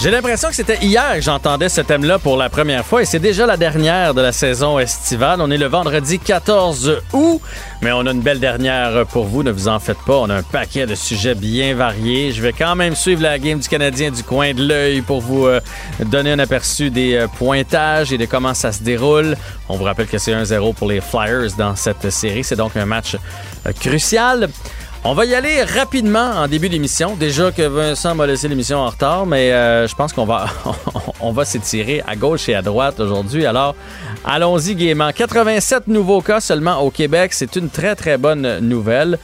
J'ai l'impression que c'était hier que j'entendais ce thème-là pour la première fois et c'est déjà la dernière de la saison estivale. On est le vendredi 14 août, mais on a une belle dernière pour vous, ne vous en faites pas. On a un paquet de sujets bien variés. Je vais quand même suivre la game du Canadien du coin de l'œil pour vous euh, donner un aperçu des euh, pointages et de comment ça se déroule. On vous rappelle que c'est 1-0 pour les Flyers dans cette série. C'est donc un match euh, crucial. On va y aller rapidement en début d'émission. Déjà que Vincent m'a laissé l'émission en retard, mais euh, je pense qu'on va, on va s'étirer à gauche et à droite aujourd'hui. Alors, allons-y gaiement. 87 nouveaux cas seulement au Québec. C'est une très, très bonne nouvelle.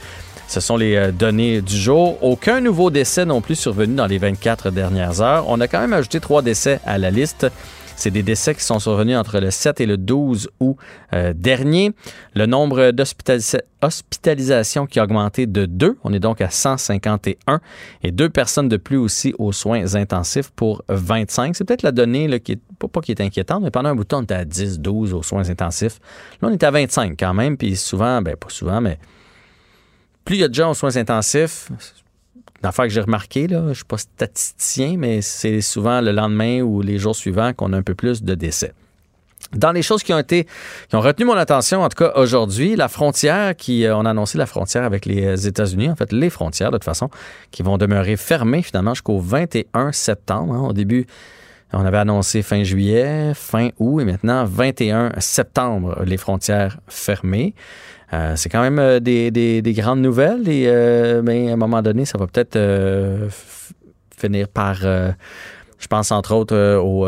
Ce sont les euh, données du jour. Aucun nouveau décès non plus survenu dans les 24 dernières heures. On a quand même ajouté trois décès à la liste. C'est des décès qui sont survenus entre le 7 et le 12 août euh, dernier. Le nombre d'hospitalisations qui a augmenté de 2. On est donc à 151. Et deux personnes de plus aussi aux soins intensifs pour 25. C'est peut-être la donnée qui est pas, qui est inquiétante, mais pendant un bout de temps, on était à 10, 12 aux soins intensifs. Là, on est à 25 quand même. Puis souvent, ben pas souvent, mais plus il y a de gens aux soins intensifs, affaire que j'ai remarqué, là, je ne suis pas statisticien, mais c'est souvent le lendemain ou les jours suivants qu'on a un peu plus de décès. Dans les choses qui ont été, qui ont retenu mon attention, en tout cas aujourd'hui, la frontière qui, euh, on a annoncé la frontière avec les États-Unis, en fait les frontières de toute façon, qui vont demeurer fermées finalement jusqu'au 21 septembre. Hein. Au début, on avait annoncé fin juillet, fin août et maintenant 21 septembre, les frontières fermées. Euh, c'est quand même euh, des, des, des, grandes nouvelles et euh, ben, à un moment donné, ça va peut-être finir par, je pense entre autres au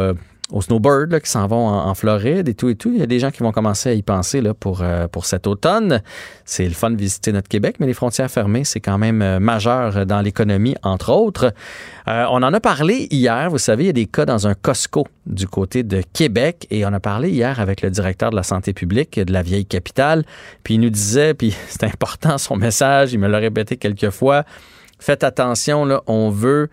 aux snowbirds qui s'en vont en, Floride et tout et tout. Il y a des gens qui vont commencer à y penser là, pour, euh, pour cet automne. C'est le fun de visiter notre Québec, mais les frontières fermées, c'est quand même euh, majeur dans l'économie, entre autres. Euh, on en a parlé hier. Vous savez, il y a des cas dans un Costco du côté de Québec et on a parlé hier avec le directeur de la santé publique de la vieille capitale. Puis il nous disait, puis c'est important son message, il me l'a répété quelques fois, faites attention, là, on veut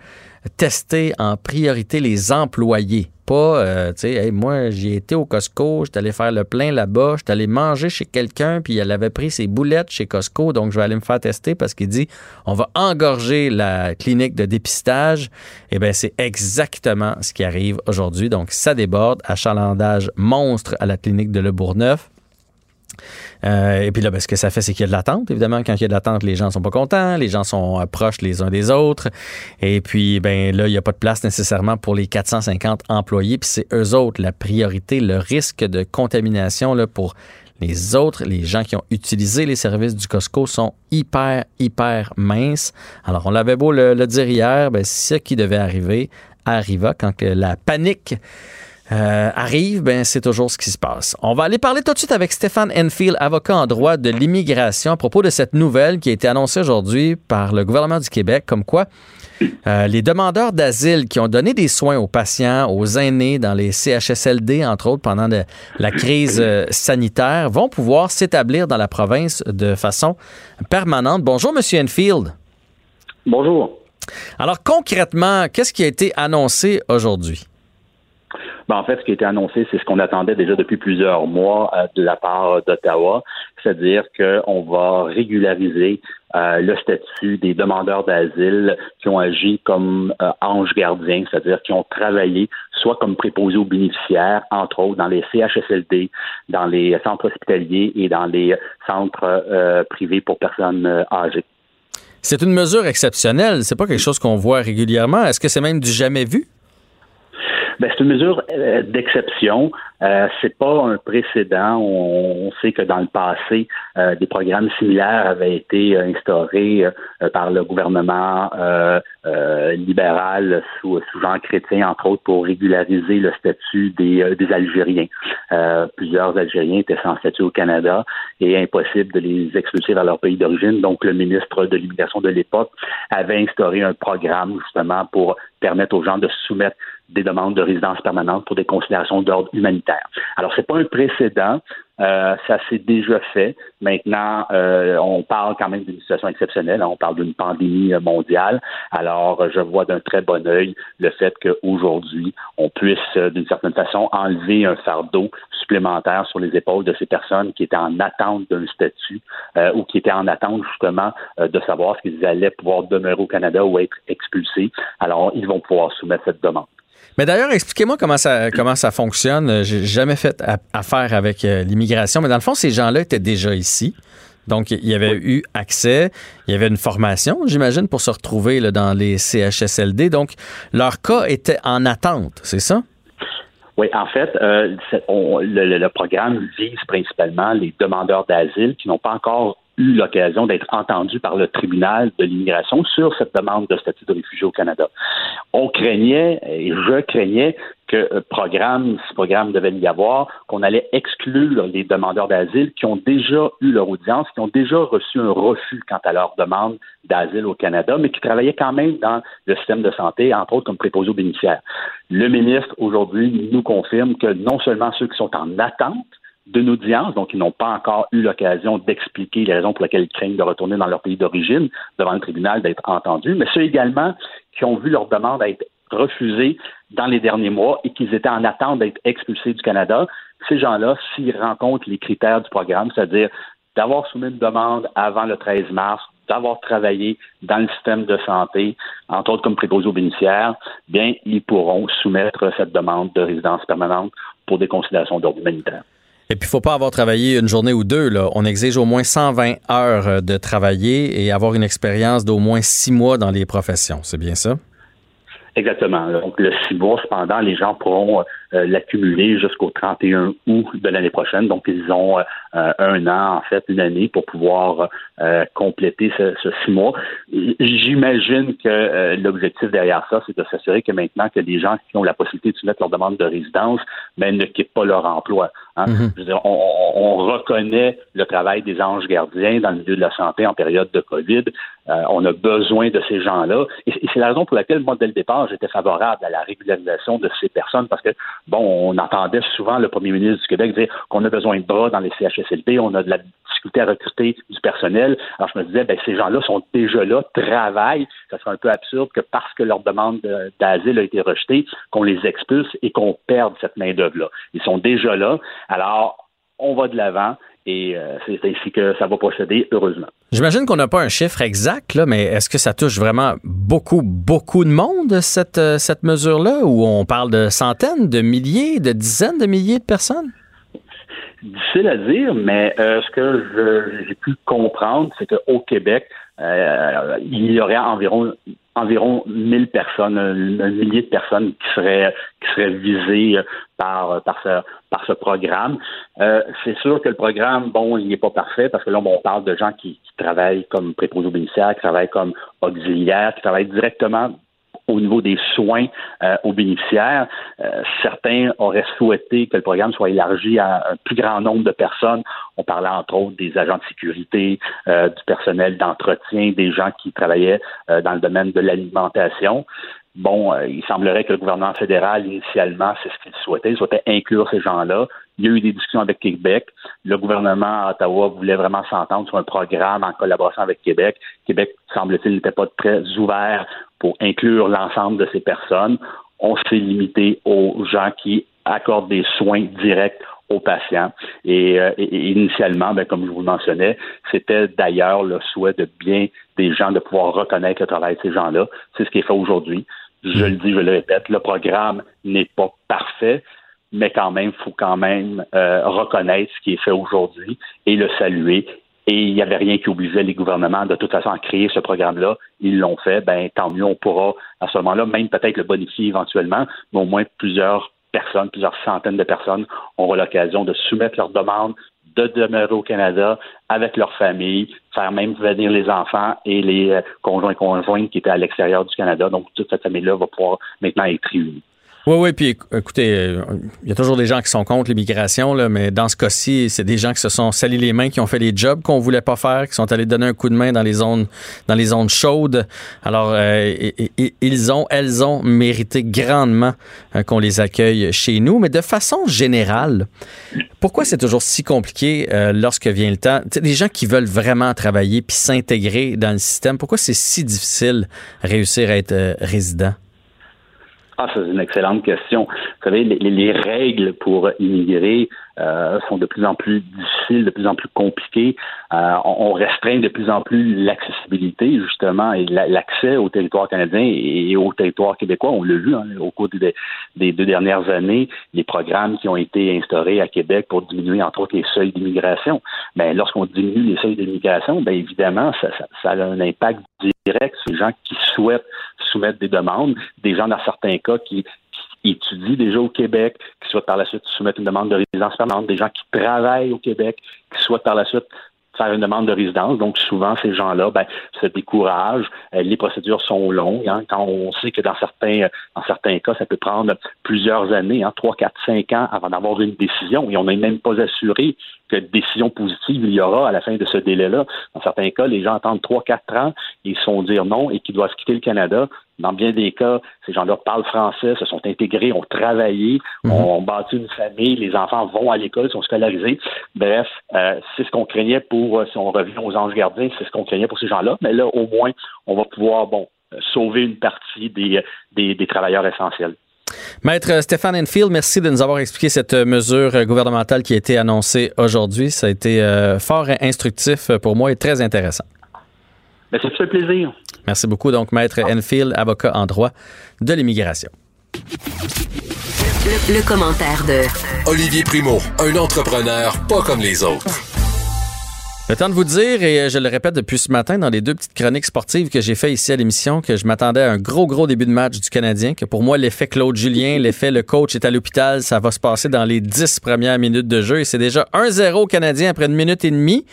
tester en priorité les employés pas, euh, tu sais, moi, j'ai été au Costco, j'étais allé faire le plein là-bas, j'étais allé manger chez quelqu'un, puis elle avait pris ses boulettes chez Costco, donc je vais aller me faire tester parce qu'il dit, on va engorger la clinique de dépistage. Eh bien, c'est exactement ce qui arrive aujourd'hui. Donc, ça déborde, achalandage monstre à la clinique de Le Bourgneuf. Euh, et puis là, ben, ce que ça fait, c'est qu'il y a de l'attente. Évidemment, quand il y a de l'attente, les gens sont pas contents, les gens sont proches les uns des autres. Et puis, ben là, il n'y a pas de place nécessairement pour les 450 employés. Puis c'est eux autres la priorité, le risque de contamination là, pour les autres, les gens qui ont utilisé les services du Costco sont hyper, hyper minces. Alors, on l'avait beau le, dire hier, ben, ce qui devait arriver arriva quand la panique euh, arrive, ben c'est toujours ce qui se passe. On va aller parler tout de suite avec Stéphane Enfield, avocat en droit de l'immigration, à propos de cette nouvelle qui a été annoncée aujourd'hui par le gouvernement du Québec, comme quoi euh, les demandeurs d'asile qui ont donné des soins aux patients, aux aînés dans les CHSLD, entre autres, pendant la crise euh, sanitaire, vont pouvoir s'établir dans la province de façon permanente. Bonjour, Monsieur Enfield. Bonjour. Alors, concrètement, qu'est-ce qui a été annoncé aujourd'hui? Ben, en fait, ce qui a été annoncé, c'est ce qu'on attendait déjà depuis plusieurs mois euh, de la part d'Ottawa, c'est-à-dire qu'on va régulariser euh, le statut des demandeurs d'asile qui ont agi comme euh, anges gardiens, c'est-à-dire qui ont travaillé soit comme préposés aux bénéficiaires, entre autres dans les CHSLD, dans les centres hospitaliers et dans les centres privés pour personnes âgées. C'est une mesure exceptionnelle, c'est pas quelque chose qu'on voit régulièrement. Est-ce que c'est même du jamais vu? Ben, c'est une mesure euh, d'exception. Euh, c'est pas un précédent. On, sait que dans le passé, euh, des programmes similaires avaient été instaurés euh, par le gouvernement libéral sous, sous Jean Chrétien, entre autres, pour régulariser le statut des, des Algériens. plusieurs Algériens étaient sans statut au Canada et impossible de les expulser vers leur pays d'origine. Donc, le ministre de l'immigration de l'époque avait instauré un programme justement pour permettre aux gens de soumettre des demandes de résidence permanente pour des considérations d'ordre humanitaire. Alors, c'est pas un précédent, Euh, ça s'est déjà fait. Maintenant, euh, on parle quand même d'une situation exceptionnelle. On parle d'une pandémie mondiale. Alors, je vois d'un très bon œil le fait qu'aujourd'hui, on puisse, d'une certaine façon, enlever un fardeau supplémentaire sur les épaules de ces personnes qui étaient en attente d'un statut ou qui étaient en attente justement de savoir s'ils allaient pouvoir demeurer au Canada ou être expulsés. Alors, ils vont pouvoir soumettre cette demande. Mais d'ailleurs, expliquez-moi comment ça, comment ça fonctionne. J'ai jamais fait affaire avec euh, l'immigration, mais dans le fond, ces gens-là étaient déjà ici. Donc, il y avait eu accès, il y avait une formation, j'imagine, pour se retrouver là, dans les CHSLD. Donc, leur cas était en attente, c'est ça? Oui, en fait, euh, le, le, programme vise principalement les demandeurs d'asile qui n'ont pas encore eu l'occasion d'être entendu par le tribunal de l'immigration sur cette demande de statut de réfugié au Canada. On craignait, et je craignais, que euh, programme, ce programme devait y avoir, qu'on allait exclure les demandeurs d'asile qui ont déjà eu leur audience, qui ont déjà reçu un refus quant à leur demande d'asile au Canada, mais qui travaillaient quand même dans le système de santé, entre autres comme préposés aux bénéficiaires. Le ministre, aujourd'hui, nous confirme que non seulement ceux qui sont en attente d'une audience, donc ils n'ont pas encore eu l'occasion d'expliquer les raisons pour lesquelles ils craignent de retourner dans leur pays d'origine devant le tribunal, d'être entendus, mais ceux également qui ont vu leur demande être refusée dans les derniers mois et qu'ils étaient en attente d'être expulsés du Canada, ces gens-là, s'ils rencontrent les critères du programme, c'est-à-dire d'avoir soumis une demande avant le 13 mars, d'avoir travaillé dans le système de santé, entre autres comme préposé aux bénéficiaires, bien, ils pourront soumettre cette demande de résidence permanente pour des considérations d'ordre humanitaire. Et puis, il faut pas avoir travaillé une journée ou deux. Là. On exige au moins 120 heures euh, de travailler et avoir une expérience d'au moins six mois dans les professions. C'est bien ça? Exactement. Donc, le six mois, cependant, les gens pourront euh, l'accumuler jusqu'au 31 août de l'année prochaine. Donc, ils ont euh, un an, en fait, une année pour pouvoir compléter ce, six mois. J'imagine que l'objectif derrière ça, c'est de s'assurer que maintenant que les gens qui ont la possibilité de soumettre leur demande de résidence, mais ne quittent pas leur emploi. Hein. Mm-hmm. on, reconnaît le travail des anges gardiens dans le milieu de la santé en période de COVID. Euh, on a besoin de ces gens-là. Et, c'est la raison pour laquelle, moi, dès le départ, j'étais favorable à la régularisation de ces personnes parce que, bon, on entendait souvent le premier ministre du Québec dire qu'on a besoin de bras dans les CHSLD, on a de la difficulté à recruter du personnel. Alors, je me disais, ben, ces gens-là sont déjà là, travaillent. Ça serait un peu absurde que parce que leur demande d'asile a été rejetée, qu'on les expulse et qu'on perde cette main-d'œuvre-là. Ils sont déjà là. Alors, on va de l'avant et euh, c'est ainsi que ça va procéder, heureusement. J'imagine qu'on n'a pas un chiffre exact, là, mais est-ce que ça touche vraiment beaucoup, beaucoup de monde, cette, euh, cette mesure-là, où on parle de centaines, de milliers, de dizaines de milliers de personnes? Difficile à dire, mais euh, ce que j'ai pu comprendre, c'est qu'au Québec, il y aurait environ environ 1000 personnes, un, millier de personnes qui seraient qui seraient visées par par ce par ce programme. Euh, c'est sûr que le programme, bon, il n'est pas parfait parce que là, on parle de gens qui, travaillent comme préposés aux bénéficiaires, qui travaillent comme auxiliaires, qui travaillent directement au niveau des soins euh, aux bénéficiaires. Euh, certains auraient souhaité que le programme soit élargi à un plus grand nombre de personnes. On parlait entre autres des agents de sécurité, euh, du personnel d'entretien, des gens qui travaillaient dans le domaine de l'alimentation. Bon, il semblerait que le gouvernement fédéral, initialement, c'est ce qu'il souhaitait. Il souhaitait inclure ces gens-là. Il y a eu des discussions avec Québec. Le gouvernement à Ottawa voulait vraiment s'entendre sur un programme en collaboration avec Québec. Québec, semble-t-il, n'était pas très ouvert pour inclure l'ensemble de ces personnes. On s'est limité aux gens qui accordent des soins directs aux patients. Et, euh, initialement, ben, comme je vous le mentionnais, c'était d'ailleurs le souhait de bien des gens de pouvoir reconnaître le travail de ces gens-là. C'est ce qui est fait aujourd'hui. Je le dis, je le répète, le programme n'est pas parfait, mais quand même, il faut quand même euh, reconnaître ce qui est fait aujourd'hui et le saluer et il n'y avait rien qui obligeait les gouvernements de toute façon à créer ce programme-là. Ils l'ont fait, ben tant mieux, on pourra à ce moment-là même peut-être le bonifier éventuellement, mais au moins plusieurs personnes, plusieurs centaines de personnes auront l'occasion de soumettre leur demande de demeurer au Canada avec leur famille, faire même venir les enfants et les euh, conjoints conjoints qui étaient à l'extérieur du Canada. Donc, toute cette famille-là va pouvoir maintenant être réunie. Oui, oui, puis écoutez, euh, il y a toujours des gens qui sont contre l'immigration, mais dans ce cas-ci, c'est des gens qui se sont salis les mains, qui ont fait les jobs qu'on voulait pas faire, qui sont allés donner un coup de main dans les zones, dans les zones chaudes. Alors, euh, ils ont, elles ont mérité grandement euh, qu'on les accueille chez nous, mais de façon générale, pourquoi c'est toujours si compliqué lorsque vient le temps? des gens qui veulent vraiment travailler puis s'intégrer dans le système, pourquoi c'est si difficile réussir à être résident? Ah, c'est une excellente question. Vous savez, les, les règles pour immigrer euh, sont de plus en plus difficiles, de plus en plus compliquées. Euh, on, restreint de plus en plus l'accessibilité, justement, et l'accès au territoire canadien et, au territoire québécois. On l'a vu hein, au cours des, deux dernières années, les programmes qui ont été instaurés à Québec pour diminuer, entre autres, les seuils d'immigration. Mais ben, lorsqu'on diminue les seuils d'immigration, bien évidemment, ça, ça, ça, a un impact direct sur les gens qui souhaitent soumettre des demandes, des gens dans certains cas qui, étudient déjà au Québec, qui souhaitent par la suite soumettre une demande de résidence permanente, des gens qui travaillent au Québec, qui souhaitent par la suite faire une demande de résidence. Donc, souvent, ces gens-là ben, se découragent. Euh, les procédures sont longues. Hein, quand on sait que dans certains, dans certains cas, ça peut prendre plusieurs années, hein, 3, 4, 5 ans avant d'avoir une décision. Et on n'est même pas assuré que décision positive il y aura à la fin de ce délai-là. Dans certains cas, les gens attendent 3, 4 ans, ils se font dire non et qu'ils doivent quitter le Canada. Dans bien des cas, ces gens-là parlent français, se sont intégrés, ont travaillé, mhm. ont bâti une famille, les enfants vont à l'école, sont scolarisés. Bref, euh, c'est ce qu'on craignait pour, euh, si on revient aux anges gardiens, c'est ce qu'on craignait pour ces gens-là. Mais là, au moins, on va pouvoir, bon, euh, sauver une partie des, des travailleurs essentiels. Maître Stéphane Enfield, merci de nous avoir expliqué cette mesure gouvernementale qui a été annoncée aujourd'hui. Ça a été fort instructif pour moi et très intéressant. Ben, ça fait plaisir. Merci beaucoup. Donc, Maître Enfield, avocat en droit de l'immigration. Le, commentaire de Olivier Primo, un entrepreneur pas comme les autres. Le temps de vous dire, et je le répète depuis ce matin dans les deux petites chroniques sportives que j'ai fait ici à l'émission, que je m'attendais à un gros, gros début de match du Canadien, que pour moi, l'effet Claude Julien, l'effet le coach est à l'hôpital, ça va se passer dans les dix premières minutes de jeu. Et c'est déjà 1-0 Canadien après une minute et demie.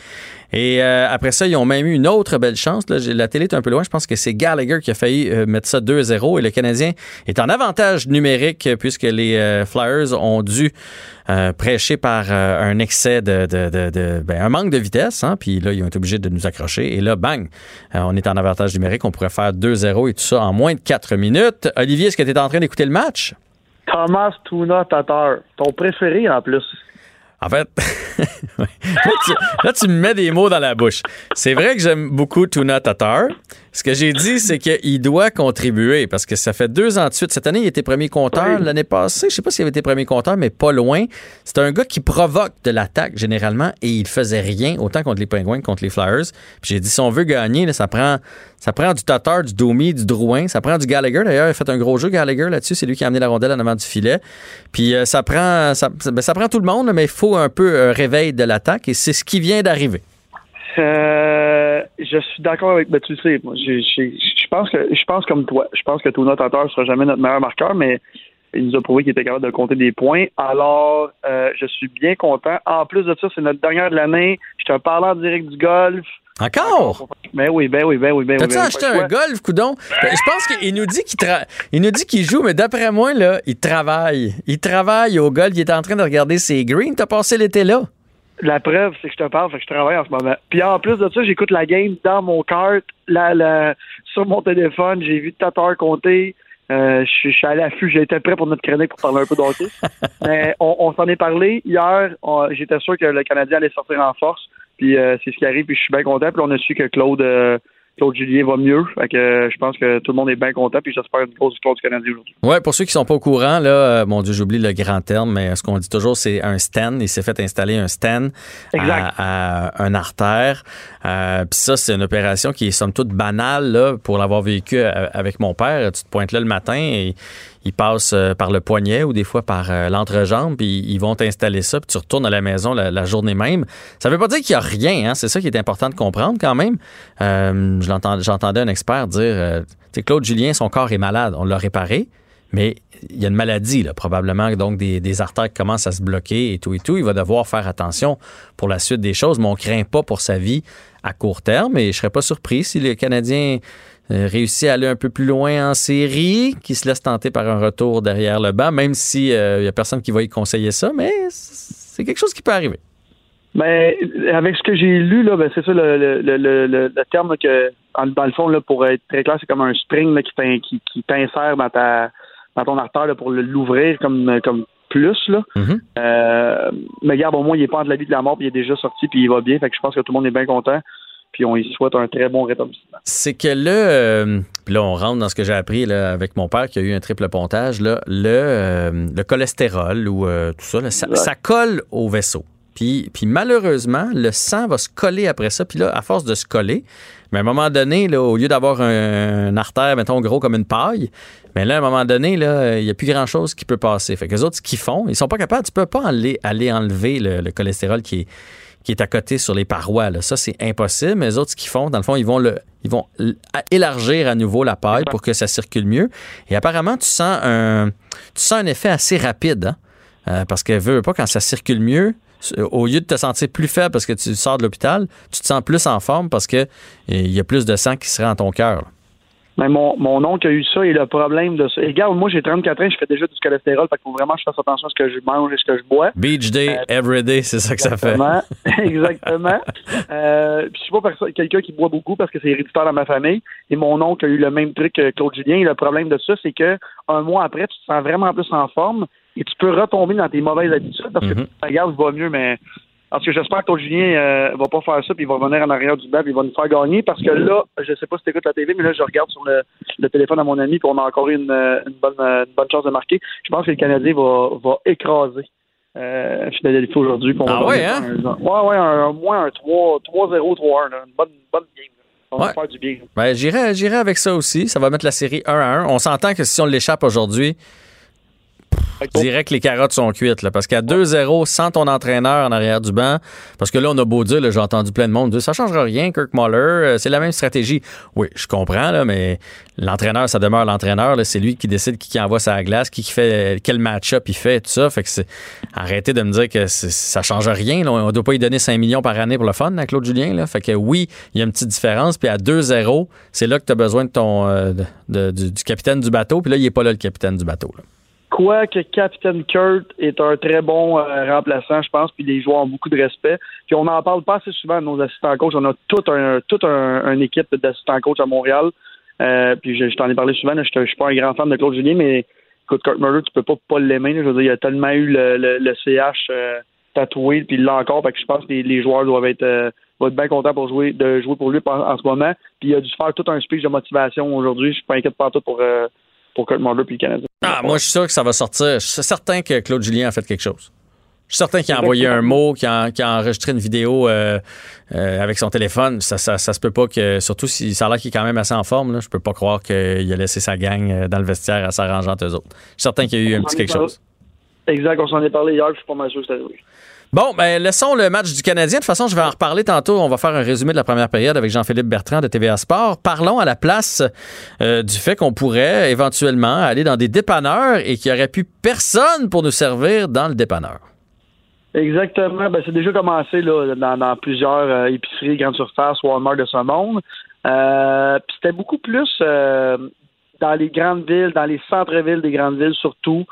Et euh, après ça, ils ont même eu une autre belle chance. La télé est un peu loin. Je pense que c'est Gallagher qui a failli euh, mettre ça 2-0. Et le Canadien est en avantage numérique puisque les euh, Flyers ont dû prêcher par un excès de, de, ben, un manque de vitesse. Hein, puis là, ils ont été obligés de nous accrocher. Et là, bang, on est en avantage numérique. On pourrait faire 2-0 et tout ça en moins de 4 minutes. Olivier, est-ce que tu es en train d'écouter le match? Thomas Tuna Tatar, ton préféré en plus. En fait, là, tu, me mets des mots dans la bouche. C'est vrai que j'aime beaucoup Tuna Tatar. Ce que j'ai dit, c'est qu'il doit contribuer parce que ça fait deux ans de suite. Cette année, il était premier compteur. L'année passée, je sais pas s'il avait été premier compteur, mais pas loin. C'est un gars qui provoque de l'attaque généralement et il faisait rien autant contre les Penguins que contre les Flyers. j'ai dit, si on veut gagner, ça prend ça prend du Tatar, du Domi, du Drouin. Ça prend du Gallagher. D'ailleurs, il a fait un gros jeu, Gallagher, là-dessus. C'est lui qui a amené la rondelle en avant du filet. Puis euh, ça, prend, ça, ben, ça, prend tout le monde, mais il faut un peu un réveil de l'attaque et c'est ce qui vient d'arriver. Euh, je suis d'accord avec. Ben, tu sais, moi, je pense que je pense comme toi. Je pense que Tuna Tatar sera jamais notre meilleur marqueur, mais il nous a prouvé qu'il était capable de compter des points. Alors, euh, je suis bien content. En plus de ça, c'est notre dernière de l'année. Je te parle en direct du golf. Encore? Ben oui, ben oui, ben oui, ben oui. T'as-tu ben acheté un golf, coudon? Ben, je pense qu'il nous dit qu'il il nous dit qu'il joue, mais d'après moi, là, il travaille. Il travaille au golf. Il est en train de regarder ses greens. T'as passé l'été là? La preuve, c'est que je te parle, fait que je travaille en ce moment. Puis en plus de ça, j'écoute la game dans mon kart, la, sur mon téléphone. J'ai vu Tatar compter. Euh, je, suis allé à l'affût, j'étais prêt pour notre chronique pour parler un peu d'hockey. Mais on, s'en est parlé hier. J'étais sûr que le Canadien allait sortir en force. Puis euh, c'est ce qui arrive, puis je suis bien content. Puis on a su que Claude euh, Claude Julien va mieux. Fait que euh, je pense que tout le monde est bien content, puis j'espère une grosse histoire du Canadien aujourd'hui. Oui, pour ceux qui sont pas au courant, là, mon Dieu, j'oublie le grand terme, mais ce qu'on dit toujours, c'est un stand. Il s'est fait installer un stand à, un artère. puis ça, c'est une opération qui est somme toute banale là, pour l'avoir vécu avec mon père. Tu te pointes là le matin et ils passent euh, par le poignet ou des fois par euh, l'entrejambe, puis ils vont t'installer ça, puis tu retournes à la maison la, journée même. Ça veut pas dire qu'il n'y a rien, hein? c'est ça qui est important de comprendre quand même. Euh, J'entendais un expert dire, Claude Julien, son corps est malade, on l'a réparé, mais il y a une maladie, là, probablement, donc des, artères commencent à se bloquer et tout et tout. Il va devoir faire attention pour la suite des choses, mais on craint pas pour sa vie à court terme. Et je serais pas surpris si le Canadien euh, réussit à aller un peu plus loin en série, qui se laisse tenter par un retour derrière le banc, même s'il il n'y a personne qui va y conseiller ça, mais c'est quelque chose qui peut arriver. Mais ben, avec ce que j'ai lu, là, ben, c'est ça le, le, le, le, terme que, dans le fond, là, pour être très clair, c'est comme un spring là, qui, qui, qui t'insère dans ta dans ton artère là, pour l'ouvrir comme, comme plus. Là. Mm-hmm. euh, mais regarde, au moins, il n'est pas entre la vie de la mort, puis il est déjà sorti, puis il va bien. Fait que je pense que tout le monde est bien content. Puis on y souhaite un très bon rétablissement. C'est que là, euh, là, on rentre dans ce que j'ai appris là, avec mon père qui a eu un triple pontage. Là, le, euh, le cholestérol ou euh, tout ça, là, ça, ça colle au vaisseau. Puis, puis, malheureusement, le sang va se coller après ça. Puis là, à force de se coller, mais à un moment donné, là, au lieu d'avoir un, artère, mettons, gros comme une paille, mais là, à un moment donné, là, il n'y a plus grand-chose qui peut passer. Fait que les autres, ce qu'ils font, ils sont pas capables, tu peux pas aller, aller enlever le, le cholestérol qui est, qui est à côté sur les parois. Là. Ça, c'est impossible. Mais les autres, ce qu'ils font, dans le fond, ils vont le, ils vont élargir à nouveau la paille pour que ça circule mieux. Et apparemment, tu sens un, tu sens un effet assez rapide, hein? euh, parce que veut pas quand ça circule mieux, au lieu de te sentir plus faible parce que tu sors de l'hôpital, tu te sens plus en forme parce que il y a plus de sang qui serait en ton cœur. Mais mon, mon oncle a eu ça et le problème de ça. Et regarde, moi j'ai 34 ans, je fais déjà du cholestérol, fait qu'il faut vraiment que je fasse attention à ce que je mange et ce que je bois. Beach day, euh, every day, c'est ça que ça fait. exactement. euh, puis je suis pas quelqu'un qui boit beaucoup parce que c'est héréditaire dans ma famille. Et mon oncle a eu le même truc que Claude Julien. Et le problème de ça, c'est que un mois après, tu te sens vraiment plus en forme et tu peux retomber dans tes mauvaises habitudes parce que mm -hmm. tu regardes, va mieux, mais parce que j'espère que Julien euh, va pas faire ça, puis il va revenir en arrière du banc, puis il va nous faire gagner. Parce que là, je sais pas si tu écoutes la télé, mais là, je regarde sur le, le téléphone à mon ami, puis on a encore une, une, bonne, une bonne chance de marquer. Je pense que le Canadien va, va écraser euh, Philadelphie aujourd'hui. Ah ouais, hein? Un, ouais, ouais, un, moins un 3-0, 3-1. Une bonne, bonne game. On va faire du bien. Ben, j'irai, j'irai avec ça aussi. Ça va mettre la série 1 à 1. On s'entend que si on l'échappe aujourd'hui, dirais que les carottes sont cuites, là, parce qu'à 2-0, sans ton entraîneur en arrière du banc, parce que là, on a beau dire, j'ai entendu plein de monde dire, ça changera rien, Kirk Muller, euh, c'est la même stratégie. Oui, je comprends, là, mais l'entraîneur, ça demeure l'entraîneur, c'est lui qui décide qui, envoie sa glace, qui, fait, quel match-up il fait, tout ça. Fait que arrêtez de me dire que ça change rien, on ne doit pas y donner 5 millions par année pour le fun à Claude Julien, là. Fait que oui, il y a une petite différence, puis à 2-0, c'est là que tu as besoin euh, du, capitaine du bateau, puis là, il n'est pas là, le capitaine du bateau. Quoique Captain Kurt est un très bon euh, remplaçant, je pense, puis les joueurs ont beaucoup de respect. Puis on n'en parle pas assez souvent de nos assistants coachs. On a toute un, toute un, une équipe d'assistants coachs à Montréal. Euh, puis je, t'en ai parlé souvent. je ne suis pas un grand fan de Claude Julien, mais écoute, Kurt Murder, tu peux pas pas l'aimer. Je veux dire, il a tellement eu le, le, CH euh, tatoué, puis il l'a encore. Fait que je pense que les, joueurs doivent être, euh, doivent être bien contents pour jouer, de jouer pour lui en, ce moment. Puis il a dû faire tout un speech de motivation aujourd'hui. Je suis pas inquiète pas tout pour pour Kurt Muller puis le Canadien. Ah, moi, je suis sûr que ça va sortir. Je suis certain que Claude Julien a fait quelque chose. Je suis certain qu'il a envoyé un mot, qu'il a, a, enregistré une vidéo euh, euh, avec son téléphone. Ça, ça, ça, se peut pas que, surtout si ça a l'air qu'il est quand même assez en forme, là, je peux pas croire qu'il a laissé sa gang euh, dans le vestiaire à s'arranger entre eux autres. Je suis certain qu'il y a eu un petit quelque chose. Exact, on s'en est parlé hier, je suis pas mal sûr que arrivé. Bon, ben laissons le match du Canadien. De toute façon, je vais en reparler tantôt. On va faire un résumé de la première période avec Jean-Philippe Bertrand de TVA Sport. Parlons à la place euh, du fait qu'on pourrait éventuellement aller dans des dépanneurs et qu'il n'y aurait plus personne pour nous servir dans le dépanneur. Exactement. Ben, c'est déjà commencé là, dans, plusieurs euh, épiceries, grandes surfaces, Walmart de ce monde. Euh, c'était beaucoup plus dans les grandes villes, dans les centres-villes des grandes villes surtout.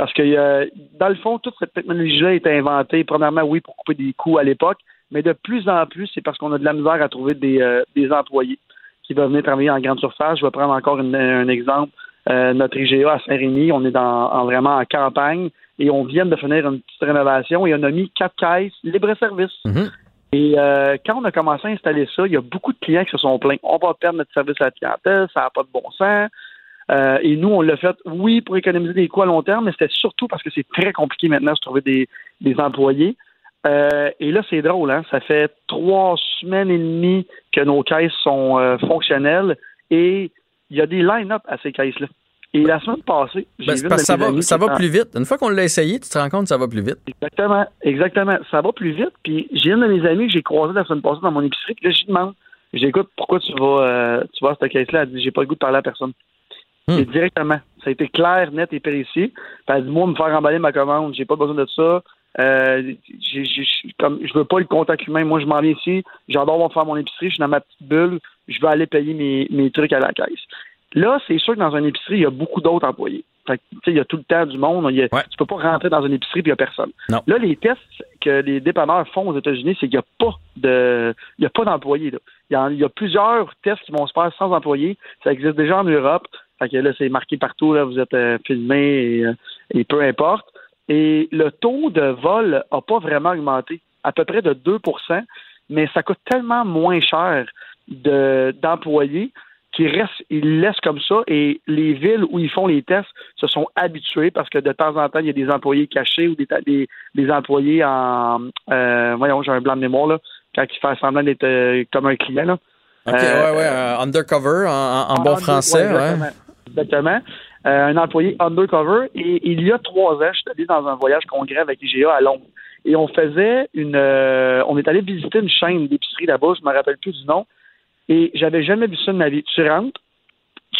Parce que euh, dans le fond, toute cette technologie-là a été inventée, premièrement, oui, pour couper des coûts à l'époque, mais de plus en plus, c'est parce qu'on a de la misère à trouver des, euh, des employés qui veulent venir travailler en grande surface. Je vais prendre encore un exemple. Euh, notre IGA à Saint-Rémy, on est dans, vraiment en campagne et on vient de finir une petite rénovation et on a mis quatre caisses libre-service. Mm-hmm. Et quand on a commencé à installer ça, il y a beaucoup de clients qui se sont plaints. On va perdre notre service à la clientèle, ça n'a pas de bon sens. Euh, et nous, on l'a fait, oui, pour économiser des coûts à long terme, mais c'était surtout parce que c'est très compliqué maintenant de trouver des, employés. Euh, et là, c'est drôle, hein? Ça fait trois semaines et demie que nos caisses sont euh, fonctionnelles et il y a des line-up à ces caisses-là. Et la semaine passée, j'ai ben, vu ça va, ça va plus vite. Une fois qu'on l'a essayé, tu te rends compte que ça va plus vite. Exactement, exactement. Ça va plus vite. Puis j'ai une de mes amis que j'ai croisé la semaine passée dans mon épicerie, puis là, je lui demande, j'écoute, pourquoi tu vas, tu vas à cette caisse-là? Elle dit, j'ai pas le goût de parler à personne. Hmm. Et directement. Ça a été clair, net et précis. elle dit, moi, me faire emballer ma commande, j'ai pas besoin de ça. Euh, comme, je veux pas le contact humain. Moi, je m'en viens ici. J'adore faire mon épicerie. Je suis dans ma petite bulle. Je veux aller payer mes, mes trucs à la caisse. Là, c'est sûr que dans une épicerie, il y a beaucoup d'autres employés. Fait il y a tout le temps du monde. Il Tu peux pas rentrer dans une épicerie et il n'y a personne. Là, les tests que les dépanneurs font aux États-Unis, c'est qu'il n'y a pas de il y a pas d'employés. Il, y, a plusieurs tests qui vont se faire sans employés. Ça existe déjà en Europe. Fait que là, c'est marqué partout, là, vous êtes euh, filmé et, euh, et, peu importe. Et le taux de vol n'a pas vraiment augmenté, à peu près de 2% mais ça coûte tellement moins cher d'employés qui restent, ils laissent comme ça et les villes où ils font les tests se sont habitués parce que de temps en temps, il y a des employés cachés ou des, des, employés en euh, voyons, j'ai un blanc de mémoire là, quand ils font semblant d'être euh, comme un client. Là. OK, ouais, ouais, euh, undercover en, bon français, exactement. exactement. un employé undercover. Et il y a trois ans, je suis allé dans un voyage congrès avec IGA à Londres. Et on faisait une on est allé visiter une chaîne d'épicerie là-bas, je me rappelle plus du nom. Et j'avais jamais vu ça de ma vie. Tu rentres,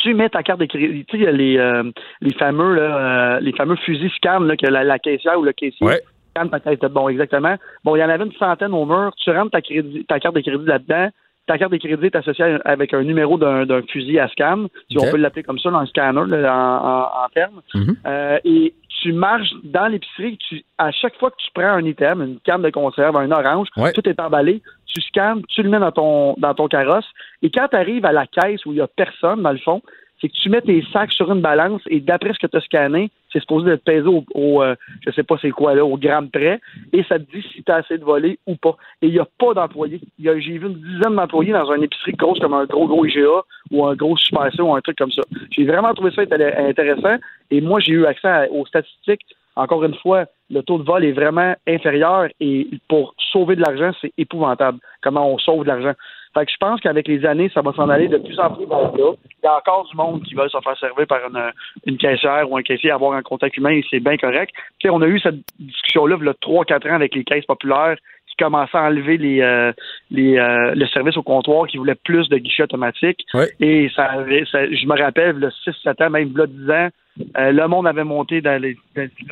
tu mets ta carte de crédit. Tu sais, les, euh, les fameux là, euh, les fameux fusils scan là, que la, caissière ou le caissier scanne ta carte. Bon, exactement. Bon, il y en avait une centaine au mur. Tu rentres ta, crédit, ta carte de crédit là-dedans. Ta carte de crédit est associée avec un numéro d'un fusil à scan, si on peut l'appeler comme ça, dans un scanner en, termes. Mm-hmm. Euh, et tu marches dans l'épicerie, tu, à chaque fois que tu prends un item, une canne de conserve, un orange, tout est emballé, tu scannes, tu le mets dans ton, dans ton carrosse, et quand tu arrives à la caisse où il n'y a personne, dans le fond, c'est que tu mets tes sacs sur une balance et d'après ce que tu as scanné, c'est supposé être pesé au, au euh, je sais pas c'est quoi là, au gramme près, et ça te dit si tu as assez de volets ou pas. Et il n'y a pas d'employés. J'ai vu une dizaine d'employés dans une épicerie grosse comme un gros gros IGA ou un gros Super ou un truc comme ça. J'ai vraiment trouvé ça intéressant et moi j'ai eu accès aux statistiques. Encore une fois, le taux de vol est vraiment inférieur et pour sauver de l'argent, c'est épouvantable comment on sauve de l'argent. Fait que je pense qu'avec les années, ça va s'en aller de plus en plus vers là. Il y a encore du monde qui veut se faire servir par une, une caissière ou un caissier, avoir un contact humain et c'est bien correct. On a eu cette discussion-là il y a 3-4 ans avec les caisses populaires commençaient à enlever les, euh, les euh, le service au comptoir, qui voulaient plus de guichets automatiques. Et ça, je me rappelle, le 6-7 ans, même là 10 ans, euh, le monde avait monté dans les,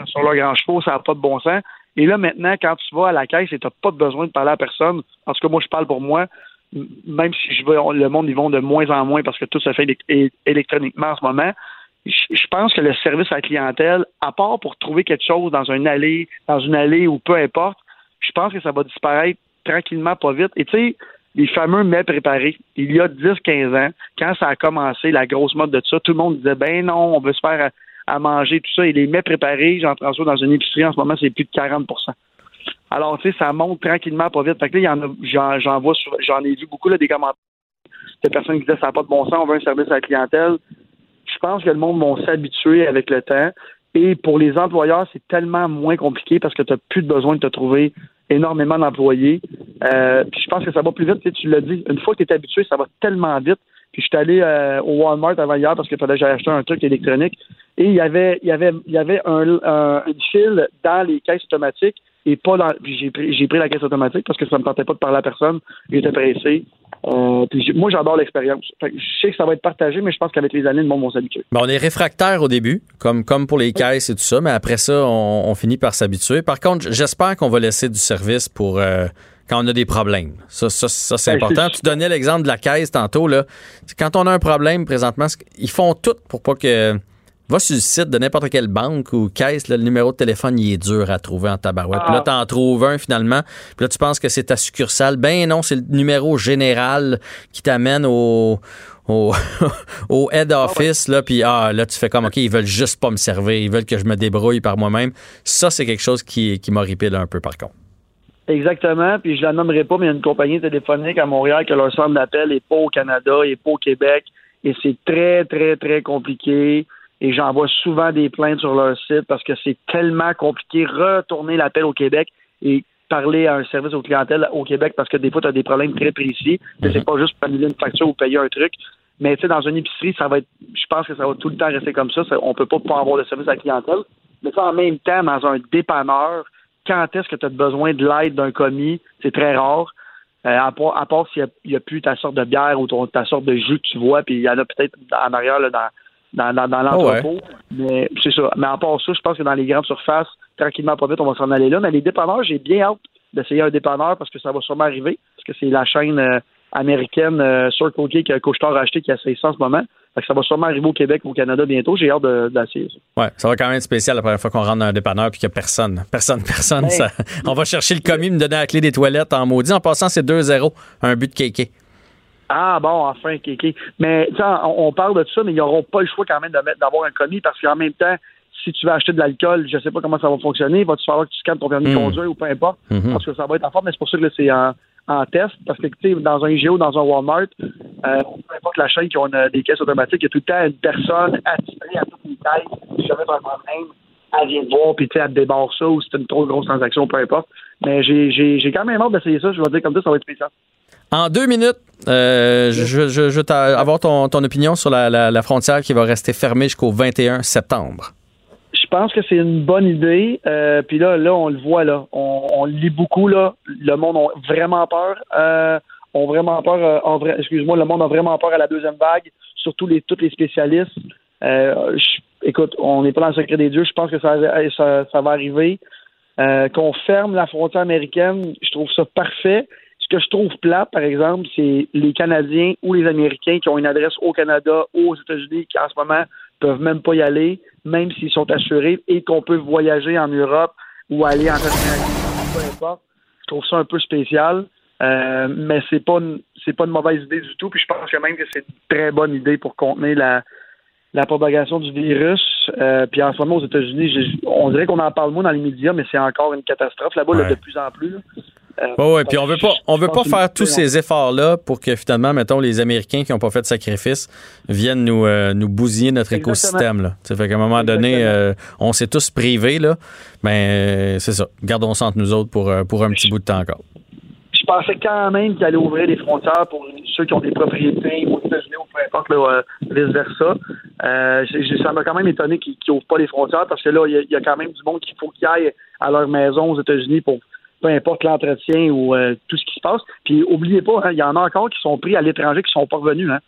sur leur grand chevaux, ça n'a pas de bon sens. Et là, maintenant, quand tu vas à la caisse et tu n'as pas besoin de parler à personne, en tout cas, moi, je parle pour moi, même si je veux, le monde, ils vont de moins en moins parce que tout se fait électroniquement en ce moment. Je pense que le service à la clientèle, à part pour trouver quelque chose dans une allée, dans une allée ou peu importe, je pense que ça va disparaître tranquillement, pas vite. Et tu sais, les fameux mets préparés, il y a 10-15 ans, quand ça a commencé, la grosse mode de ça, tout le monde disait, ben non, on veut se faire à, manger, tout ça. Et les mets préparés, j'en transfère dans une épicerie en ce moment, c'est plus de 40% alors, tu sais, ça monte tranquillement, pas vite. Fait que là, j'en, vois, j'en ai vu beaucoup, là, des commentaires de personnes qui disaient, ça n'a pas de bon sens, on veut un service à la clientèle. Je pense que le monde va s'habituer avec le temps. Et pour les employeurs, c'est tellement moins compliqué parce que tu n'as plus besoin de te trouver énormément d'employés. Euh, puis je pense que ça va plus vite, tu l'as dit. Une fois que tu es habitué, ça va tellement vite. Puis je suis allé euh, au Walmart avant hier parce qu'il fallait que j'aille acheter un truc électronique. Et il y avait, il y avait, il y avait un, un, une file dans les caisses automatiques et pas dans. J'ai pris, j'ai pris la caisse automatique parce que ça me tentait pas de parler à personne. J'étais pressé. Euh, moi, j'adore l'expérience. Je sais que ça va être partagé, mais je pense qu'avec les années, le monde va s'habituer. on est réfractaire au début, comme, comme pour les caisses et tout ça, mais après ça, on, finit par s'habituer. Par contre, j'espère qu'on va laisser du service pour euh, quand on a des problèmes. Ça, ça, ça c'est important. Tu donnais l'exemple de la caisse tantôt. Là. Quand on a un problème présentement, ils font tout pour pas que Va sur le site de n'importe quelle banque ou caisse, le numéro de téléphone, il est dur à trouver en tabarouette. Puis là, ah. t'en trouves un finalement. Puis là, tu penses que c'est ta succursale. Ben non, c'est le numéro général qui t'amène au, au, head ah office. Là, puis ah, là, tu fais comme, OK, ils veulent juste pas me servir. Ils veulent que je me débrouille par moi-même. Ça, c'est quelque chose qui, qui m'horripile un peu, par contre. Exactement. Puis je la nommerai pas, mais il y a une compagnie téléphonique à Montréal que leur centre d'appel est pas au Canada, et pas au Québec. Et c'est très, très, très compliqué et j'envoie souvent des plaintes sur leur site parce que c'est tellement compliqué retourner l'appel au Québec et parler à un service aux clientèles au Québec parce que des fois, tu as des problèmes très précis. C'est mhm. pas juste pour annuler une facture ou payer un truc. Mais tu sais, dans une épicerie, ça va être je pense que ça va tout le temps rester comme ça. on peut pas pas avoir de service à la clientèle. Mais ça, en même temps, dans un dépanneur, quand est-ce que tu as besoin de l'aide d'un commis, c'est très rare. Euh, à part, s'il n'y a, plus ta sorte de bière ou ta sorte de jus que tu vois, puis il y en a peut-être en arrière là, dans, dans, dans, dans l'entrepôt. Mais c'est ça. Mais à part ça, je pense que dans les grandes surfaces, tranquillement, pas vite, on va s'en aller là. Mais les dépanneurs, j'ai bien hâte d'essayer un dépanneur parce que ça va sûrement arriver. Parce que c'est la chaîne euh, américaine euh, Circle K que Couchetard a acheté qui a essayé ça en ce moment. Fait que ça va sûrement arriver au Québec ou au Canada bientôt. J'ai hâte d'essayer ça. Ouais, ça va quand même être spécial la première fois qu'on rentre dans un dépanneur puis qu'il n'y a personne. Personne, personne. Hey. Ça, on va chercher le commis, me donner la clé des toilettes en maudit. En passant, c'est 2-0. Un but de Kéké. Ah bon, enfin, Kéké. Mais tu sais, on, on parle de ça, mais ils n'auront pas le choix quand même d'avoir un commis parce qu'en même temps, si tu veux acheter de l'alcool, je sais pas comment ça va fonctionner, va-tu falloir que tu scannes ton permis de Mm. conduire ou peu importe, Mhm. parce que ça va être en forme, mais c'est pour ça que là, c'est en, en test, parce que tu sais, dans un IGO, dans un Walmart, euh, peu importe la chaîne qui ont une- des caisses automatiques, il y a tout le temps une personne attirée à toutes les tailles, si jamais tu as un problème, elle vient te voir, puis tu sais, elle te débarre ça, ou si c'est une trop grosse transaction, peu importe. Mais j'ai quand même hâte d'essayer ça, je vais dire comme ça, ça va être spécial. En deux minutes, euh, je, je, je avoir ton, opinion sur la, frontière qui va rester fermée jusqu'au 21 septembre. Je pense que c'est une bonne idée. Euh, Puis là, là, on le voit là. On, lit beaucoup là. Le monde a vraiment peur. Euh, vraiment peur. euh, excuse-moi, le monde a vraiment peur à la deuxième vague. Surtout les tous les spécialistes. Écoute, on n'est pas dans le secret des dieux. Je pense que ça, ça, va arriver. Qu'on ferme la frontière américaine, je trouve ça parfait. Ce que je trouve plat, par exemple, c'est les Canadiens ou les Américains qui ont une adresse au Canada ou aux États-Unis qui en ce moment peuvent même pas y aller, même s'ils sont assurés, et qu'on peut voyager en Europe ou aller en Amérique, peu importe. Je trouve ça un peu spécial, euh, mais c'est pas une, c'est pas une mauvaise idée du tout. Puis je pense que même que c'est une très bonne idée pour contenir la, la propagation du virus. Euh, puis en ce moment aux États-Unis, on dirait qu'on en parle moins dans les médias, mais c'est encore une catastrophe là-bas là, de plus en plus. là. Euh, Ouais, ouais, puis on veut pas, on veut pas faire tous ces efforts-là pour que finalement, mettons, les Américains qui n'ont pas fait de sacrifice viennent nous, euh, nous bousiller notre Exactement. écosystème. Là. Ça fait qu'à un moment donné, euh, on s'est tous privés, là. Ben, euh, c'est ça. Gardons ça entre nous autres pour, euh, pour un petit bout de temps encore. je pensais quand même qu'il allait ouvrir les frontières pour ceux qui ont des propriétés aux États-Unis ou peu importe, euh, vice-versa. Euh, ça m'a quand même étonné qu'ils n'ouvrent pas les frontières parce que là, il y, y a quand même du monde qu'il faut qu'ils aillent à leur maison aux États-Unis pour peu importe l'entretien ou euh, tout ce qui se passe. Puis oubliez pas, hein, il y en a encore qui sont pris à l'étranger qui sont pas revenus. Hein.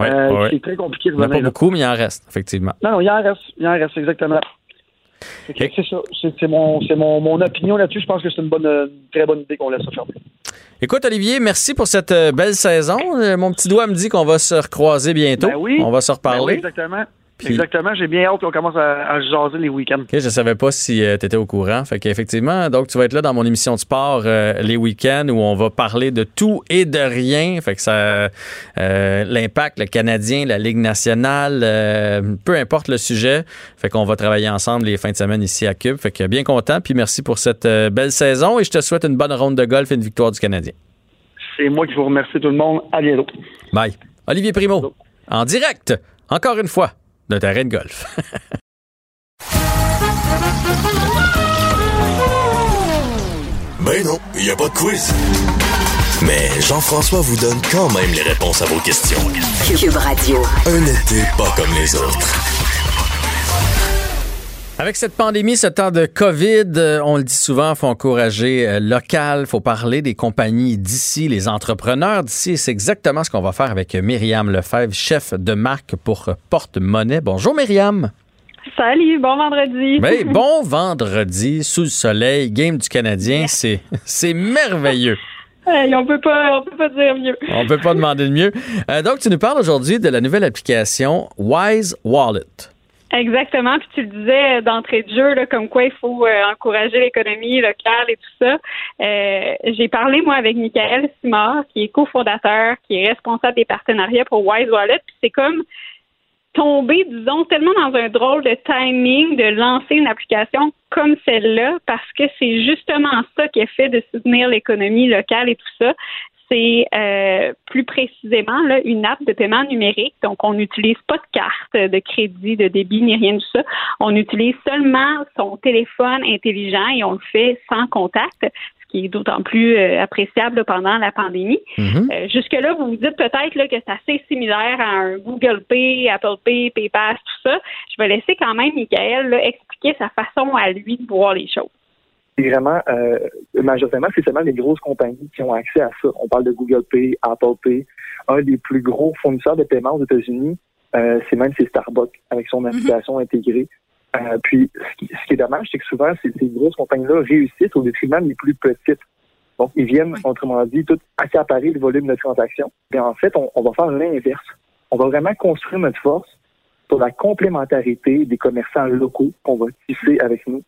Ouais, Euh, ouais. C'est très compliqué de Il n'y en a pas revenir. là. beaucoup, mais il en reste, effectivement. Non, non, il en reste. Il en reste, exactement. Et- C'est ça. C'est mon, mon, mon opinion là-dessus. Je pense que c'est une bonne, une très bonne idée qu'on laisse ça fermer. Écoute, Olivier, merci pour cette euh, belle saison. Mon petit doigt me dit qu'on va se recroiser bientôt. Ben oui. On va se Ben oui, reparler. exactement. Puis- Exactement. J'ai bien hâte qu'on commence à, à jaser les week-ends. OK, je savais pas si tu étais au courant. Fait qu'effectivement, donc tu vas être là dans mon émission de sport euh, les week-ends où on va parler de tout et de rien. Fait que ça euh, l'impact, le Canadien, la Ligue nationale, euh, peu importe le sujet. Fait qu'on va travailler ensemble les fins de semaine ici à Cube. Fait que bien content. Puis merci pour cette euh, belle saison et je te souhaite une bonne ronde de golf et une victoire du Canadien. C'est moi qui vous remercie tout le monde. À bientôt. Bye. Olivier Primo, en direct, encore une fois, d'un terrain de golf. Ben non, il n'y a pas de quiz. Mais Jean-François vous donne quand même les réponses à vos questions. Cube Radio. Un été pas comme les autres. Avec cette pandémie, ce temps de COVID, euh, on le dit souvent, il faut encourager euh, local, il faut parler des compagnies d'ici, les entrepreneurs d'ici. C'est exactement ce qu'on va faire avec Myriam Lefebvre, chef de marque pour euh, Porte-Monnaie. Bonjour Myriam. Salut, bon vendredi. Ben, bon vendredi, sous le soleil, game du Canadien, c'est c'est merveilleux. Hey, on peut pas, on peut pas dire mieux. On peut pas demander de mieux. Euh, donc, tu nous parles aujourd'hui de la nouvelle application Wise Wallet. Exactement. Puis tu le disais d'entrée de jeu, comme quoi il faut euh, encourager l'économie locale et tout ça. Euh, J'ai parlé moi avec Michael Simard, qui est cofondateur, qui est responsable des partenariats pour Wise Wallet. Puis c'est comme tomber, disons, tellement dans un drôle de timing de lancer une application comme celle-là, parce que c'est justement ça qui est fait de soutenir l'économie locale et tout ça. C'est euh, plus précisément là, une app de paiement numérique. Donc, on n'utilise pas de carte de crédit, de débit, ni rien de ça. On utilise seulement son téléphone intelligent et on le fait sans contact, ce qui est d'autant plus euh, appréciable pendant la pandémie. Mhm. Euh, Jusque-là, vous vous dites peut-être là, que c'est assez similaire à un Google Pay, Apple Pay, PayPass, tout ça. Je vais laisser quand même Michael là, expliquer sa façon à lui de voir les choses. C'est vraiment, euh, majoritairement, c'est seulement les grosses compagnies qui ont accès à ça. On parle de Google Pay, Apple Pay, un des plus gros fournisseurs de paiement aux États-Unis. Euh, c'est même c'est Starbucks avec son Mhm. application intégrée. Euh, puis, ce qui, ce qui est dommage, c'est que souvent, ces, ces grosses compagnies-là réussissent au détriment des plus petites. Donc, ils viennent, autrement dit, tout accaparer le volume de transactions. Mais en fait, on, on va faire l'inverse. On va vraiment construire notre force sur la complémentarité des commerçants locaux qu'on va tisser avec nous.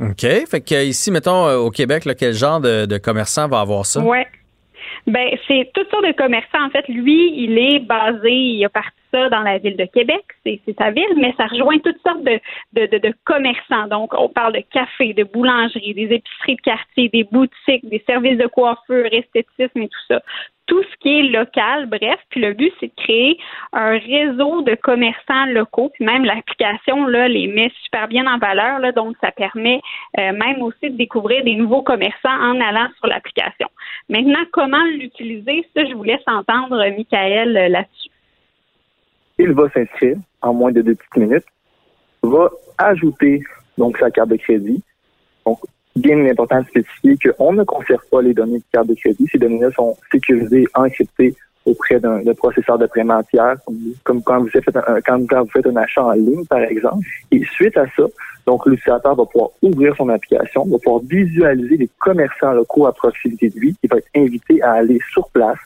OK. Fait que ici, mettons, euh, au Québec, là, quel genre de, de commerçant va avoir ça? Ouais. Ben, c'est toutes sortes de commerçants. En fait, lui, il est basé, il a parti ça dans la ville de Québec, c'est sa ville, mais ça rejoint toutes sortes de, de, de, de commerçants. Donc, on parle de café, de boulangerie, des épiceries de quartier, des boutiques, des services de coiffure, esthétisme et tout ça. Tout ce qui est local, bref. Puis le but, c'est de créer un réseau de commerçants locaux. Puis même l'application, là, les met super bien en valeur. Là, donc, ça permet euh, même aussi de découvrir des nouveaux commerçants en allant sur l'application. Maintenant, comment l'utiliser, ça, je vous laisse entendre Michael euh, là-dessus. Il va s'inscrire en moins de deux petites minutes, va ajouter donc sa carte de crédit. Donc, bien important de spécifier qu'on ne conserve pas les données de carte de crédit. Ces données-là sont sécurisées, encryptées auprès d'un processeur de paiement tiers, comme, quand, vous faites un, quand vous faites un achat en ligne, par exemple. Et suite à ça, donc l'utilisateur va pouvoir ouvrir son application, va pouvoir visualiser les commerçants locaux à proximité de lui. Il va être invité à aller sur place,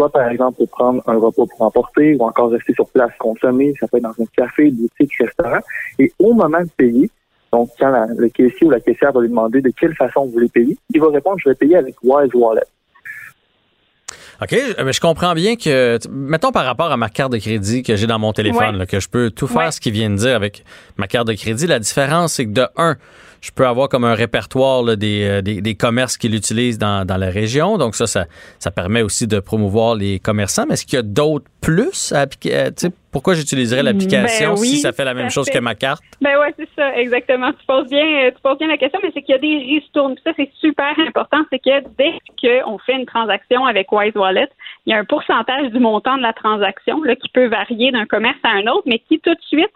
soit par exemple pour prendre un repas pour emporter ou encore rester sur place consommer. Ça peut être dans un café, boutique, restaurant. Et au moment de payer, donc quand la- le caissier ou la caissière va lui demander de quelle façon vous voulez payer, il va répondre je vais payer avec Wise Wallet. OK, euh, mais je comprends bien que, mettons par rapport à ma carte de crédit que j'ai dans mon téléphone, Ouais. là, que je peux tout faire Ouais. ce qu'il vient de dire avec ma carte de crédit. La différence, c'est que de un, je peux avoir comme un répertoire là, des, euh, des, des commerces qui l'utilisent dans, dans la région. Donc ça, ça, ça permet aussi de promouvoir les commerçants. Mais est-ce qu'il y a d'autres plus à appliquer? euh, pourquoi j'utiliserais l'application Ben oui, si ça fait la même chose fait. que ma carte? Ben ouais, c'est ça, exactement. Tu poses bien, euh, tu poses bien la question, mais c'est qu'il y a des ristournes. Puis Ça, c'est super important. C'est que dès qu'on fait une transaction avec Wise Wallet, il y a un pourcentage du montant de la transaction là, qui peut varier d'un commerce à un autre, mais qui tout de suite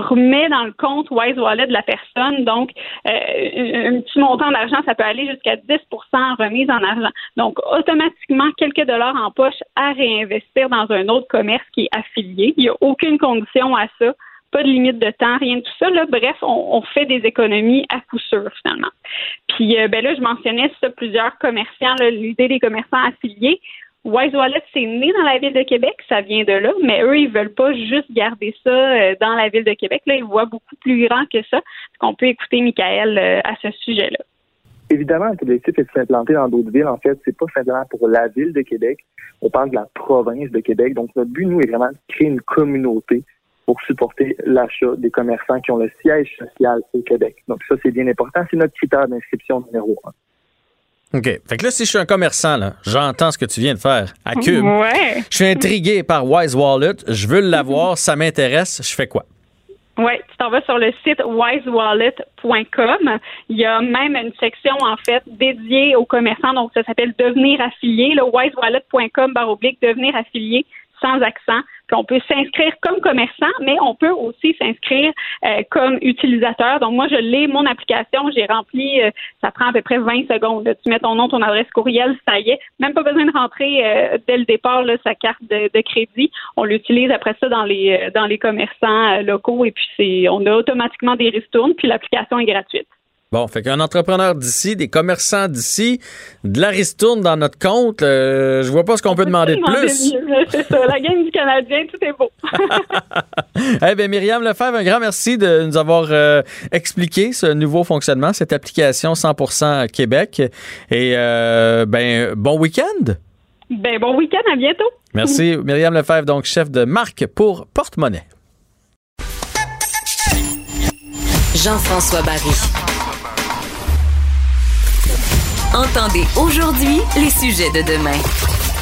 remet dans le compte Wise Wallet de la personne. Donc, euh, un petit montant d'argent, ça peut aller jusqu'à 10 en remise en argent. Donc, automatiquement, quelques dollars en poche à réinvestir dans un autre commerce qui est affilié. Il n'y a aucune condition à ça pas de limite de temps, rien de tout ça. Là. Bref, on, on fait des économies à coup sûr, finalement. Puis euh, ben là, je mentionnais ça, plusieurs commerçants, l'idée des commerçants affiliés. Wise Wallet, c'est né dans la ville de Québec, ça vient de là, mais eux, ils veulent pas juste garder ça euh, dans la ville de Québec. Là, ils voient beaucoup plus grand que ça. On peut écouter Michael euh, à ce sujet-là? Évidemment, l'objectif est de s'implanter dans d'autres villes. En fait, c'est pas simplement pour la ville de Québec. On parle de la province de Québec. Donc, notre but, nous, est vraiment de créer une communauté pour supporter l'achat des commerçants qui ont le siège social au Québec. Donc, ça, c'est bien important. C'est notre critère d'inscription numéro un. OK. Fait que là, si je suis un commerçant, là, j'entends ce que tu viens de faire à Cube. Ouais. Je suis intrigué par Wise Wallet. Je veux l'avoir. Ça m'intéresse. Je fais quoi? Oui, tu t'en vas sur le site wisewallet.com. Il y a même une section, en fait, dédiée aux commerçants. Donc, ça s'appelle Devenir affilié. Le wisewallet.com barre oblique Devenir affilié sans accent. Puis on peut s'inscrire comme commerçant, mais on peut aussi s'inscrire euh, comme utilisateur. Donc, moi, je l'ai, mon application, j'ai rempli, euh, ça prend à peu près 20 secondes. là. Tu mets ton nom, ton adresse courriel, ça y est. Même pas besoin de rentrer euh, dès le départ là, sa carte de, de crédit. On l'utilise après ça dans les euh, dans les commerçants euh, locaux et puis c'est on a automatiquement des ristournes, puis l'application est gratuite. Bon, fait qu'un entrepreneur d'ici, des commerçants d'ici, de la ristourne dans notre compte, euh, je vois pas ce qu'on peut demander de plus. C'est ça, la game du Canadien, tout est beau. Eh bien, Myriam Lefebvre, un grand merci de nous avoir euh, expliqué ce nouveau fonctionnement, cette application 100% Québec. Et euh, ben, bon week-end. ben bon week-end, à bientôt. Merci, Myriam Lefebvre, donc chef de marque pour Porte-Monnaie. Jean-François Barry. Entendez aujourd'hui les sujets de demain.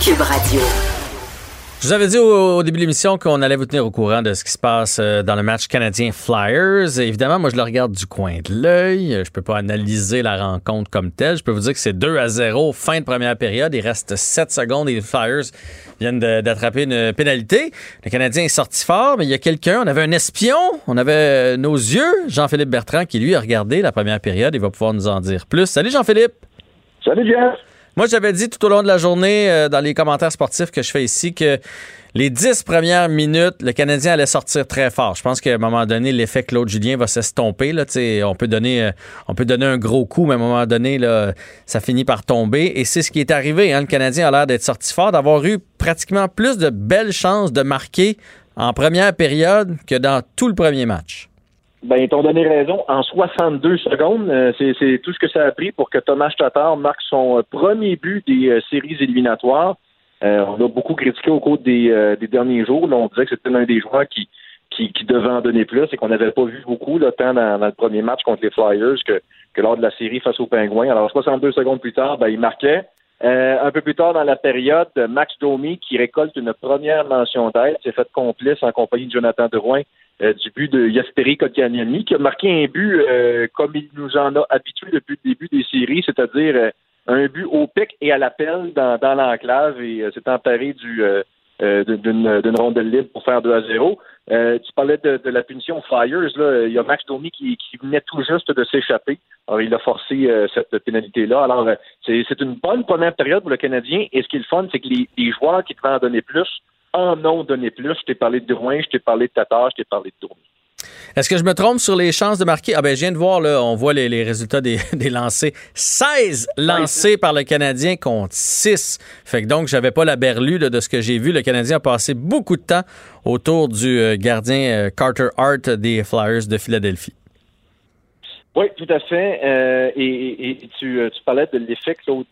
Cube Radio. Je vous avais dit au, début de l'émission qu'on allait vous tenir au courant de ce qui se passe euh, dans le match canadien Flyers. Évidemment, moi, je le regarde du coin de l'œil. Je peux pas analyser la rencontre comme telle. Je peux vous dire que c'est 2 à 0, fin de première période. Il reste 7 secondes et les Flyers viennent d'attraper une pénalité. Le Canadien est sorti fort, mais il y a quelqu'un, on avait un espion, on avait euh, nos yeux, Jean-Philippe Bertrand, qui lui a regardé la première période. Il va pouvoir nous en dire plus. Salut Jean-Philippe! Salut Jeff! Moi, j'avais dit tout au long de la journée, euh, dans les commentaires sportifs que je fais ici, que les dix premières minutes, le Canadien allait sortir très fort. Je pense qu'à un moment donné, l'effet Claude Julien va s'estomper. Là, on, peut donner, euh, on peut donner un gros coup, mais à un moment donné, là, ça finit par tomber. Et c'est ce qui est arrivé. Hein. Le Canadien a l'air d'être sorti fort, d'avoir eu pratiquement plus de belles chances de marquer en première période que dans tout le premier match. Ben, ils t'ont donné raison. En 62 secondes, euh, c'est tout ce que ça a pris pour que Thomas Tatar marque son euh, premier but des euh, séries éliminatoires. on a beaucoup critiqué au cours des, derniers jours. on disait que c'était l'un des joueurs qui, qui, devait en donner plus et qu'on n'avait pas vu beaucoup le temps dans, le premier match contre les Flyers que, que lors de la série face aux Pingouins. Alors, 62 secondes plus tard, ben, il marquait. Euh, un peu plus tard dans la période, Max Domi, qui récolte une première mention d'aide, s'est fait complice en compagnie de Jonathan Drouin euh, du but de Yasperi Kotkaniemi, qui a marqué un but euh, comme il nous en a habitué depuis le début des séries, c'est-à-dire un but au pic et à l'appel dans, dans l'enclave et s'est emparé du d'une rondelle libre pour faire 2 à 0. Euh, tu parlais de, la punition Flyers. Là. Il y a Max Domi qui, venait tout juste de s'échapper. Alors, il a forcé euh, cette pénalité-là. Alors, euh, c'est une bonne première période pour le Canadien. Et ce qui est le fun, c'est que les, joueurs qui devaient en donner plus en ont donné plus. Je t'ai parlé de Drouin, je t'ai parlé de Tatar, je t'ai parlé de Domi. Est-ce que je me trompe sur les chances de marquer? Ah ben, je viens de voir, là, on voit les, résultats des, des, lancés. 16 lancés par le Canadien contre 6. Fait que donc, j'avais pas la berlue de ce que j'ai vu. Le Canadien a passé beaucoup de temps autour du euh, gardien euh, Carter Hart des Flyers de Philadelphie. Oui, tout à fait. Euh, et, tu, parlais de l'effet Claude,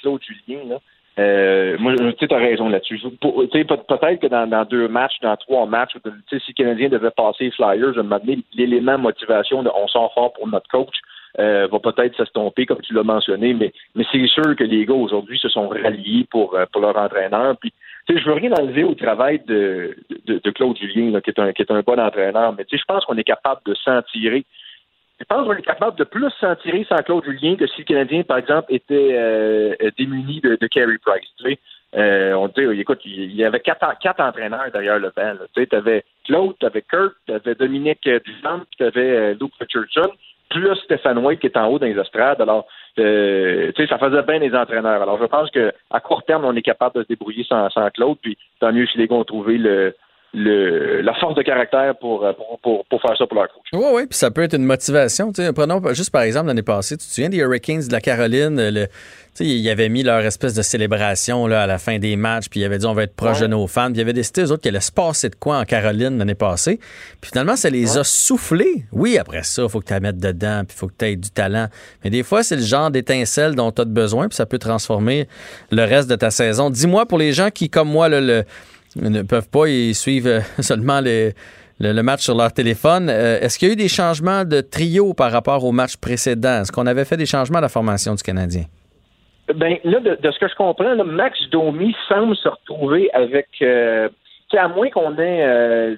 Claude Julien. Là. Euh, moi, tu as raison là-dessus. Peut-être que dans, deux matchs, dans trois matchs, si le Canadien devait passer les Flyers, je me l'élément motivation de on sort fort pour notre coach euh, va peut-être s'estomper, comme tu l'as mentionné, mais, mais c'est sûr que les gars aujourd'hui se sont ralliés pour, euh, pour leur entraîneur. Puis, je veux rien enlever au travail de, de, Claude Julien, qui, est un, qui est un bon entraîneur, mais je pense qu'on est capable de s'en tirer je pense qu'on est capable de plus s'en tirer sans Claude Julien que si le Canadien, par exemple, était euh, démuni de, de Carey Price. Tu sais. euh, on dit, écoute, il y avait quatre, quatre entraîneurs derrière le banc. Tu avais Claude, tu avais Kurt, tu Dominique Duchamp, tu avais euh, Luke Richardson, plus Stéphane White qui est en haut dans les estrades. Alors, euh, tu sais, ça faisait bien les entraîneurs. Alors, je pense qu'à court terme, on est capable de se débrouiller sans, sans Claude. Puis, tant mieux si les gars ont trouvé le, le, la force de caractère pour, euh, pour, pour, faire ça pour leur coach. Oui, oui, puis ça peut être une motivation. Prenons juste par exemple l'année passée, tu te souviens des Hurricanes de la Caroline, le, ils avaient mis leur espèce de célébration là, à la fin des matchs, puis ils avaient dit on va être proche de nos fans. Puis ils avaient décidé, eux autres, qu'il allait se passer de quoi en Caroline l'année passée. Puis finalement, ça les a soufflés. Oui, après ça, il faut que tu la mettes dedans, puis il faut que tu aies du talent. Mais des fois, c'est le genre d'étincelle dont tu as besoin, puis ça peut transformer le reste de ta saison. Dis-moi, pour les gens qui, comme moi, le ne peuvent pas y suivre euh, seulement le, match sur leur téléphone. Euh, est-ce qu'il y a eu des changements de trio par rapport au match précédent? Est-ce qu'on avait fait des changements à la formation du Canadien? Ben là, de, ce que je comprends, Max Domi semble se retrouver avec, euh, à moins qu'on ait,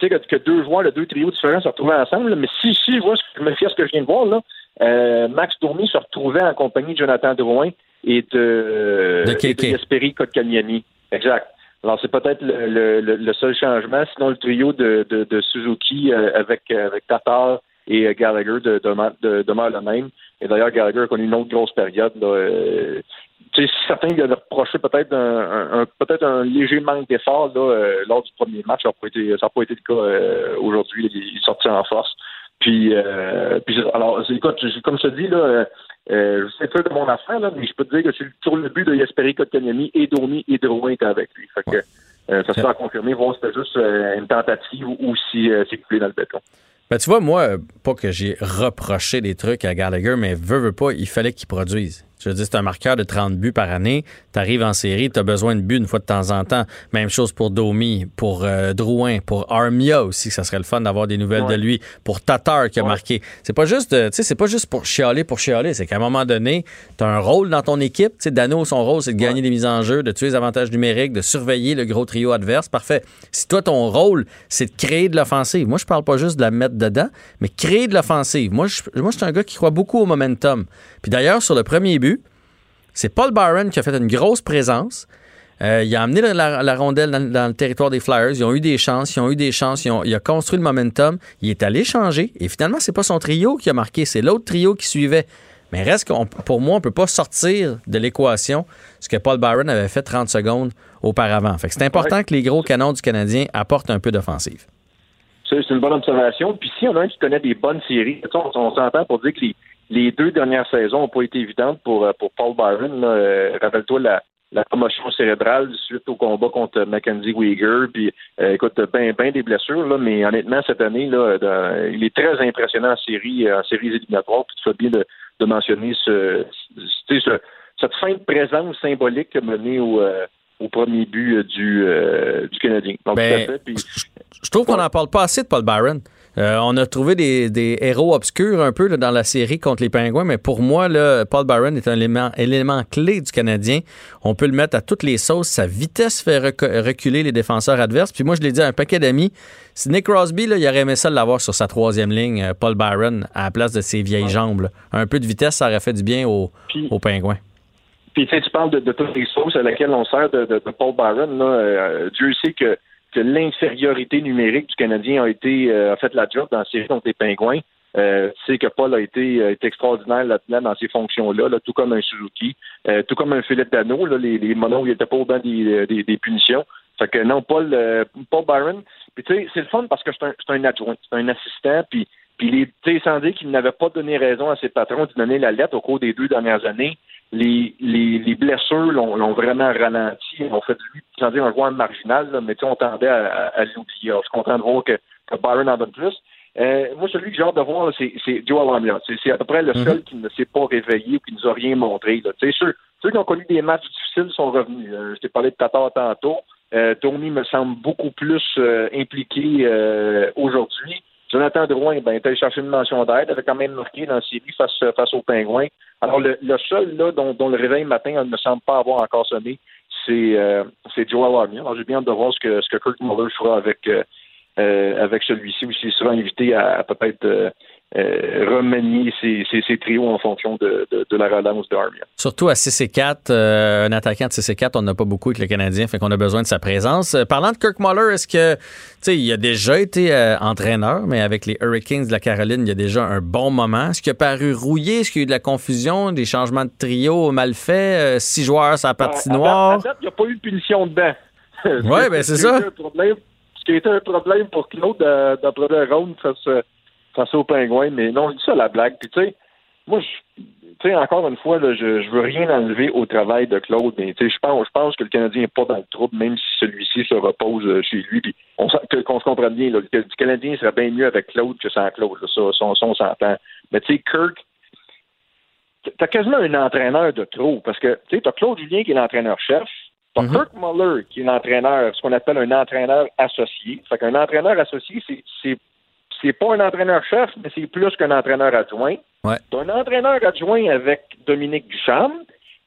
que, que, deux joueurs, le deux trios différents se retrouvent ensemble. mais si, si je vois, je me fie à ce que je viens de voir là, Max Domi se retrouvait en compagnie de Jonathan Drouin et de, de, Kotkaniemi. Exact. Alors, c'est peut-être le, le, le, seul changement. Sinon, le trio de, Suzuki euh, avec, euh, avec Tatar et euh, Gallagher de, de, demeure le même. Et d'ailleurs, Gallagher a connu une autre grosse période. Là, euh, certains lui avaient reproché peut-être un, peut-être un léger manque d'effort là, lors du premier match. Ça n'a pas été, ça n'a pas été le cas aujourd'hui. Il est sorti en force. Puis, puis alors, écoute, comme je te dis, là, euh, sais peu de mon affaire, là, mais je peux te dire que sur le but de Yasperi Kotkaniemi, et Domi et Drouin étaient avec lui. Fait que, euh, ça sera confirmé, voir si c'était juste euh, une tentative ou, si c'est coulé dans le béton. Ben, tu vois, moi, pas que j'ai reproché des trucs à Gallagher, mais veut, veut pas, il fallait qu'il produise. Je veux dire, c'est un marqueur de 30 buts par année. Tu arrives en série, tu as besoin de buts une fois de temps en temps. Même chose pour Domi, pour euh, Drouin, pour Armia aussi, ça serait le fun d'avoir des nouvelles de lui. Pour Tatar qui a marqué. C'est pas juste, tu sais, c'est pas juste pour chialer pour chialer. C'est qu'à un moment donné, tu as un rôle dans ton équipe. Tu sais, Dano, son rôle, c'est de gagner des mises en jeu, de tuer les avantages numériques, de surveiller le gros trio adverse. Parfait. Si toi, ton rôle, c'est de créer de l'offensive. Moi, je parle pas juste de la mettre dedans, mais créer de l'offensive. Moi, je, moi, je suis un gars qui croit beaucoup au momentum. Puis d'ailleurs, sur le premier but, c'est Paul Byron qui a fait une grosse présence. Euh, il a amené la, rondelle dans, le territoire des Flyers. Ils ont eu des chances, ils ont eu des chances. il a construit le momentum. Il est allé changer. Et finalement, c'est pas son trio qui a marqué, c'est l'autre trio qui suivait. Mais reste qu'on, pour moi, on ne peut pas sortir de l'équation ce que Paul Byron avait fait 30 secondes auparavant. Fait que c'est important que les gros canons du Canadien apportent un peu d'offensive. C'est une bonne observation. Puis si on a un qui connaît des bonnes séries, on, s'entend pour dire que les, deux dernières saisons n'ont pas été évidentes pour, euh, pour Paul Byron. Euh, rappelle-toi la, la commotion cérébrale suite au combat contre Mackenzie Weger. Puis, euh, écoute, bien ben des blessures, là, mais honnêtement, cette année, là, il est très impressionnant en série, en séries éliminatoires. Puis, tu fais bien de, de mentionner ce, ce, cette fin de présence symbolique menée au, au premier but du, du Canadien. Donc, ben, je trouve qu'on n'en parle pas assez de Paul Byron. Euh, on a trouvé des, héros obscurs un peu dans la série contre les Pingouins, mais pour moi, là, Paul Byron est un élément, élément, clé du Canadien. On peut le mettre à toutes les sauces. Sa vitesse fait reculer les défenseurs adverses. Puis moi, je l'ai dit à un paquet d'amis, si Nick Crosby, là, il aurait aimé ça l'avoir sur sa troisième ligne, euh, Paul Byron, à la place de ses vieilles jambes. Un peu de vitesse, ça aurait fait du bien aux, Pingouins. Puis tu, sais, tu parles de, toutes les sauces à laquelle on sert de, Paul Byron. Là. Euh, Dieu sait que que l'infériorité numérique du Canadien a été euh, a fait la job dans la série contre les Pingouins. Euh, c'est que Paul a été, euh, extraordinaire là-dedans dans ces fonctions-là, tout comme un Suzuki, euh, tout comme un Philippe là, les, les monos, il était pas au banc des, des, punitions. Fait que non, Paul, Paul Byron, puis tu sais, c'est le fun parce que c'est un, un adjoint, c'est un assistant, puis puis les, sans dire qu'il n'avait pas donné raison à ses patrons de donner la lettre au cours des deux dernières années, les, les, les blessures l'ont vraiment ralenti. On fait de lui, sans dire un joueur marginal, là, mais on tendait à, à, l'oublier. Je suis content de voir que, que Byron en donne plus. Euh, moi, celui que j'ai hâte de voir, c'est Joe Alamia. C'est à peu près le mhm. seul qui ne s'est pas réveillé ou qui nous a rien montré. Là. Ceux, ceux qui ont connu des matchs difficiles sont revenus. Euh, je t'ai parlé de Tatar tantôt. Euh, Tony me semble beaucoup plus euh, impliqué euh, aujourd'hui. Jonathan Drouin, ben, était cherché une mention d'aide, avait quand même marqué dans la série face, face aux Pingouins. Alors, le, seul là, dont, le réveil matin ne me semble pas avoir encore sonné, c'est euh, Joel Armia. Alors, j'ai bien hâte de voir ce que, ce que Kurt Muller fera avec, euh, euh, avec celui-ci, s'il sera invité à, peut-être euh, euh, remanier ses, trios en fonction de, la relance d'Armia. Surtout à 6 et 4, un attaquant de 6 et 4, on n'a pas beaucoup avec le Canadien, fait qu'on a besoin de sa présence. parlant de Kirk Muller, est-ce que, tu sais, il a déjà été entraîneur, mais avec les Hurricanes de la Caroline, il y a déjà un bon moment. Est-ce qu'il a paru rouillé? Est-ce qu'il y a eu de la confusion, des changements de trio mal faits? six joueurs sur la patinoire? il n'y a pas eu de punition dedans. oui, ben c'est ça qui a été un problème pour Claude euh, le round face, face aux Pingouins. Mais non, je dis ça la blague. Puis tu sais, moi, tu sais, encore une fois, là, je, je veux rien enlever au travail de Claude, mais tu sais, je pense, je pense que le Canadien n'est pas dans le trouble, même si celui-ci se repose euh, chez lui. Puis on qu'on se comprenne bien, là, le, Canadien serait bien mieux avec Claude que sans Claude. ça, ça, on s'entend. Mais tu sais, Kirk, t'as quasiment un entraîneur de trop, parce que tu sais, t'as Claude Julien qui est l'entraîneur-chef, Mm Kirk Muller, qui est l'entraîneur, ce qu'on appelle un entraîneur associé. Fait qu'un entraîneur associé, c'est, c'est, pas un entraîneur-chef, mais c'est plus qu'un entraîneur adjoint. Ouais. T'as un entraîneur adjoint avec Dominique Duchamp.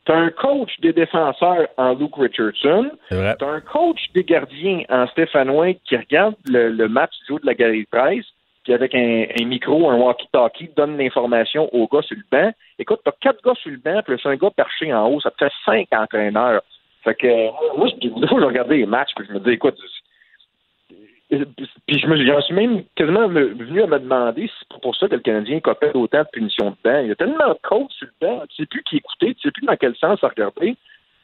T'as un coach des défenseurs en Luke Richardson. T'as un coach des gardiens en Stéphanois qui regarde le, match du jour de la galerie de presse, puis avec un, micro, un walkie-talkie, donne l'information aux gars sur le banc. Écoute, t'as quatre gars sur le banc, plus un gars perché en haut, ça te fait cinq entraîneurs. Fait que moi, des fois, je regardais les matchs, puis je me disais, écoute, puis je me, suis même quasiment venu à me demander si c'est pour ça que le Canadien copait autant de punitions de banc. Il y a tellement de coachs sur le banc, tu sais plus qui écouter, tu sais plus dans quel sens regarder.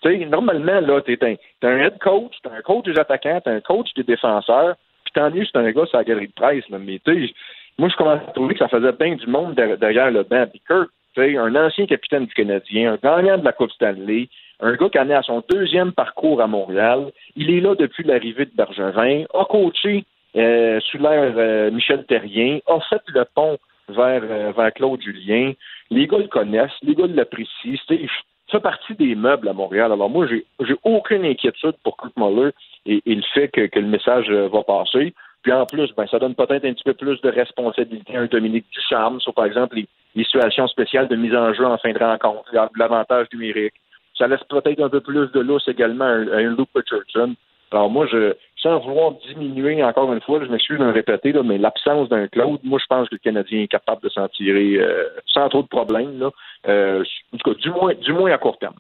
Tu sais, normalement, là, t'es un, t'es un head coach, t'es un coach des attaquants, t'es un coach des défenseurs, puis tant mieux c'est un gars sur la galerie de presse, là, mais tu sais, moi, je commence à trouver que ça faisait bien du monde derrière le banc. Puis Kirk, un ancien capitaine du Canadien, un gagnant de la Coupe Stanley, un gars qui en est à son deuxième parcours à Montréal. Il est là depuis l'arrivée de Bergevin, a coaché euh, sous l'ère euh, Michel Terrien, a fait le pont vers, euh, vers Claude Julien. Les gars le connaissent, les gars l'apprécient. Il fait partie des meubles à Montréal. Alors moi, j'ai, aucune inquiétude pour Kurt Muller et, le fait que, le message va passer. En plus, ben, ça donne peut-être un petit peu plus de responsabilité à un Dominique Ducharme sur, par exemple, les, situations spéciales de mise en jeu en fin de rencontre, l'avantage numérique ça laisse peut-être un peu plus de lousse également à un, Luke Richardson. Alors moi, je, sans vouloir diminuer encore une fois, je m'excuse de me répéter, mais l'absence d'un Claude, moi je pense que le Canadien est capable de s'en tirer euh, sans trop de problèmes. Euh, en tout cas, du moins, du moins à court terme.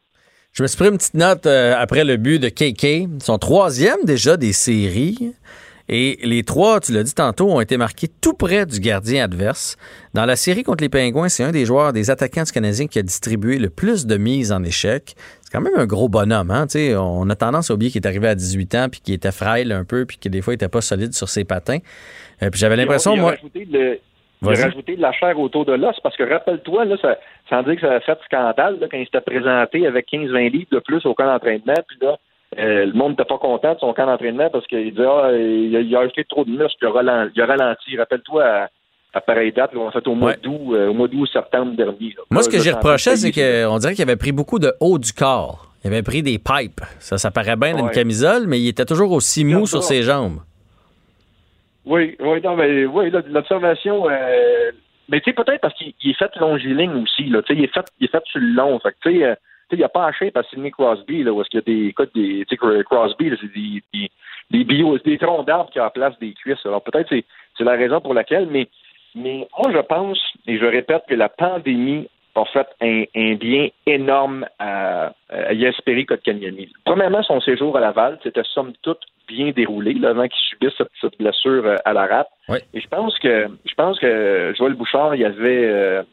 Je me suis pris une petite note euh, après le but de KK, son troisième déjà des séries. Et les trois, tu l'as dit tantôt, ont été marqués tout près du gardien adverse. Dans la série contre les Pingouins, c'est un des joueurs, des attaquants du Canadien qui a distribué le plus de mises en échec. C'est quand même un gros bonhomme. Hein? on a tendance à oublier qu'il est arrivé à 18 ans, puis qu'il était frêle un peu, puis que des fois, il n'était pas solide sur ses patins. Euh, puis j'avais l'impression, moi... Il a rajouté de la chair autour de l'os parce que rappelle-toi, là, ça, sans dire que ça a fait scandale quand il s'était présenté avec 15-20 livres de plus au camp d'entraînement, puis là, euh, le monde n'était pas content de son camp d'entraînement parce qu'il disait ah, il, a, acheté trop de muscles, il a ralenti. Il a ralenti. Rappelle-toi à, à pareille date, on fait au mois d'août, euh, au mois d'août septembre dernier. Moi, ce que j'ai reproché, c'est qu'on dirait qu'il avait pris beaucoup de haut du corps. Il avait pris des pipes. Ça, ça paraît bien dans une camisole, mais il était toujours aussi mou sur ses jambes. Oui, oui, non, mais oui, l'observation. Euh, mais tu sais, peut-être parce qu'il est fait longiligne aussi, là. Tu sais, il est fait, il est fait sur le long. Fait tu sais, euh, il a pas haché par Sidney Crosby, là, où est-ce qu'il y a des écoute, des, tu sais, Crosby, c'est des, des, des bio, des troncs d'arbres qui remplacent des cuisses. Alors peut-être c'est, c'est la raison pour laquelle, mais, mais moi je pense, et je répète que la pandémie a fait un, bien énorme à, à Yasperi Kotkaniemi. Premièrement, son séjour à Laval, c'était somme toute bien déroulé là, avant qu'il subisse cette, blessure euh, à la rate. Et je pense que je pense que Joël Bouchard, il avait euh,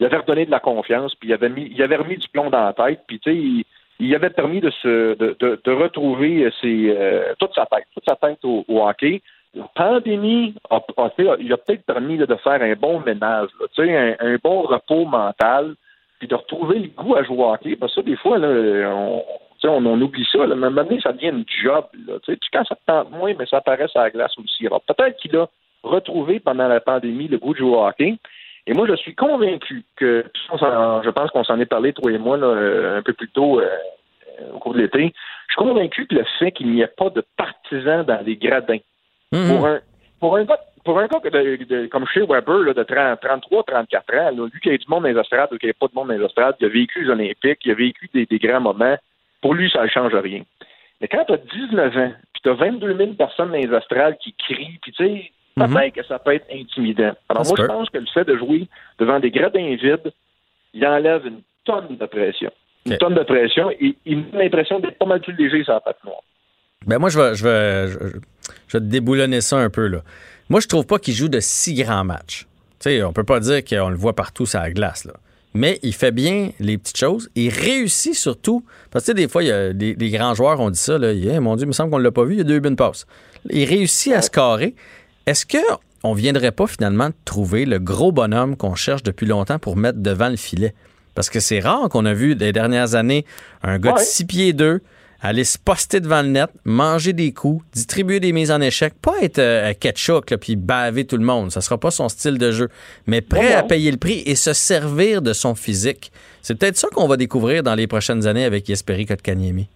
il avait redonné de la confiance, puis il avait mis il avait remis du plomb dans la tête, puis tu sais, il, avait permis de se de, retrouver euh, toute sa tête, toute sa tête au, hockey. La pandémie a, il a peut-être permis de faire un bon ménage, un, un, bon repos mental, puis de retrouver le goût à jouer au hockey. Parce que ça, des fois, là, on, on, on, oublie ça. Là. Mais maintenant, ça devient une job. Là. Quand ça te tente moins, mais ça apparaît sur la glace aussi. Peut-être qu'il a retrouvé pendant la pandémie le goût de jouer au hockey. Et moi, je suis convaincu que, je pense qu'on s'en est parlé, toi et moi, là, euh, un peu plus tôt euh, au cours de l'été. Je suis convaincu que le fait qu'il n'y ait pas de partisans dans les gradins, mm-hmm. pour un pour un gars, pour un gars de, comme chez Weber, là, de 33, 34 ans, lui qui a du monde dans les estrades, qui n'a pas de monde dans les estrades, qui a vécu les Olympiques, qui a vécu des, des grands moments, pour lui, ça ne change rien. Mais quand tu as 19 ans, puis tu as 22 000 personnes dans les astrales qui crient, puis tu sais, mhm. que ça peut être intimidant. Alors moi, je pense que le fait de jouer devant des gradins vides, il enlève une tonne de pression. Une tonne de pression et il me donne l'impression d'être pas mal plus léger sur la noire. Ben moi, je vais, je, vais, je, je vais déboulonner ça un peu. Là. Moi, je trouve pas qu'il joue de si grands matchs. Sais, on peut pas dire qu'on le voit partout sur la glace. Là mais il fait bien les petites choses. Il réussit surtout. Parce que des fois, il y a des, grands joueurs ont dit ça. Là, mon Dieu, il me semble qu'on ne l'a pas vu. Il y a deux bonnes passes. Il réussit à se carrer. Est-ce qu'on ne viendrait pas finalement de trouver le gros bonhomme qu'on cherche depuis longtemps pour mettre devant le filet? Parce que c'est rare qu'on a vu des dernières années un gars de 6 pieds 2 aller se poster devant le net, manger des coups, distribuer des mises en échec, pas être euh, ketchup puis baver tout le monde, ça sera pas son style de jeu, mais prêt à payer le prix et se servir de son physique. C'est peut-être ça qu'on va découvrir dans les prochaines années avec Yesperi Kotkaniemi.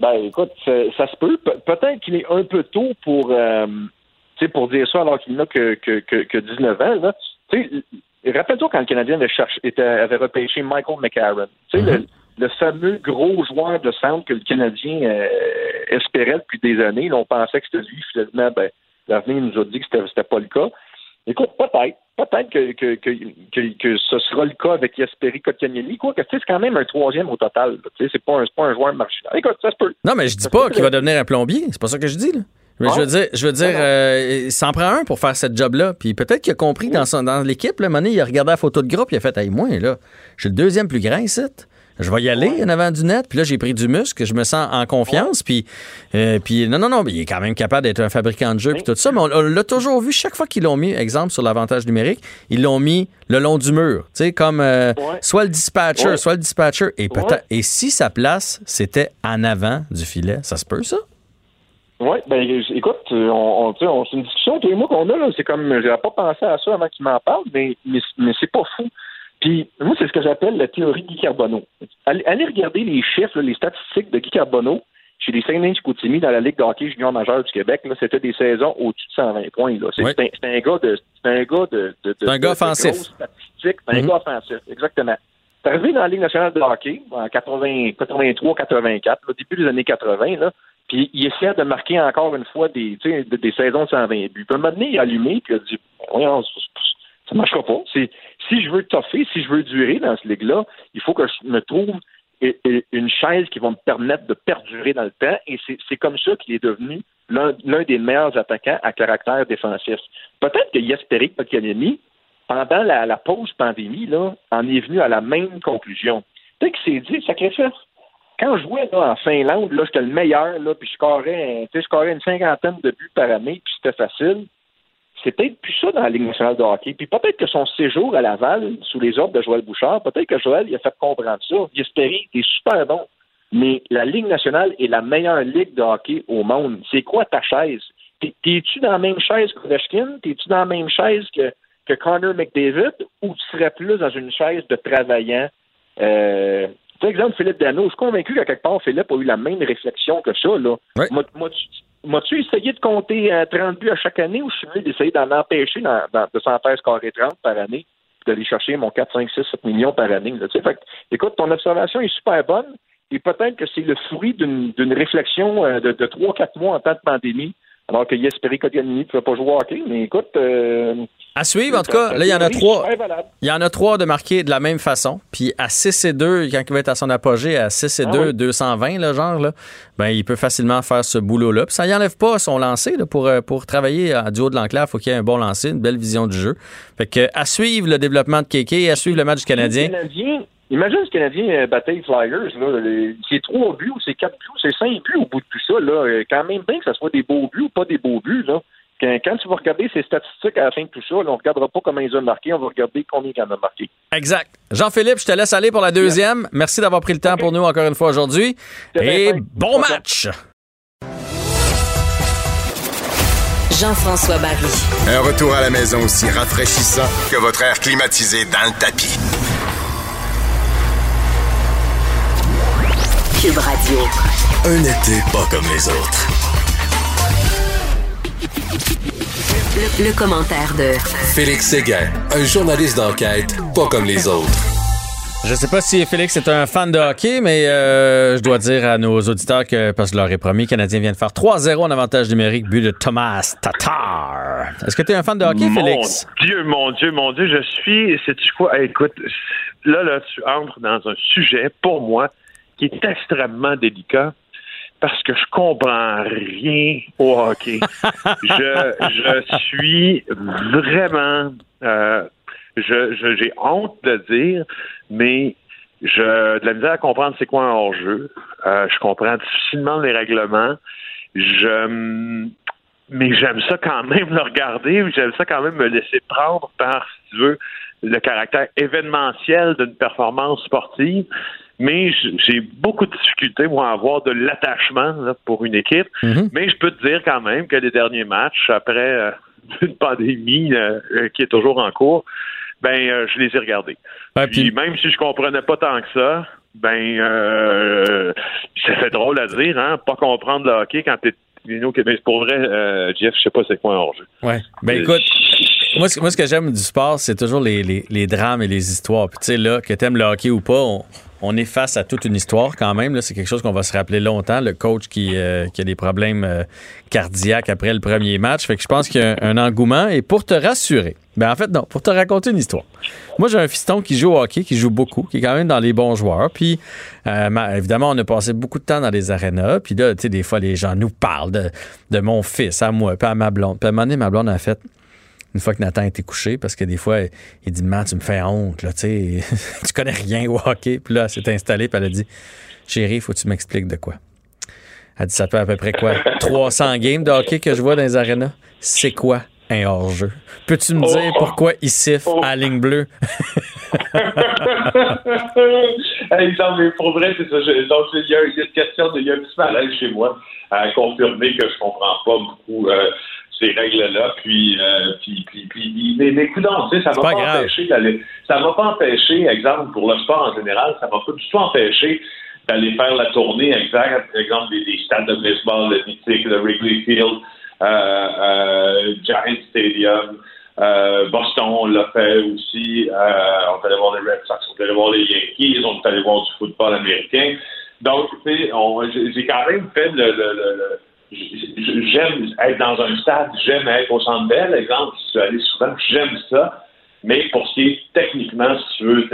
Ben écoute, ça, se peut. peut-être qu'il est un peu tôt pour euh, pour dire ça alors qu'il n'a que, que, que, 19 ans. Là. Rappelle-toi quand le Canadien avait, cherché, avait repêché Michael McCarron. Tu sais, mm-hmm le fameux gros joueur de centre que le Canadien euh, espérait depuis des années. on pensait que c'était lui. Finalement, ben, l'avenir nous a dit que c'était, c'était pas le cas. Écoute, peut-être. Peut-être que, que, que, que, ce sera le cas avec Yasperi Kotkaniemi. Quoi que c'est quand même un troisième au total. C'est pas, un, pas un joueur marginal. Écoute, ça se peut. Non, mais je dis pas qu'il va devenir un plombier. C'est pas ça que je dis. Là. Mais je veux dire, je veux dire, euh, s'en prend un pour faire cette job-là. Puis peut-être qu'il a compris dans, son, dans l'équipe, là, il a regardé la photo de groupe, il a fait, hey, moi, là, je suis le deuxième plus grand ici je vais y aller en avant du net. Puis là, j'ai pris du muscle, je me sens en confiance. Puis, euh, puis non, non, non, mais il est quand même capable d'être un fabricant de jeux puis tout ça. Mais on, l'a toujours vu chaque fois qu'ils l'ont mis, exemple sur l'avantage numérique, ils l'ont mis le long du mur. Tu sais, comme euh, soit le dispatcher, soit le dispatcher. Et, peut-être, et si sa place, c'était en avant du filet, ça se peut, ça? Oui, ben écoute, on, on, c'est une discussion, tous les mots qu'on a, là, c'est comme, j'avais pas pensé à ça avant qu'il m'en parle, mais, mais, mais c'est pas fou. Puis, moi, c'est ce que j'appelle la théorie Guy Carbonneau. Allez, regarder les chiffres, les statistiques de Guy Carbonneau chez les Saint-Denis-Chicoutimi dans la Ligue de hockey junior majeur du Québec. C'était des saisons au-dessus de 120 points. C'est un, gars de. C'est un gars de. de, un gars offensif. C'est un mm-hmm. gars offensif, exactement. C'est arrivé dans la Ligue nationale de hockey en 83-84, au début des années 80, là, puis il essaie de marquer encore une fois des, saisons de 120 buts. Puis un moment donné, il a allumé, puis il a dit Voyons, ça marchera pas. Si je veux toffer, si je veux durer dans ce ligue-là, il faut que je me trouve une chaise qui va me permettre de perdurer dans le temps. Et c'est, comme ça qu'il est devenu l'un des meilleurs attaquants à caractère défensif. Peut-être que Jesperi Kotkaniemi, pendant la, pause pandémie, là, en est venu à la même conclusion. Peut-être qu'il s'est dit, sacrifice. Quand je jouais en Finlande, là, j'étais le meilleur, là, puis je scorais, je une cinquantaine de buts par année, puis c'était facile. C'est peut-être plus ça dans la Ligue nationale de hockey. Puis peut-être que son séjour à Laval, sous les ordres de Joël Bouchard, peut-être que Joël il a fait comprendre ça. Jesperi, t'es super bon. Mais la Ligue nationale est la meilleure ligue de hockey au monde. C'est quoi ta chaise? T'es-tu dans la même chaise que Ovechkin? T'es-tu dans la même chaise que, que Connor McDavid? Ou tu serais plus dans une chaise de travaillant? Euh, par exemple, Philippe Dano, je suis convaincu qu'à quelque part, Philippe a eu la même réflexion que ça. Là. M'as-tu essayé de compter 30 euh, buts à chaque année ou je suis venu d'essayer d'en empêcher de s'en faire scorer 30 par année, d'aller chercher mon 4, 5, 6, 7 millions par année? fait, écoute, ton observation est super bonne et peut-être que c'est le fruit d'une réflexion euh, de, de 3-4 mois en temps de pandémie alors que Jesperi Kotkaniemi ne pouvait pas jouer au hockey. Mais écoute. Euh, à suivre, en tout cas, là, il y en a trois. Il y en a trois de marquer de la même façon. Puis à 6 et 2, quand il va être à son apogée, à 6 et 2, 220, le genre, là, ben, il peut facilement faire ce boulot-là. Puis ça n'enlève pas son lancer. pour, euh, pour travailler à duo de l'enclave, il faut qu'il y ait un bon lancer, une belle vision du jeu. Fait que à suivre le développement de Kéké, à suivre le match du Canadien. Imagine ce Canadien euh, bataille Flyers, là, c'est trois buts, c'est quatre buts, c'est cinq buts au bout de tout ça. Là. Euh, quand même bien que ce soit des beaux buts ou pas des beaux buts. Là. Quand, tu vas regarder ces statistiques à la fin de tout ça, on ne regardera pas comment ils ont marqué, on va regarder combien ils en ont marqué. Exact. Jean-Philippe, je te laisse aller pour la deuxième. Merci d'avoir pris le temps pour nous encore une fois aujourd'hui. Et bon match! Jean-François Barry. Un retour à la maison aussi rafraîchissant que votre air climatisé dans le tapis. Radio. Un été pas comme les autres. Le, commentaire de Félix Séguin, un journaliste d'enquête pas comme les autres. Je sais pas si Félix est un fan de hockey, mais euh, je dois dire à nos auditeurs que, parce que je leur ai promis, le Canadien vient de faire 3-0 en avantage numérique, but de Thomas Tatar. Est-ce que tu es un fan de hockey, Félix? Mon Dieu, mon Dieu, mon Dieu, je suis. Sais-tu quoi? Écoute, là, là, tu entres dans un sujet, pour moi, qui est extrêmement délicat parce que je comprends rien au hockey. je, je suis vraiment, euh, je, j'ai honte de dire, mais je de la misère à comprendre c'est quoi un hors-jeu. Euh, je comprends difficilement les règlements. Je mais j'aime ça quand même le regarder, j'aime ça quand même me laisser prendre par, si tu veux, le caractère événementiel d'une performance sportive mais j'ai beaucoup de difficultés, moi, à avoir de l'attachement pour une équipe. Mhm. Mais je peux te dire quand même que les derniers matchs, après euh, une pandémie euh, euh, qui est toujours en cours, ben, je les ai regardés. puis, même si je comprenais pas tant que ça, ben, ça fait drôle à dire, hein, pas comprendre le hockey quand t'es mais pour vrai, Jeff, je sais pas c'est quoi un hors-jeu. Ouais. Ben écoute, moi, ce, que j'aime du sport, c'est toujours les, les, drames et les histoires. Puis tu sais, là, que t'aimes le hockey ou pas, on, on est face à toute une histoire quand même. C'est quelque chose qu'on va se rappeler longtemps. Le coach qui, euh, a des problèmes euh, cardiaques après le premier match. Fait que je pense qu'il y a un, engouement. Et pour te rassurer, ben en fait, non, pour te raconter une histoire. Moi, j'ai un fiston qui joue au hockey, qui joue beaucoup, qui est quand même dans les bons joueurs. Puis, euh, évidemment, on a passé beaucoup de temps dans les arénas. Puis là, tu sais, des fois, les gens nous parlent de, mon fils à moi, puis à ma blonde. Puis à un moment donné, ma blonde a fait une fois que Nathan était couché, parce que des fois, il dit Man, tu me fais honte, là, tu sais, tu connais rien au hockey. Puis là, elle s'est installée, puis elle a dit Chérie, faut que tu m'expliques de quoi. Elle dit Ça fait à peu près quoi? 300 games de hockey que je vois dans les arénas? C'est quoi un hors-jeu? Peux-tu me dire oh. pourquoi il siffle à ligne bleue? Mais pour vrai, c'est ça. donc, il y, a, une question, de, il y a un petit malaise chez moi à confirmer que je comprends pas beaucoup. Euh, ces règles-là. Puis, euh, puis, puis, puis, mais, mais écoute, tu sais, ça va pas, empêcher d'aller. Ça va pas empêcher, exemple, pour le sport en général, ça va pas du tout empêcher d'aller faire la tournée, exact, par exemple, des, stades de baseball, le mythique, le Wrigley Field, euh, euh, Giant Stadium. Euh, Boston, on l'a fait aussi. Euh, on est allé voir les Red Sox, on est allé voir les Yankees, on est allé voir du football américain. Donc, tu sais, j'ai quand même fait le, le, le j'aime être dans un stade, j'aime être au centre belle, exemple, si tu veux aller souvent, j'aime ça. Mais pour ce qui est techniquement, si tu veux,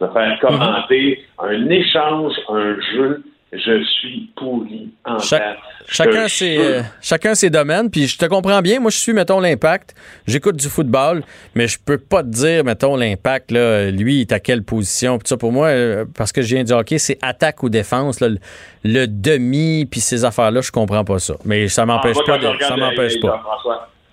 me faire commenter un échange, un jeu, Je suis pourri en Cha-. Chacun Je ses, euh, chacun ses domaines, puis je te comprends bien. Moi, je suis, mettons, l'impact. J'écoute du football, mais je peux pas te dire, mettons, l'impact, là, lui, il est à quelle position. Puis ça, pour moi, euh, parce que je viens du hockey, c'est attaque ou défense. là, le, le demi, puis ces affaires-là, je comprends pas ça. Mais ça m'empêche Ah, moi, pas. de- ça m'empêche pas.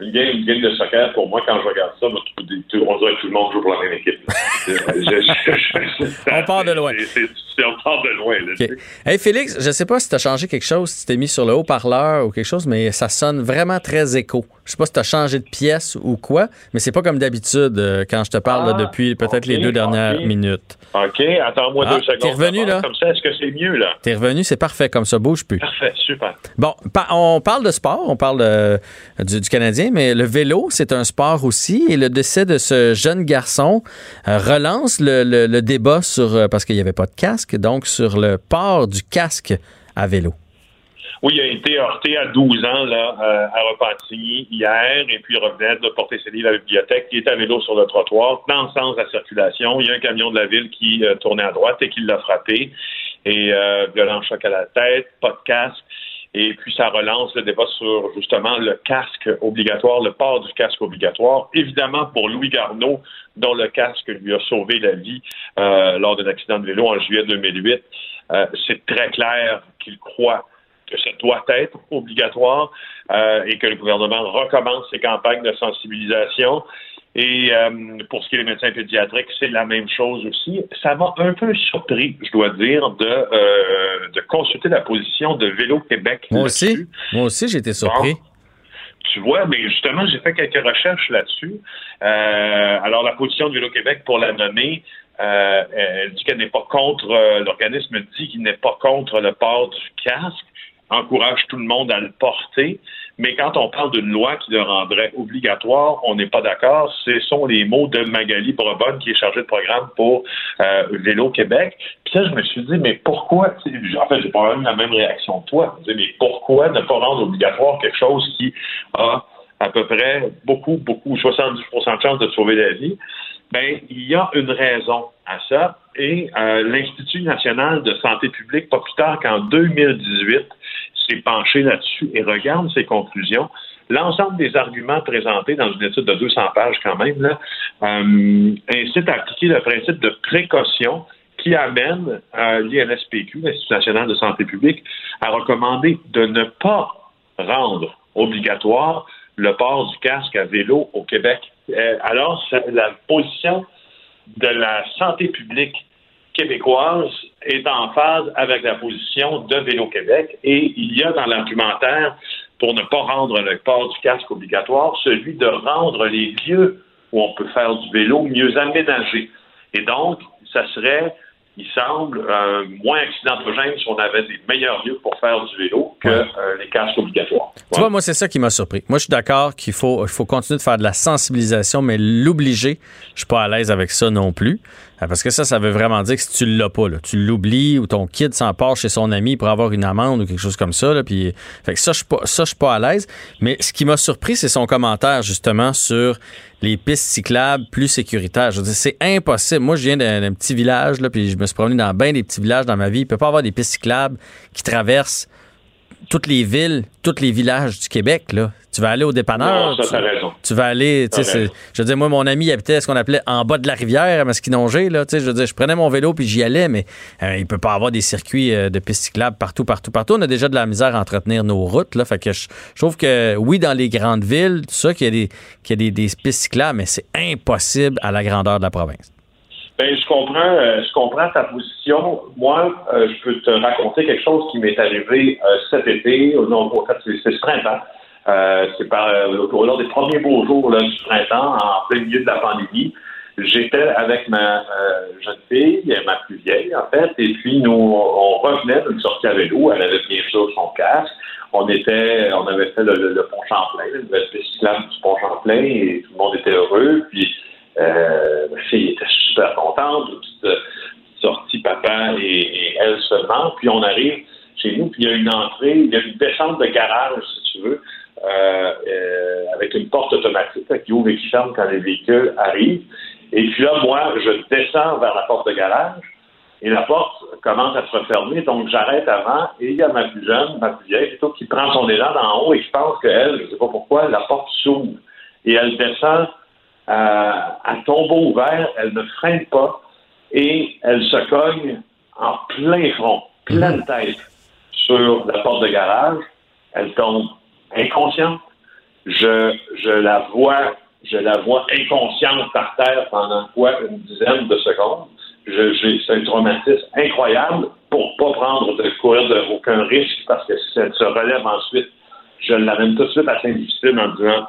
Une game, une game de soccer, pour moi, quand je regarde ça, moi, tout- tout- on dirait que tout le monde joue pour la même équipe. Je- je- je- On part de loin. on part de loin. là, tu OK. sais. Hey Félix, je sais pas si tu as changé quelque chose, si tu t'es mis sur le haut-parleur ou quelque chose, mais ça sonne vraiment très écho. Je sais pas si tu as changé de pièce ou quoi, mais c'est pas comme d'habitude euh, quand je te parle là, Ah, depuis peut-être les deux dernières minutes. OK, attends-moi Ah, deux secondes. t'es revenu, là? Comme ça, est-ce que c'est mieux, là? T'es revenu, c'est parfait comme ça, bouge plus. Parfait, super. Bon, pa- on parle de sport, on parle euh, du, du Canadien, mais le vélo, c'est un sport aussi. Et le décès de ce jeune garçon euh, relance le, le- le débat sur, parce qu'il n'y avait pas de casque, donc sur le port du casque à vélo. Oui, il a été heurté à 12 ans là, euh, à Repentigny hier, et puis il revenait de porter ses livres à la bibliothèque. Il est à vélo sur le trottoir, dans le sens de la circulation. Il y a un camion de la ville qui euh, tournait à droite et qui l'a frappé. Et euh, violent choc à la tête, pas de casque. Et puis ça relance le débat sur justement le casque obligatoire, le port du casque obligatoire. Évidemment, pour Louis Garneau, dont le casque lui a sauvé la vie euh, lors d'un accident de vélo en juillet 2008, euh, c'est très clair qu'il croit que ça doit être obligatoire euh, et que le gouvernement recommence ses campagnes de sensibilisation. Et euh, pour ce qui est des médecins pédiatriques, c'est la même chose aussi. Ça m'a un peu surpris, je dois dire, de, euh, de consulter la position de Vélo Québec. Moi aussi, moi aussi, j'ai été surpris. Tu vois, mais justement, j'ai fait quelques recherches là-dessus. Euh, alors, la position de Vélo-Québec, pour la nommer, euh, elle dit qu'elle n'est pas contre, euh, l'organisme dit qu'il n'est pas contre le port du casque, encourage tout le monde à le porter, mais quand on parle d'une loi qui le rendrait obligatoire, on n'est pas d'accord. Ce sont les mots de Magali Brebonne, qui est chargée de programme pour euh, Vélo-Québec. Puis là, je me suis dit, mais pourquoi, en fait, j'ai pas eu la même réaction que toi. Je me mais pourquoi ne pas rendre obligatoire quelque chose qui a à peu près beaucoup, beaucoup, 70% de chances de sauver la vie? Ben, il y a une raison à ça. Et euh, l'Institut national de santé publique, pas plus tard qu'en 2018, penché là-dessus et regarde ses conclusions. L'ensemble des arguments présentés dans une étude de 200 pages quand même là, euh, incite à appliquer le principe de précaution qui amène euh, l'INSPQ, l'Institut national de santé publique, à recommander de ne pas rendre obligatoire le port du casque à vélo au Québec. Euh, alors, la position de la santé publique québécoise est en phase avec la position de Vélo-Québec et il y a dans l'argumentaire, pour ne pas rendre le port du casque obligatoire, celui de rendre les lieux où on peut faire du vélo mieux aménagés. Et donc, ça serait, il semble, euh, moins accidentogène si on avait des meilleurs lieux pour faire du vélo que euh, les casques obligatoires. Tu vois, moi, c'est ça qui m'a surpris. Moi, je suis d'accord qu'il faut, il faut continuer de faire de la sensibilisation, mais l'obliger, je suis pas à l'aise avec ça non plus. Euh, Parce que ça, ça veut vraiment dire que si tu l'as pas, là, tu l'oublies ou ton kid s'empare chez son ami pour avoir une amende ou quelque chose comme ça. Là, puis, ça, je suis pas, à l'aise. Mais ce qui m'a surpris, c'est son commentaire justement sur les pistes cyclables plus sécuritaires. Je veux dire, c'est impossible. Moi, je viens d'un petit village, là, puis je me suis promené dans bien des petits villages dans ma vie. Il peut pas avoir des pistes cyclables qui traversent toutes les villes, tous les villages du Québec. Tu vas aller au dépanneur. Non, ça, tu, raison. tu vas aller, tu sais, je veux dire, moi, mon ami habitait ce qu'on appelait en bas de la rivière à Masquinongé, là, tu sais, je veux dire, je prenais mon vélo puis j'y allais, mais euh, il peut pas avoir des circuits euh, de pistes cyclables partout, partout, partout. On a déjà de la misère à entretenir nos routes, là, fait que je, je trouve que, oui, dans les grandes villes, tout ça, qu'il y a des, qu'il y a des, des pistes cyclables, mais c'est impossible à la grandeur de la province. Ben, je comprends, euh, je comprends ta position. Moi, euh, je peux te raconter quelque chose qui m'est arrivé cet été. Non, en fait, c'est ce printemps. Euh, c'est par euh, au lors des premiers beaux jours là, du printemps, en plein milieu de la pandémie. J'étais avec ma euh, jeune fille, ma plus vieille en fait, et puis nous, on revenait d'une sortie à vélo. Elle avait bien sûr son casque. On était, on avait fait le, le- le pont Champlain, le nouvelle cyclable du pont Champlain, et tout le monde était heureux. Puis euh, ma fille était super contente, une petite, euh, sortie papa et, et elle seulement. Puis on arrive chez nous, puis il y a une entrée, il y a une descente de garage, si tu veux, euh, euh, avec une porte automatique là, qui ouvre et qui ferme quand les véhicules arrivent. Et puis là, moi, je descends vers la porte de garage et la porte commence à se refermer, donc j'arrête avant, et il y a ma plus jeune, ma plus vieille, plutôt, qui prend son élan d'en haut, et je pense qu'elle, je ne sais pas pourquoi, la porte s'ouvre, et elle descend euh, à tombeau ouvert, elle ne freine pas, et elle se cogne en plein front, pleine tête, sur la porte de garage, elle tombe inconsciente, je, la vois je la vois inconsciente par terre pendant quoi? Une dizaine de secondes. C'est un traumatisme incroyable pour pas prendre de courir de aucun risque parce que si elle se relève ensuite, je l'amène tout de suite à Saint-Justine en disant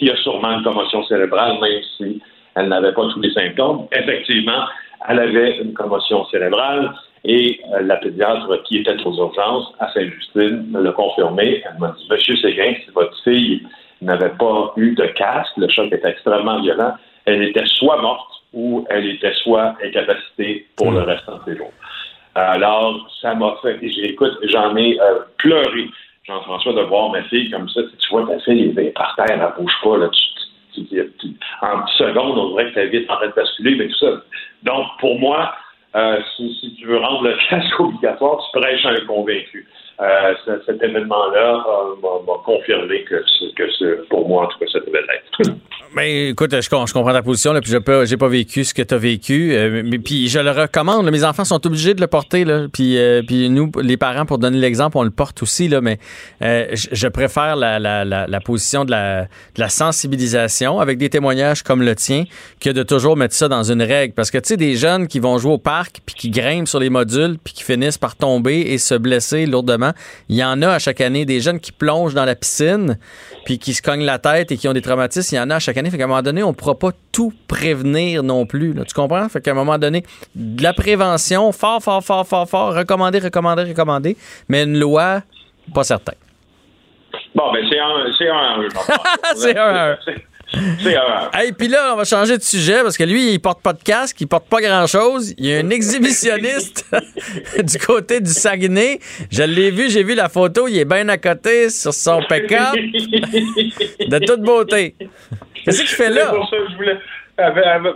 il y a sûrement une commotion cérébrale, même si elle n'avait pas tous les symptômes. Effectivement, elle avait une commotion cérébrale et euh, la pédiatre qui était aux urgences à Saint-Justine me l'a confirmé. Elle m'a dit Monsieur Séguin, si votre fille n'avait pas eu de casque, le choc était extrêmement violent, elle était soit morte ou elle était soit incapacitée pour le restant de ses jours. Alors, ça m'a fait, j'écoute, j'en ai euh, pleuré, Jean-François, de voir ma fille comme ça. Tu vois ta fille est par terre, elle ne bouge pas, là, tu, en 10 secondes, on dirait que ta vie est en train de basculer, mais tout ça. Donc, pour moi, si, si, tu veux rendre le casque obligatoire, tu prêches un convaincu. Euh, cet événement-là m'a confirmé que, que pour moi, en tout cas, ça devait l'être. Mais écoute, je, je, comprends ta position, là, puis je n'ai j'ai pas vécu ce que tu as vécu. Euh, mais puis je le recommande. mes enfants sont obligés de le porter. Là, puis, euh, puis nous, les parents, pour donner l'exemple, on le porte aussi. Là, mais je, préfère la, la, la, position de la, de la sensibilisation avec des témoignages comme le tien que de toujours mettre ça dans une règle. Parce que tu sais, des jeunes qui vont jouer au parc puis qui grimpent sur les modules puis qui finissent par tomber et se blesser lourdement il y en a à chaque année des jeunes qui plongent dans la piscine puis qui se cognent la tête et qui ont des traumatismes. Il y en a à chaque année. Fait qu'à un moment donné, on ne pourra pas tout prévenir non plus. Tu comprends? Fait qu'à un moment donné, de la prévention, fort, fort, fort, fort, fort, recommander, recommander, recommander, mais une loi, pas certain. Bon, ben c'est un, c'est un, c'est un. Et puis là, on va changer de sujet parce que lui, il porte pas de casque, il porte pas grand-chose. Il y a un exhibitionniste du côté du Saguenay. Je l'ai vu, j'ai vu la photo, il est bien à côté sur son pick-up. de toute beauté. Qu'est-ce qu'il fait là? Pour ça je voulais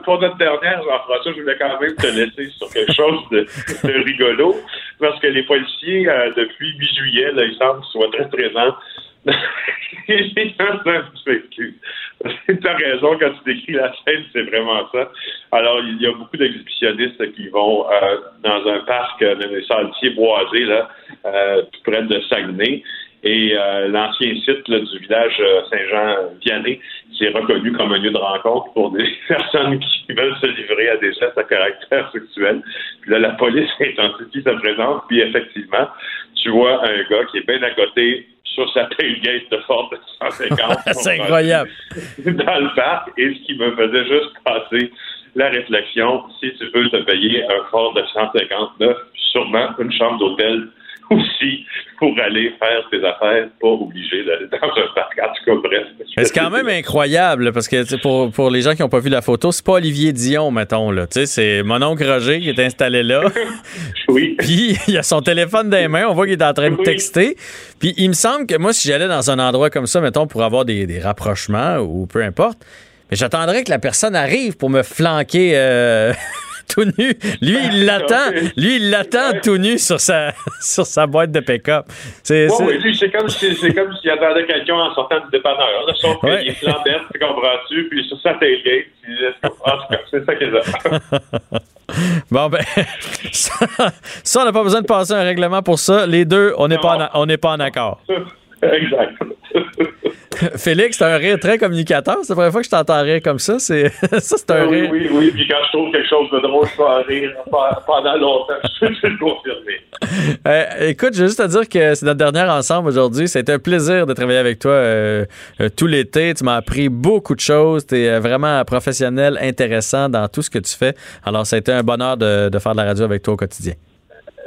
pour notre dernière, Jean-François, je voulais quand même te laisser sur quelque chose de, rigolo, parce que les policiers, euh, depuis mi-juillet, là, ils semblent soient très présents tu as raison quand tu décris la scène, c'est vraiment ça. Alors, il y a beaucoup d'exhibitionnistes qui vont euh, dans un parc, euh, dans les sentiers boisés, là, euh, près de Saguenay. Et l'ancien site du village Saint-Jean-Vianney, c'est reconnu comme un lieu de rencontre pour des personnes qui veulent se livrer à des gestes à caractère sexuel. Puis là, la police intensifie sa présence, puis effectivement, tu vois un gars qui est bien à côté sur sa tailgate de Ford de 150. C'est incroyable. Dans le parc, et ce qui me faisait juste passer la réflexion, si tu veux te payer un Ford de 159, sûrement une chambre d'hôtel aussi pour aller faire tes affaires, pas obligé d'aller dans un parc. En tout cas, bref. C'est quand même incroyable parce que pour, pour les gens qui n'ont pas vu la photo, c'est pas Olivier Dion, mettons. Là. C'est mon oncle Roger qui est installé là. oui. Puis il a son téléphone dans les mains, on voit qu'il est en train de texter. Puis il me semble que moi, si j'allais dans un endroit comme ça, mettons, pour avoir des, des rapprochements ou peu importe, mais j'attendrais que la personne arrive pour me flanquer. Euh, tout nu. Lui, il l'attend. Lui, il l'attend tout nu sur sa, sur sa boîte de pick-up. C'est, oui, lui, c'est comme s'il si, attendait quelqu'un en sortant du dépanneur. Sauf qu'il est flambette, tu comprends-tu, puis sur sa tailgate. En tout cas, c'est ça qu'il a. Bon, ben, ça, on n'a pas besoin de passer un règlement pour ça. Les deux, on n'est pas, on n'est pas en accord. Exact. Félix, c'est un rire très communicateur. C'est la première fois que je t'entends rire comme ça. C'est ça, c'est un oui, rire. Oui, oui, Puis quand je trouve quelque chose de drôle, je peux en rire pendant longtemps. Je peux le confirmer. Euh, écoute, je veux juste te dire que c'est notre dernière ensemble aujourd'hui. C'était un plaisir de travailler avec toi euh, euh, tout l'été. Tu m'as appris beaucoup de choses. Tu es vraiment professionnel, intéressant dans tout ce que tu fais. Alors, ça a été un bonheur de, de faire de la radio avec toi au quotidien.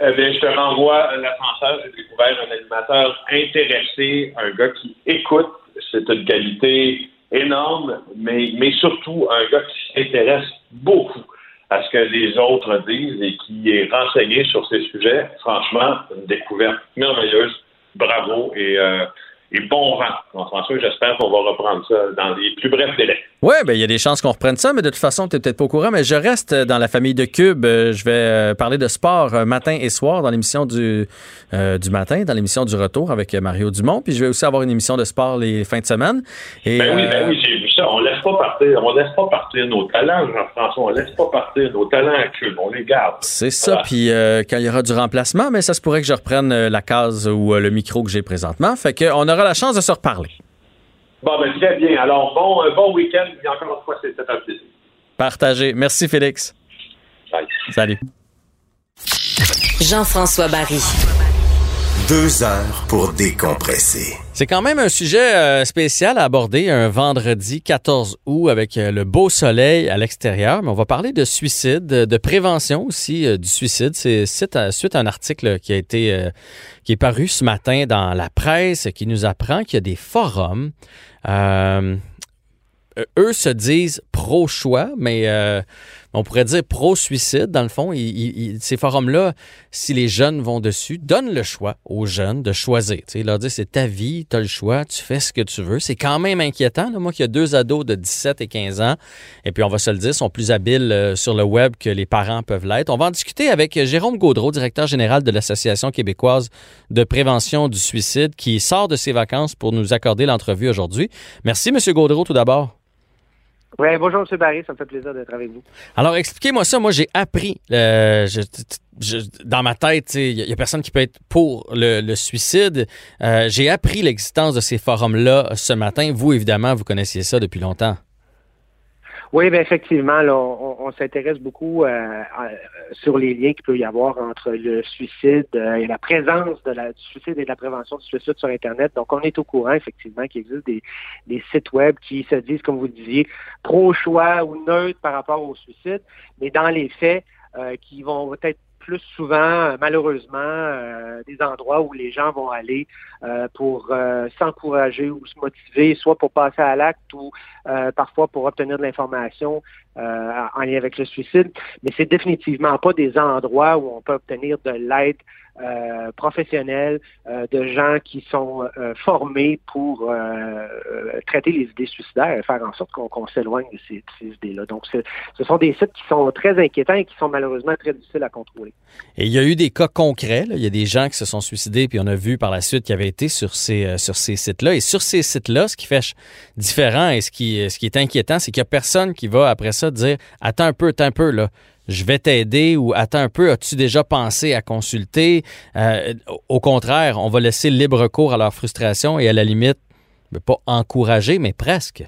Eh bien, je te renvoie l'ascenseur. J'ai découvert un animateur intéressé, un gars qui écoute. C'est une qualité énorme, mais, mais surtout un gars qui s'intéresse beaucoup à ce que les autres disent et qui est renseigné sur ces sujets. Franchement, une découverte merveilleuse. Bravo. Et, euh, Et bon vent, Jean-François. J'espère qu'on va reprendre ça dans les plus brefs délais. Oui, ben il y a des chances qu'on reprenne ça, mais de toute façon, tu n'es peut-être pas au courant, mais je reste dans la famille de Cube. Euh, je vais euh, parler de sport euh, matin et soir dans l'émission du, du matin, dans l'émission du retour avec Mario Dumont. Puis je vais aussi avoir une émission de sport les fins de semaine. Et, ben oui, ben oui, j'ai vu ça. On laisse pas partir, on laisse pas partir nos talents, Jean-François. On laisse pas partir nos talents à Cube. On les garde. C'est ça. Puis quand il y aura du remplacement, mais ça se pourrait que je reprenne la case ou le micro que j'ai présentement. Fait qu'on aura la chance de se reparler. Bon, ben, très bien. Alors, bon, euh, bon week-end. Et encore une fois, c'était un plaisir. Partagé. Merci, Félix. Bye. Salut. Jean-François Barry. Deux heures pour décompresser. C'est quand même un sujet euh, spécial à aborder un vendredi 14 août avec euh, le beau soleil à l'extérieur, mais on va parler de suicide, de prévention aussi du suicide. C'est suite à, un article qui a été qui est paru ce matin dans la presse qui nous apprend qu'il y a des forums euh, eux se disent pro-choix, mais euh, on pourrait dire pro-suicide, dans le fond. ces forums-là, si les jeunes vont dessus, donnent le choix aux jeunes de choisir. Ils leur disent c'est ta vie, tu as le choix, tu fais ce que tu veux. C'est quand même inquiétant. Moi qui ai deux ados de 17 et 15 ans, et puis on va se le dire, sont plus habiles euh, sur le web que les parents peuvent l'être. On va en discuter avec Jérôme Gaudreau, directeur général de l'Association québécoise de prévention du suicide, qui sort de ses vacances pour nous accorder l'entrevue aujourd'hui. Merci, M. Gaudreau, tout d'abord. Oui, bonjour, M. Barry, ça me fait plaisir d'être avec vous. Alors, expliquez-moi ça. Moi, j'ai appris, euh, dans ma tête, il n'y a, personne qui peut être pour le, suicide. Euh, j'ai appris l'existence de ces forums-là ce matin. Vous, évidemment, vous connaissiez ça depuis longtemps. Oui, bien effectivement, là, on, s'intéresse beaucoup euh, sur les liens qu'il peut y avoir entre le suicide euh, et la présence de la, du suicide et de la prévention du suicide sur Internet. Donc, on est au courant, effectivement, qu'il existe des, des sites web qui se disent, comme vous disiez, pro-choix ou neutres par rapport au suicide, mais dans les faits, euh, qui vont être plus souvent, euh, malheureusement, euh, des endroits où les gens vont aller euh, pour s'encourager ou se motiver, soit pour passer à l'acte ou parfois pour obtenir de l'information en lien avec le suicide. Mais c'est définitivement pas des endroits où on peut obtenir de l'aide euh, professionnels, euh, de gens qui sont euh, formés pour traiter les idées suicidaires et faire en sorte qu'on s'éloigne de ces, idées-là. Donc, ce sont des sites qui sont très inquiétants et qui sont malheureusement très difficiles à contrôler. Et il y a eu des cas concrets. Il y a des gens qui se sont suicidés, puis on a vu par la suite qu'ils avaient été sur ces, ces sites-là. Et sur ces sites-là, ce qui fait différent et ce qui, ce qui est inquiétant, c'est qu'il n'y a personne qui va après ça dire Attends un peu, attends un peu, là je vais t'aider ou attends un peu, as-tu déjà pensé à consulter? Euh, au contraire, on va laisser libre cours à leur frustration et à la limite, pas encourager, mais presque.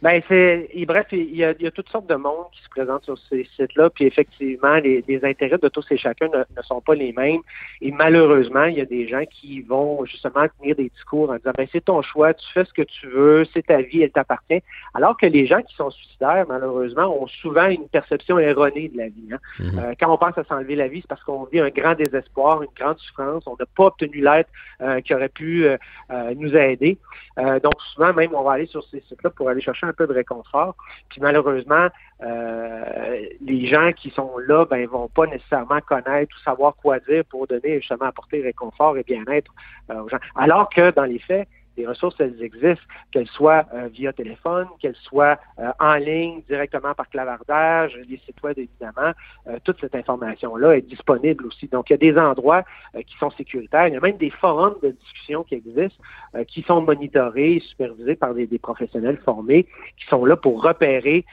Ben c'est bref, il y, a, il y, a, toutes sortes de monde qui se présentent sur ces sites-là, puis effectivement, les, les, intérêts de tous et chacun ne, ne, sont pas les mêmes. Et malheureusement, il y a des gens qui vont justement tenir des discours en disant ben c'est ton choix, tu fais ce que tu veux, c'est ta vie, elle t'appartient. Alors que les gens qui sont suicidaires, malheureusement, ont souvent une perception erronée de la vie. Hein. Mm-hmm. euh, quand on pense à s'enlever la vie, c'est parce qu'on vit un grand désespoir, une grande souffrance, on n'a pas obtenu l'aide euh, qui aurait pu euh, euh nous aider. Euh, donc souvent même, on va aller sur ces sites-là pour aller chercher un peu de réconfort. Puis malheureusement, euh, les gens qui sont là, ben, vont pas nécessairement connaître ou savoir quoi dire pour donner justement apporter réconfort et bien-être euh, aux gens. Alors que dans les faits, les ressources, elles existent, qu'elles soient euh, via téléphone, qu'elles soient euh, en ligne, directement par clavardage, les sites web, évidemment. Euh, toute cette information-là est disponible aussi. Donc, il y a des endroits qui sont sécuritaires. Il y a même des forums de discussion qui existent, qui sont monitorés supervisés par des, professionnels formés, qui sont là pour repérer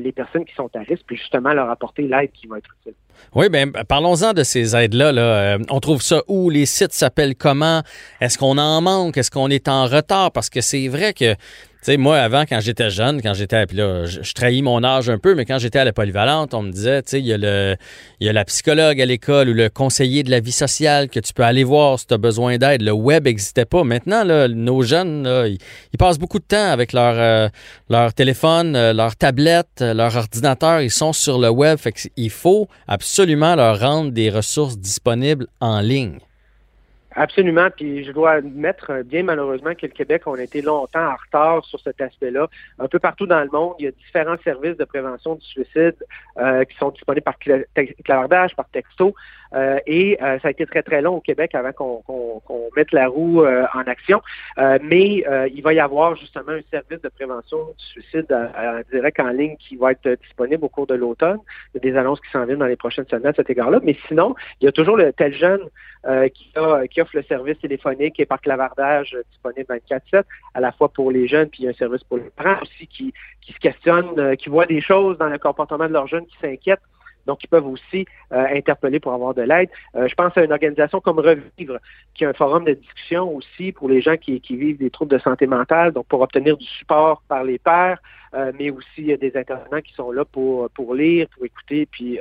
les personnes qui sont à risque, puis justement leur apporter l'aide qui va être utile. Oui, bien, parlons-en de ces aides-là. Là. on trouve ça où? Les sites s'appellent comment? Est-ce qu'on en manque? Est-ce qu'on est en retard? Parce que c'est vrai que sais, moi, avant, quand j'étais jeune, quand j'étais, puis là, je, trahis mon âge un peu, mais quand j'étais à la polyvalente, on me disait, tu sais, il y, a y a la psychologue à l'école ou le conseiller de la vie sociale que tu peux aller voir si tu as besoin d'aide. Le web n'existait pas. Maintenant, nos jeunes, ils, passent beaucoup de temps avec leur, euh, leur téléphone, euh, leur tablette, euh, leur ordinateur. Ils sont sur le web. Fait faut absolument leur rendre des ressources disponibles en ligne. Absolument. Puis je dois admettre, euh, bien malheureusement, que le Québec, on a été longtemps en retard sur cet aspect-là. Un peu partout dans le monde, il y a différents services de prévention du suicide euh, qui sont disponibles par clavardage, par texto. Euh, et euh, ça a été très, très long au Québec avant qu'on mette la roue euh, en action. mais il va y avoir justement un service de prévention du suicide direct en ligne qui va être disponible au cours de l'automne. Il y a des annonces qui s'en viennent dans les prochaines semaines à cet égard-là. Mais sinon, il y a toujours le tel jeune qui, qui, offre le service téléphonique et par clavardage disponible 24-7, à la fois pour les jeunes, puis il y a un service pour les parents aussi qui, qui se questionnent, qui voient des choses dans le comportement de leurs jeunes qui s'inquiètent donc, ils peuvent aussi euh, interpeller pour avoir de l'aide. Euh, je pense à une organisation comme Revivre, qui a un forum de discussion aussi pour les gens qui, vivent des troubles de santé mentale, donc pour obtenir du support par les pairs, euh, mais aussi des intervenants qui sont là pour, pour lire, pour écouter, puis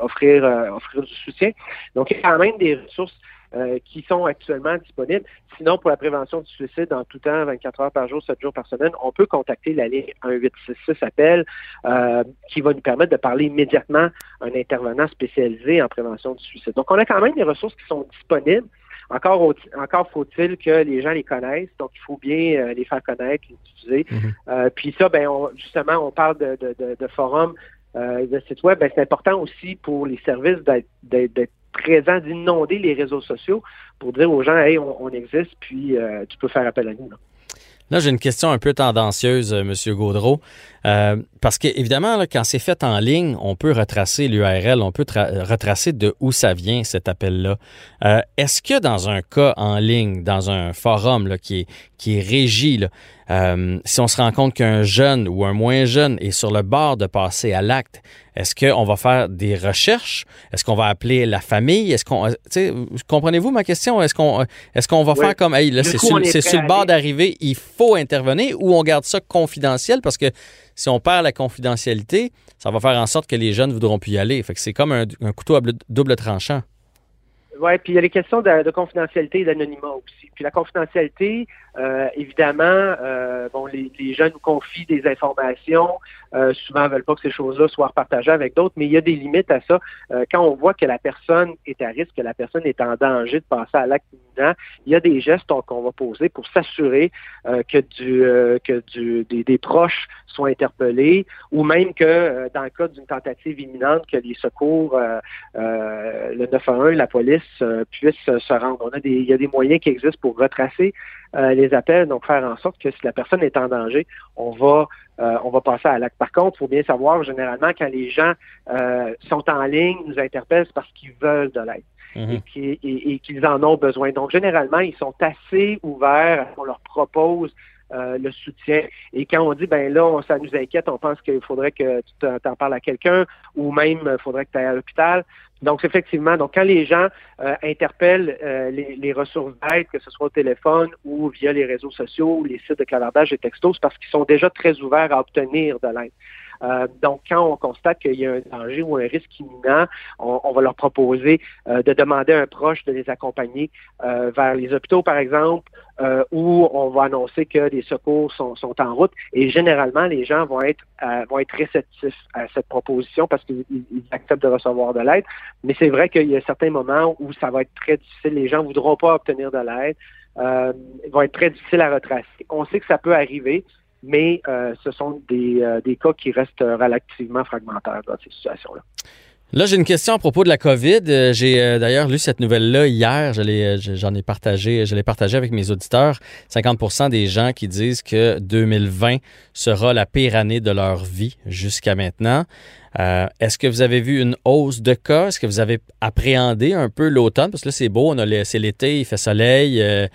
offrir, offrir du soutien. Donc, il y a quand même des ressources euh, qui sont actuellement disponibles. Sinon, pour la prévention du suicide en tout temps, 24 heures par jour, 7 jours par semaine, on peut contacter la ligne 1866 appel euh, qui va nous permettre de parler immédiatement à un intervenant spécialisé en prévention du suicide. Donc, on a quand même des ressources qui sont disponibles. Encore, encore faut-il que les gens les connaissent, donc il faut bien euh, les faire connaître, les utiliser. Mm-hmm. puis ça, ben, justement, on parle de, de, de, forums, de sites web, ben, c'est important aussi pour les services d'être présent, d'inonder les réseaux sociaux pour dire aux gens, hey, on, existe, puis euh, tu peux faire appel à nous. Là, j'ai une question un peu tendancieuse, euh, M. Gaudreau. Euh, parce qu'évidemment, quand c'est fait en ligne, on peut retracer l'URL, on peut retracer de où ça vient, cet appel-là. Est-ce que dans un cas en ligne, dans un forum qui, est, qui est régi, euh, si on se rend compte qu'un jeune ou un moins jeune est sur le bord de passer à l'acte, est-ce qu'on va faire des recherches? Est-ce qu'on va appeler la famille? Est-ce qu'on, comprenez-vous ma question? Est-ce qu'on, est-ce qu'on va faire comme, hey, là, c'est sur, le bord d'arriver, il faut intervenir ou on garde ça confidentiel? Parce que si on perd la confidentialité, ça va faire en sorte que les jeunes voudront plus y aller. Fait que c'est comme un, couteau à double tranchant. Oui, puis il y a les questions de, de confidentialité et d'anonymat aussi. Puis la confidentialité, euh, évidemment, euh, bon, les, les, jeunes nous confient des informations. Euh, souvent, veulent pas que ces choses-là soient partagées avec d'autres, mais il y a des limites à ça. Euh, quand on voit que la personne est à risque, que la personne est en danger de passer à l'acte imminent, il y a des gestes qu'on va poser pour s'assurer euh, que du que du des, des, proches soient interpellés, ou même que dans le cas d'une tentative imminente, que les secours, le 911, la police puissent se rendre. On a des, il y a des moyens qui existent pour retracer euh, les appels, donc faire en sorte que si la personne est en danger, on va euh, on va passer à l'acte. Par contre, il faut bien savoir, généralement, quand les gens euh, sont en ligne, nous interpellent, parce qu'ils veulent de l'aide. Mhm. et qu'ils en ont besoin. Donc, généralement, ils sont assez ouverts à ce qu'on leur propose le soutien. Et quand on dit, ben là, ça nous inquiète, on pense qu'il faudrait que tu t'en parles à quelqu'un ou même il faudrait que tu ailles à l'hôpital, donc, effectivement, donc quand les gens euh, interpellent euh, les, ressources d'aide, que ce soit au téléphone ou via les réseaux sociaux ou les sites de clavardage et textos, c'est parce qu'ils sont déjà très ouverts à obtenir de l'aide. Euh, donc, quand on constate qu'il y a un danger ou un risque imminent, on, va leur proposer euh, de demander à un proche de les accompagner euh, vers les hôpitaux, par exemple, où on va annoncer que des secours sont, en route. Et généralement, les gens vont être vont être réceptifs à cette proposition parce qu'ils acceptent de recevoir de l'aide. Mais c'est vrai qu'il y a certains moments où ça va être très difficile. Les gens ne voudront pas obtenir de l'aide. Euh, vont être très difficiles à retracer. On sait que ça peut arriver mais euh, ce sont des, euh, des, cas qui restent relativement fragmentaires dans ces situations-là. Là, j'ai une question à propos de la COVID. Euh, j'ai d'ailleurs lu cette nouvelle-là hier. J'en ai partagé, je l'ai partagé avec mes auditeurs. 50 des gens qui disent que 2020 sera la pire année de leur vie jusqu'à maintenant. Euh, est-ce que vous avez vu une hausse de cas? Est-ce que vous avez appréhendé un peu l'automne? Parce que là, c'est beau, c'est l'été, il fait soleil, euh,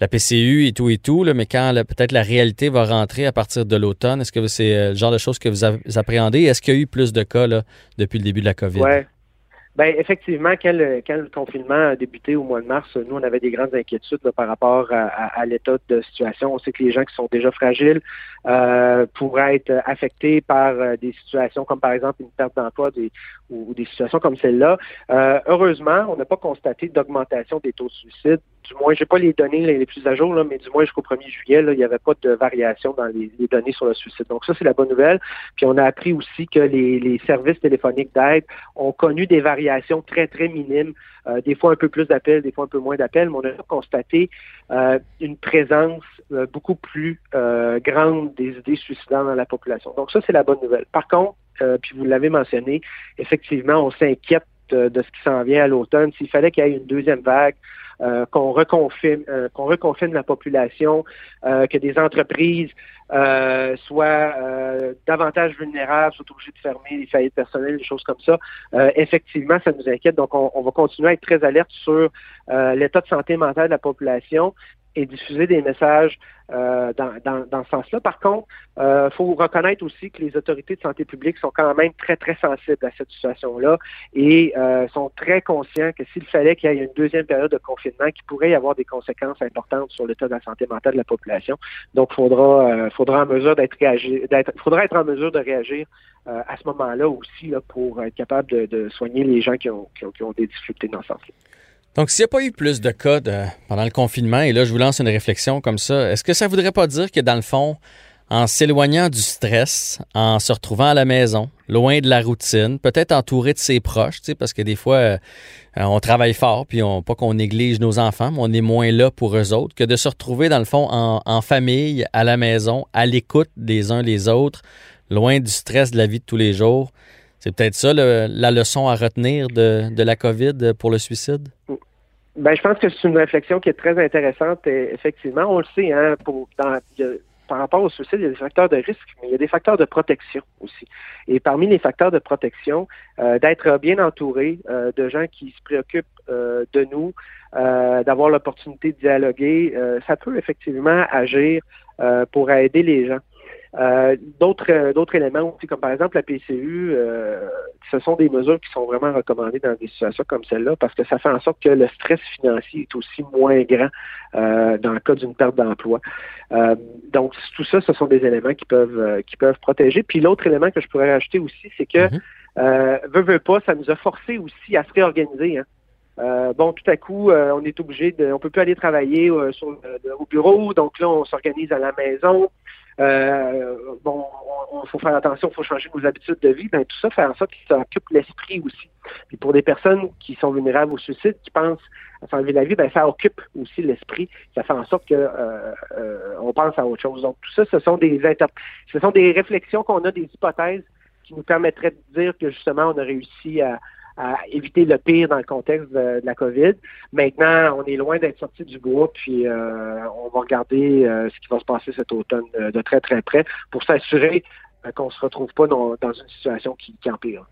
la PCU et tout et tout, mais quand peut-être la réalité va rentrer à partir de l'automne, est-ce que c'est euh, le genre de choses que vous appréhendez? Est-ce qu'il y a eu plus de cas depuis le début de la COVID? Ben effectivement, quand le, confinement a débuté au mois de mars, nous, on avait des grandes inquiétudes par rapport à, l'état de situation. On sait que les gens qui sont déjà fragiles euh, pourraient être affectés par euh, des situations comme par exemple une perte d'emploi ou, des situations comme celle-là. Euh, heureusement, on n'a pas constaté d'augmentation des taux de suicide. Du moins, j'ai pas les données les, plus à jour, là, mais du moins jusqu'au 1er juillet, là, il n'y avait pas de variation dans les, données sur le suicide. Donc ça, c'est la bonne nouvelle. Puis on a appris aussi que les, services téléphoniques d'aide ont connu des variations très, très minime. Euh, des fois un peu plus d'appels, des fois un peu moins d'appels, mais on a constaté euh, une présence euh, beaucoup plus grande des idées suicidantes dans la population. Donc ça, c'est la bonne nouvelle. Par contre, puis vous l'avez mentionné, effectivement, on s'inquiète de, ce qui s'en vient à l'automne, s'il fallait qu'il y ait une deuxième vague, qu'on reconfine, euh, qu'on reconfine la population, euh, que des entreprises soient davantage vulnérables, soient obligées de fermer les faillites personnelles, des choses comme ça. effectivement, ça nous inquiète. Donc, on, on, va continuer à être très alerte sur l'état de santé mentale de la population et diffuser des messages euh, dans, dans, dans, ce sens-là. Par contre, il euh, faut reconnaître aussi que les autorités de santé publique sont quand même très, très sensibles à cette situation-là et euh, sont très conscients que s'il fallait qu'il y ait une deuxième période de confinement, qui pourrait y avoir des conséquences importantes sur l'état de la santé mentale de la population. Donc, faudra, euh, faudra en mesure d'être d'être, faudra être en mesure de réagir euh, à ce moment-là aussi là, pour être capable de, de, soigner les gens qui ont, qui ont, qui ont des difficultés dans ce sens-là. Donc, s'il n'y a pas eu plus de cas pendant le confinement, et là, je vous lance une réflexion comme ça, est-ce que ça ne voudrait pas dire que, dans le fond, en s'éloignant du stress, en se retrouvant à la maison, loin de la routine, peut-être entouré de ses proches, parce que des fois, euh, on travaille fort, puis on, pas qu'on néglige nos enfants, mais on est moins là pour eux autres, que de se retrouver, dans le fond, en, famille, à la maison, à l'écoute des uns des autres, loin du stress de la vie de tous les jours. C'est peut-être ça la leçon à retenir de, de la COVID pour le suicide? Ben, je pense que c'est une réflexion qui est très intéressante. Et effectivement, on le sait, hein, pour, dans, par rapport au suicide, il y a des facteurs de risque, mais il y a des facteurs de protection aussi. Et parmi les facteurs de protection, euh, d'être bien entouré euh, de gens qui se préoccupent euh, de nous, d'avoir l'opportunité de dialoguer, ça peut effectivement agir pour aider les gens. Euh, d'autres euh, d'autres éléments aussi, comme par exemple la PCU, euh, ce sont des mesures qui sont vraiment recommandées dans des situations comme celle-là parce que ça fait en sorte que le stress financier est aussi moins grand dans le cas d'une perte d'emploi. donc tout ça, ce sont des éléments qui peuvent qui peuvent protéger. Puis l'autre élément que je pourrais rajouter aussi, c'est que mm veut, veut pas, ça nous a forcé aussi à se réorganiser. Hein. bon, tout à coup, on est obligé de, on peut plus aller travailler sur, au bureau, donc là, on s'organise à la maison. Euh, bon, il faut faire attention, il faut changer nos habitudes de vie, ben, tout ça fait en sorte que ça occupe l'esprit aussi. Puis pour des personnes qui sont vulnérables au suicide, qui pensent à s'enlever la vie, ben, ça occupe aussi l'esprit. Ça fait en sorte que euh, euh, on pense à autre chose. Donc tout ça, ce sont des ce sont des réflexions qu'on a, des hypothèses qui nous permettraient de dire que justement on a réussi à, à éviter le pire dans le contexte de, la COVID. Maintenant, on est loin d'être sorti du bois, puis euh, on va regarder euh, ce qui va se passer cet automne de, très, très près pour s'assurer euh, qu'on ne se retrouve pas dans, une situation qui, qui empire.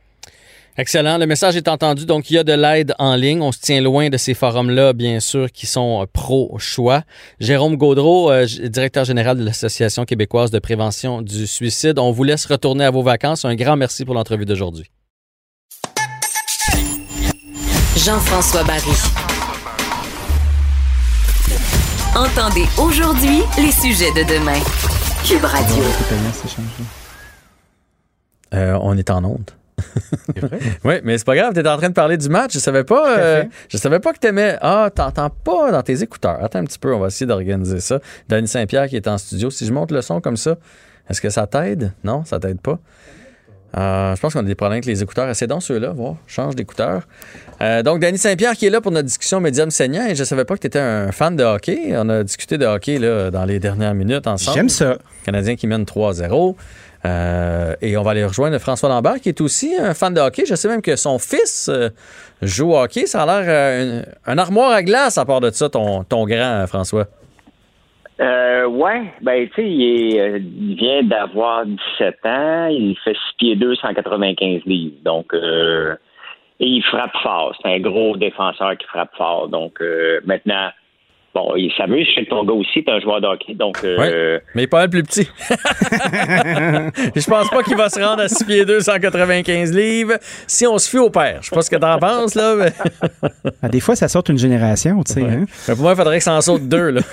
Excellent. Le message est entendu. Donc, il y a de l'aide en ligne. On se tient loin de ces forums-là, bien sûr, qui sont pro-choix. Jérôme Gaudreau, directeur général de l'Association québécoise de prévention du suicide. On vous laisse retourner à vos vacances. Un grand merci pour l'entrevue d'aujourd'hui. Jean-François Barry. Entendez aujourd'hui les sujets de demain. Cube Radio. Euh, on est en onde. oui, mais c'est pas grave, t'es en train de parler du match. Je savais pas. Euh, je savais pas que t'aimais. Ah, t'entends pas dans tes écouteurs. Attends un petit peu, on va essayer d'organiser ça. Danny Saint-Pierre qui est en studio. Si je monte le son comme ça, est-ce que ça t'aide? Non, ça t'aide pas. Euh, je pense qu'on a des problèmes avec les écouteurs. Assez dans ceux-là, voir. Change d'écouteurs. Euh, donc, Danny Saint-Pierre qui est là pour notre discussion médium saignant. Et je savais pas que tu étais un fan de hockey. On a discuté de hockey là, dans les dernières minutes ensemble. J'aime ça. Canadien qui mène 3-0. Euh, et on va aller rejoindre François Lambert, qui est aussi un fan de hockey. Je sais même que son fils joue au hockey. Ça a l'air un, armoire à glace à part de ça, ton, ton grand, François. Euh, ouais, ben tu sais, il, euh, il, vient d'avoir 17 ans, il fait 6 pieds 2, 195 livres. Donc euh, et il frappe fort. C'est un gros défenseur qui frappe fort. Donc euh, maintenant, Bon, il s'amuse chez ton gars aussi, t'es un joueur de hockey, donc... Euh... mais il est pas le plus petit. je pense pas qu'il va se rendre à 6 pieds 2, 195 livres, si on se fie au père. Je sais pas ce que t'en penses, là, mais... Ah, des fois, ça saute une génération, tu sais. Hein? pour moi, il faudrait que ça en saute deux, là.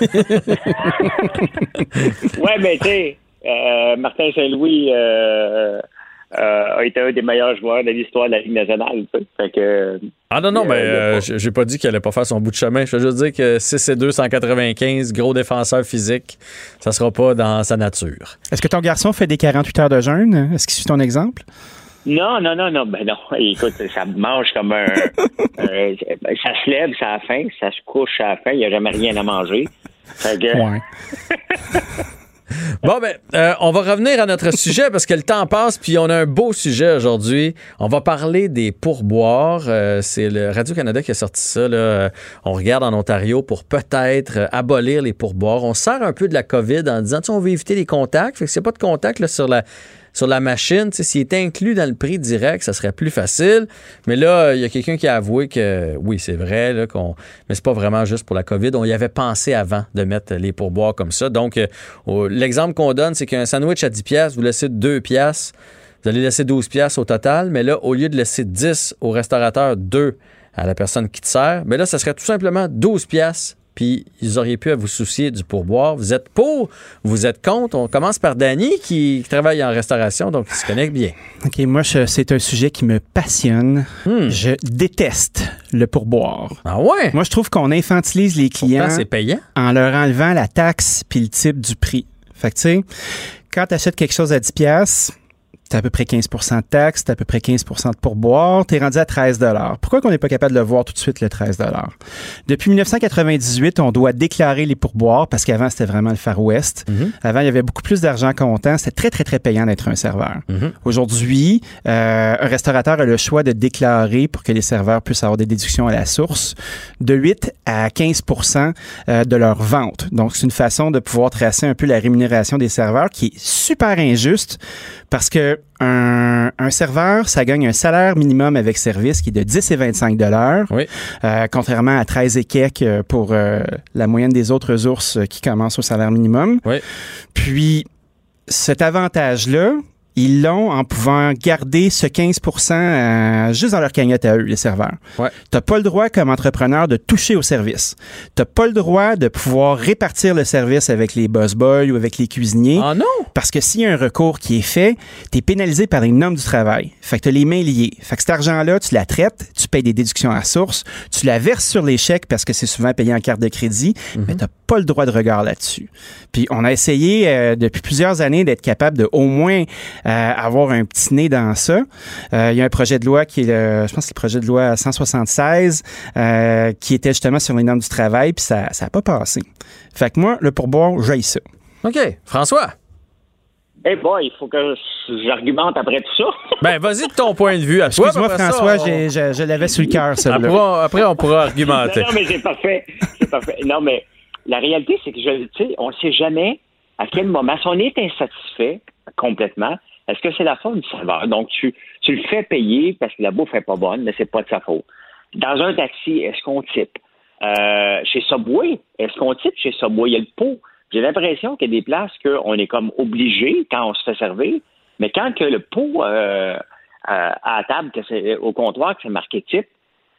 ouais, mais tu sais, euh, Martin Saint-Louis... Euh, euh, a été un des meilleurs joueurs de l'histoire de la Ligue nationale. Fait que, ah non, non, mais euh, j'ai pas dit qu'il allait pas faire son bout de chemin. Je veux juste dire que 6 et 2, 195, gros défenseur physique, ça sera pas dans sa nature. Est-ce que ton garçon fait des 48 heures de jeûne? Est-ce qu'il suit ton exemple? Non, non, non, non. Ben non. Écoute, ça mange comme un. ça se lève, ça a faim. Ça se couche, ça a faim. Il n'y a jamais rien à manger. Fait que... Bon, ben, euh, on va revenir à notre sujet parce que le temps passe, puis on a un beau sujet aujourd'hui. On va parler des pourboires. Euh, c'est le Radio-Canada qui a sorti ça. Euh, On regarde en Ontario pour peut-être abolir les pourboires. On sert un peu de la COVID en disant, on veut éviter les contacts. Fait que a pas de contact sur la sur la machine, s'il était inclus dans le prix direct, ça serait plus facile. Mais là, il y a quelqu'un qui a avoué que oui, c'est vrai, là, qu'on, mais c'est pas vraiment juste pour la COVID. On y avait pensé avant de mettre les pourboires comme ça. Donc, euh, l'exemple qu'on donne, c'est qu'un sandwich à 10 pièces, vous laissez 2 pièces, vous allez laisser 12 pièces au total, mais là, au lieu de laisser 10 au restaurateur, 2 à la personne qui te sert, mais là, ça serait tout simplement 12 pièces. Puis, ils auraient pu à vous soucier du pourboire. Vous êtes pour, vous êtes contre. On commence par Danny qui travaille en restauration, donc il se connaît bien. OK, moi, c'est un sujet qui me passionne. Je déteste le pourboire. Ah ouais? Moi, je trouve qu'on infantilise les clients payant. en leur enlevant la taxe puis le type du prix. Fait que, tu sais, quand tu achètes quelque chose à 10 pièces, T'as à peu près 15 de taxes, t'as à peu près 15% de pourboire, t'es rendu à 13 Pourquoi qu'on n'est pas capable de le voir tout de suite, le 13 Depuis 1998, on doit déclarer les pourboires parce qu'avant, c'était vraiment le Far West. Avant, il y avait beaucoup plus d'argent comptant. C'était très, très, très payant d'être un serveur. Aujourd'hui, euh, un restaurateur a le choix de déclarer pour que les serveurs puissent avoir des déductions à la source de 8 à 15% euh, de leur vente. Donc, c'est une façon de pouvoir tracer un peu la rémunération des serveurs qui est super injuste parce que un, un serveur, ça gagne un salaire minimum avec service qui est de 10 et 25 dollars, euh, contrairement à 13 et quelques euh, pour euh, la moyenne des autres ours euh, qui commencent au salaire minimum. Puis, cet avantage-là, ils l'ont en pouvant garder ce 15% euh, juste dans leur cagnotte à eux, les serveurs. Ouais. Tu n'as pas le droit comme entrepreneur de toucher au service. Tu n'as pas le droit de pouvoir répartir le service avec les boss boys ou avec les cuisiniers. Ah non? Parce que s'il y a un recours qui est fait, tu es pénalisé par les normes du travail. Fait que tu as les mains liées. Fait que cet argent-là, tu la traites, tu payes des déductions à source, tu la verses sur les chèques parce que c'est souvent payé en carte de crédit, mais tu pas le droit de regard là-dessus. Puis on a essayé euh, depuis plusieurs années d'être capable de au moins avoir un petit nez dans ça. Euh, Il y a un projet de loi qui est, le, je pense que c'est le projet de loi 176, euh, qui était justement sur les normes du travail, puis ça n'a pas passé. Fait que moi, le pourboire, j'aille ça. OK. François? Eh boy, il faut que j'argumente après tout ça. Ben, vas-y de ton point de vue. Excuse-moi, ça, François, on- je, je l'avais sur le cœur, ça. Après, on- après, on pourra argumenter. Non, non, mais c'est parfait. C'est parfait. Non, mais la réalité, c'est que je, tu sais, on ne sait jamais à quel moment, si on est insatisfait complètement, est-ce que c'est la faute du serveur? Donc, tu, tu le fais payer parce que la bouffe n'est pas bonne, mais c'est pas de sa faute. Dans un taxi, est-ce qu'on type? Euh, chez Subway, est-ce qu'on type chez Subway? Il y a le pot. J'ai l'impression qu'il y a des places qu'on est comme obligé quand on se fait servir, mais quand que le pot euh, euh, à la table, que c'est au comptoir, que c'est marqué type,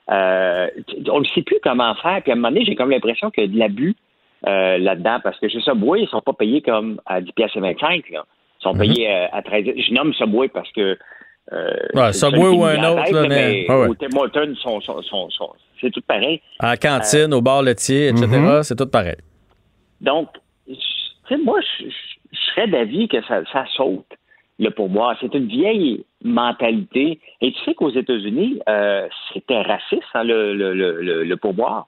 on ne sait plus comment faire. Puis à un moment donné, j'ai comme l'impression qu'il y a de l'abus là-dedans parce que chez Subway, ils sont pas payés comme à 10 pièces et 25. Là. Ils sont payés euh, à 13. Je nomme Subway parce que euh, Ouais, Subway ou un en autre, tête, là, mais- ouais. au Tim Hortons, sont- sont- sont- sont- c'est tout pareil. À la cantine, au bar laitier, etc., Mm-hmm. c'est tout pareil. Donc, moi, je, serais d'avis que ça, ça saute le pourboire. C'est une vieille mentalité. Et tu sais qu'aux États-Unis, euh, c'était raciste, hein, le, le, le, le- pourboire.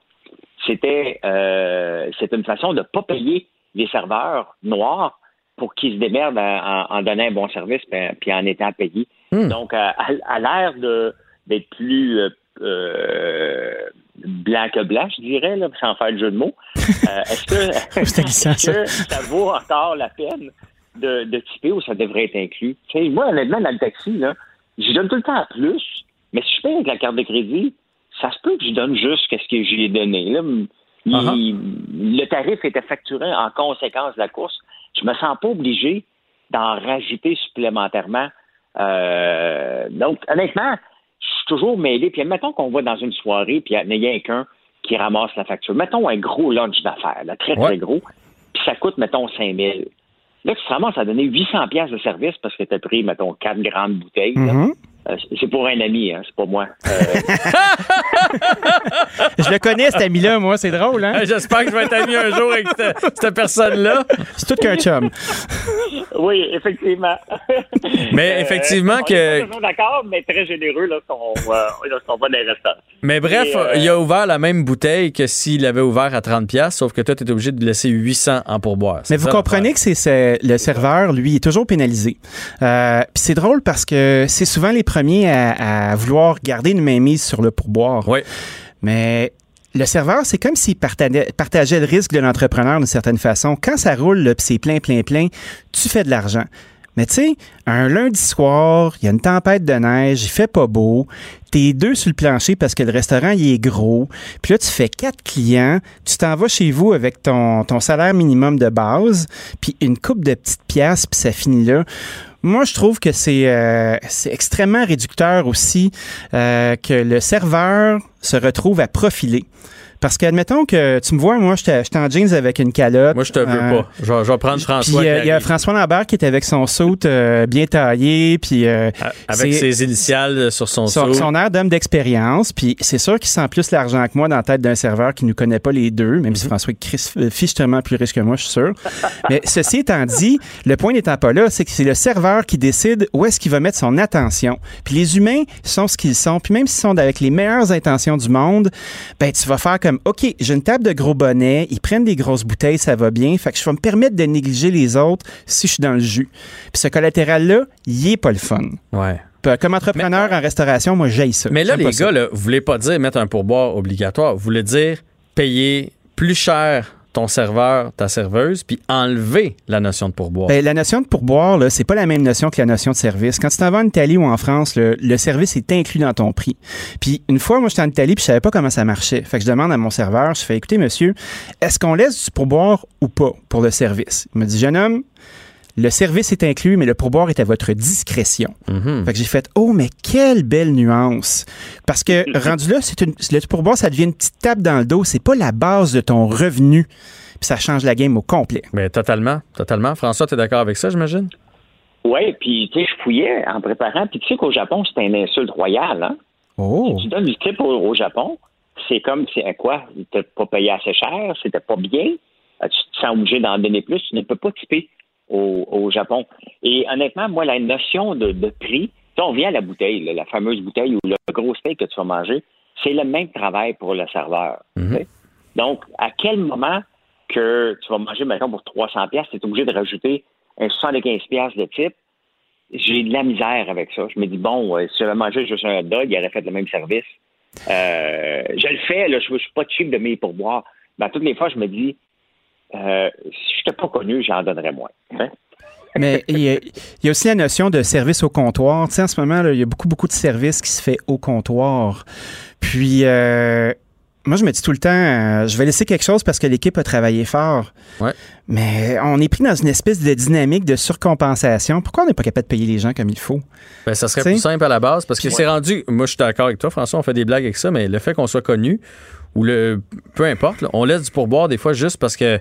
C'était euh, c'était une façon de ne pas payer les serveurs noirs pour qu'ils se démerdent en, donnant un bon service puis, puis en étant payés. Donc, à, à- à l'air de d'être plus euh, euh, blanc que blanc, je dirais, là, sans faire de jeu de mots, euh, est-ce que, est-ce que ça vaut encore la peine de, de typer ou ça devrait être inclus? Moi, honnêtement, dans le taxi, je donne tout le temps plus, mais si je paye avec la carte de crédit, ça se peut que je donne juste ce que j'y ai donné. Là. Il- Le tarif était facturé en conséquence de la course. Je me sens pas obligé d'en rajouter supplémentairement. Euh, donc, honnêtement, je suis toujours mêlé. Puis, mettons qu'on va dans une soirée, puis il n'y a qu'un qui ramasse la facture. Mettons un gros lunch d'affaires, là, très, très gros, puis ça coûte, mettons, 5 000. Là, tu te ramasses à donner 800 pièces de service parce que tu as pris, mettons, quatre grandes bouteilles. là. Mhm. Euh, c'est- pour un ami, hein, c'est pas moi. Euh, je le connais, cet ami-là, moi, c'est drôle, hein? J'espère que je vais être ami un jour avec cette, cette personne-là. C'est tout qu'un chum. Oui, effectivement. Mais effectivement on que- est pas toujours d'accord, mais très généreux euh, va dans les restaurants. Mais bref, Et, euh, il a ouvert la même bouteille que s'il avait ouvert à 30$, piastres, sauf que toi, tu es obligé de laisser 800 en pourboire. Mais vous comprenez que c'est c'est- le serveur, lui, est toujours pénalisé. Euh, Puis c'est drôle parce que c'est souvent les premiers à, à vouloir garder une mainmise sur le pourboire. Oui. Mais le serveur, c'est comme s'il partageait, le risque de l'entrepreneur d'une certaine façon. Quand ça roule, c'est plein, plein, plein, tu fais de l'argent. Mais tu sais, un lundi soir, il y a une tempête de neige, il fait pas beau, t'es deux sur le plancher parce que le restaurant, il est gros, puis là, tu fais quatre clients, tu t'en vas chez vous avec ton, ton salaire minimum de base, puis une coupe de petites pièces, puis ça finit là. Moi, je trouve que c'est euh, extrêmement réducteur aussi euh, que le serveur se retrouve à profiler. Parce que, admettons que tu me vois, moi, j'étais en jeans avec une calotte. Moi, je te veux euh, pas. Je vais, je vais prendre François. puis il y a. François Lambert qui est avec son saut euh, bien taillé, puis euh, Avec ses initiales sur son seau. son air d'homme d'expérience, puis c'est sûr qu'il sent plus l'argent que moi dans la tête d'un serveur qui ne connaît pas les deux, même Mhm. si François est fichement plus riche que moi, je suis sûr. Mais ceci étant dit, le point n'étant pas là, c'est que c'est le serveur qui décide où est-ce qu'il va mettre son attention. Puis les humains sont ce qu'ils sont, puis même s'ils sont avec les meilleures intentions du monde, ben tu vas faire comme, OK, j'ai une table de gros bonnets, ils prennent des grosses bouteilles, ça va bien, fait que je vais me permettre de négliger les autres si je suis dans le jus. Puis ce collatéral-là, il est pas le fun. Ouais. Comme entrepreneur en restauration, moi, j'aille ça. Mais là, les gars, là, vous voulez pas dire mettre un pourboire obligatoire. Vous voulez dire payer plus cher ton serveur, ta serveuse, puis enlever la notion de pourboire. Ben, la notion de pourboire, c'est pas la même notion que la notion de service. Quand tu t'en vas en Italie ou en France, le, le service est inclus dans ton prix. Puis une fois, moi, j'étais en Italie, puis je savais pas comment ça marchait. Fait que je demande à mon serveur, je fais, écoutez, monsieur, est-ce qu'on laisse du pourboire ou pas pour le service? Il me dit, jeune homme, le service est inclus, mais le pourboire est à votre discrétion. Fait que j'ai fait, oh, mais quelle belle nuance. Parce que rendu là, c'est une, le pourboire, ça devient une petite tape dans le dos. C'est pas la base de ton revenu. Puis ça change la game au complet. Mais totalement, totalement. François, tu es d'accord avec ça, j'imagine? Oui, puis tu sais, je fouillais en préparant. Puis tu sais qu'au Japon, c'est une insulte royale. Hein? Oh. Si tu donnes du tip au, au Japon, c'est comme c'est quoi? Tu pas payé assez cher, c'était pas bien. Euh, Tu te sens obligé d'en donner plus. Tu ne peux pas tiper au, au Japon. Et honnêtement, moi, la notion de, de prix, sais, on vient à la bouteille, là, la fameuse bouteille ou le gros steak que tu vas manger, c'est le même travail pour le serveur. sais. Donc, à quel moment que tu vas manger, mettons, pour 300 pièces, tu es obligé de rajouter un 75 pièces de type? J'ai de la misère avec ça. Je me dis, bon, euh, si j'avais mangé juste un hot dog, il aurait fait le même service. Euh, je le fais, là, je ne suis pas cheap de mes pourboires. Ben, toutes les fois, je me dis, euh, si je n'étais pas connu, j'en donnerais moins. hein? Mais il y, a, il y a aussi la notion de service au comptoir. Tu sais, en ce moment, là, il y a beaucoup, beaucoup de services qui se fait au comptoir. Puis, euh, moi, je me dis tout le temps, euh, je vais laisser quelque chose parce que l'équipe a travaillé fort. Ouais. Mais on est pris dans une espèce de dynamique de surcompensation. Pourquoi on n'est pas capable de payer les gens comme il faut? Ben, ça serait T'sais? plus simple à la base parce que Ouais. c'est rendu. Moi, je suis d'accord avec toi, François, on fait des blagues avec ça, mais le fait qu'on soit connu ou le. Peu importe, là, on laisse du pourboire des fois juste parce que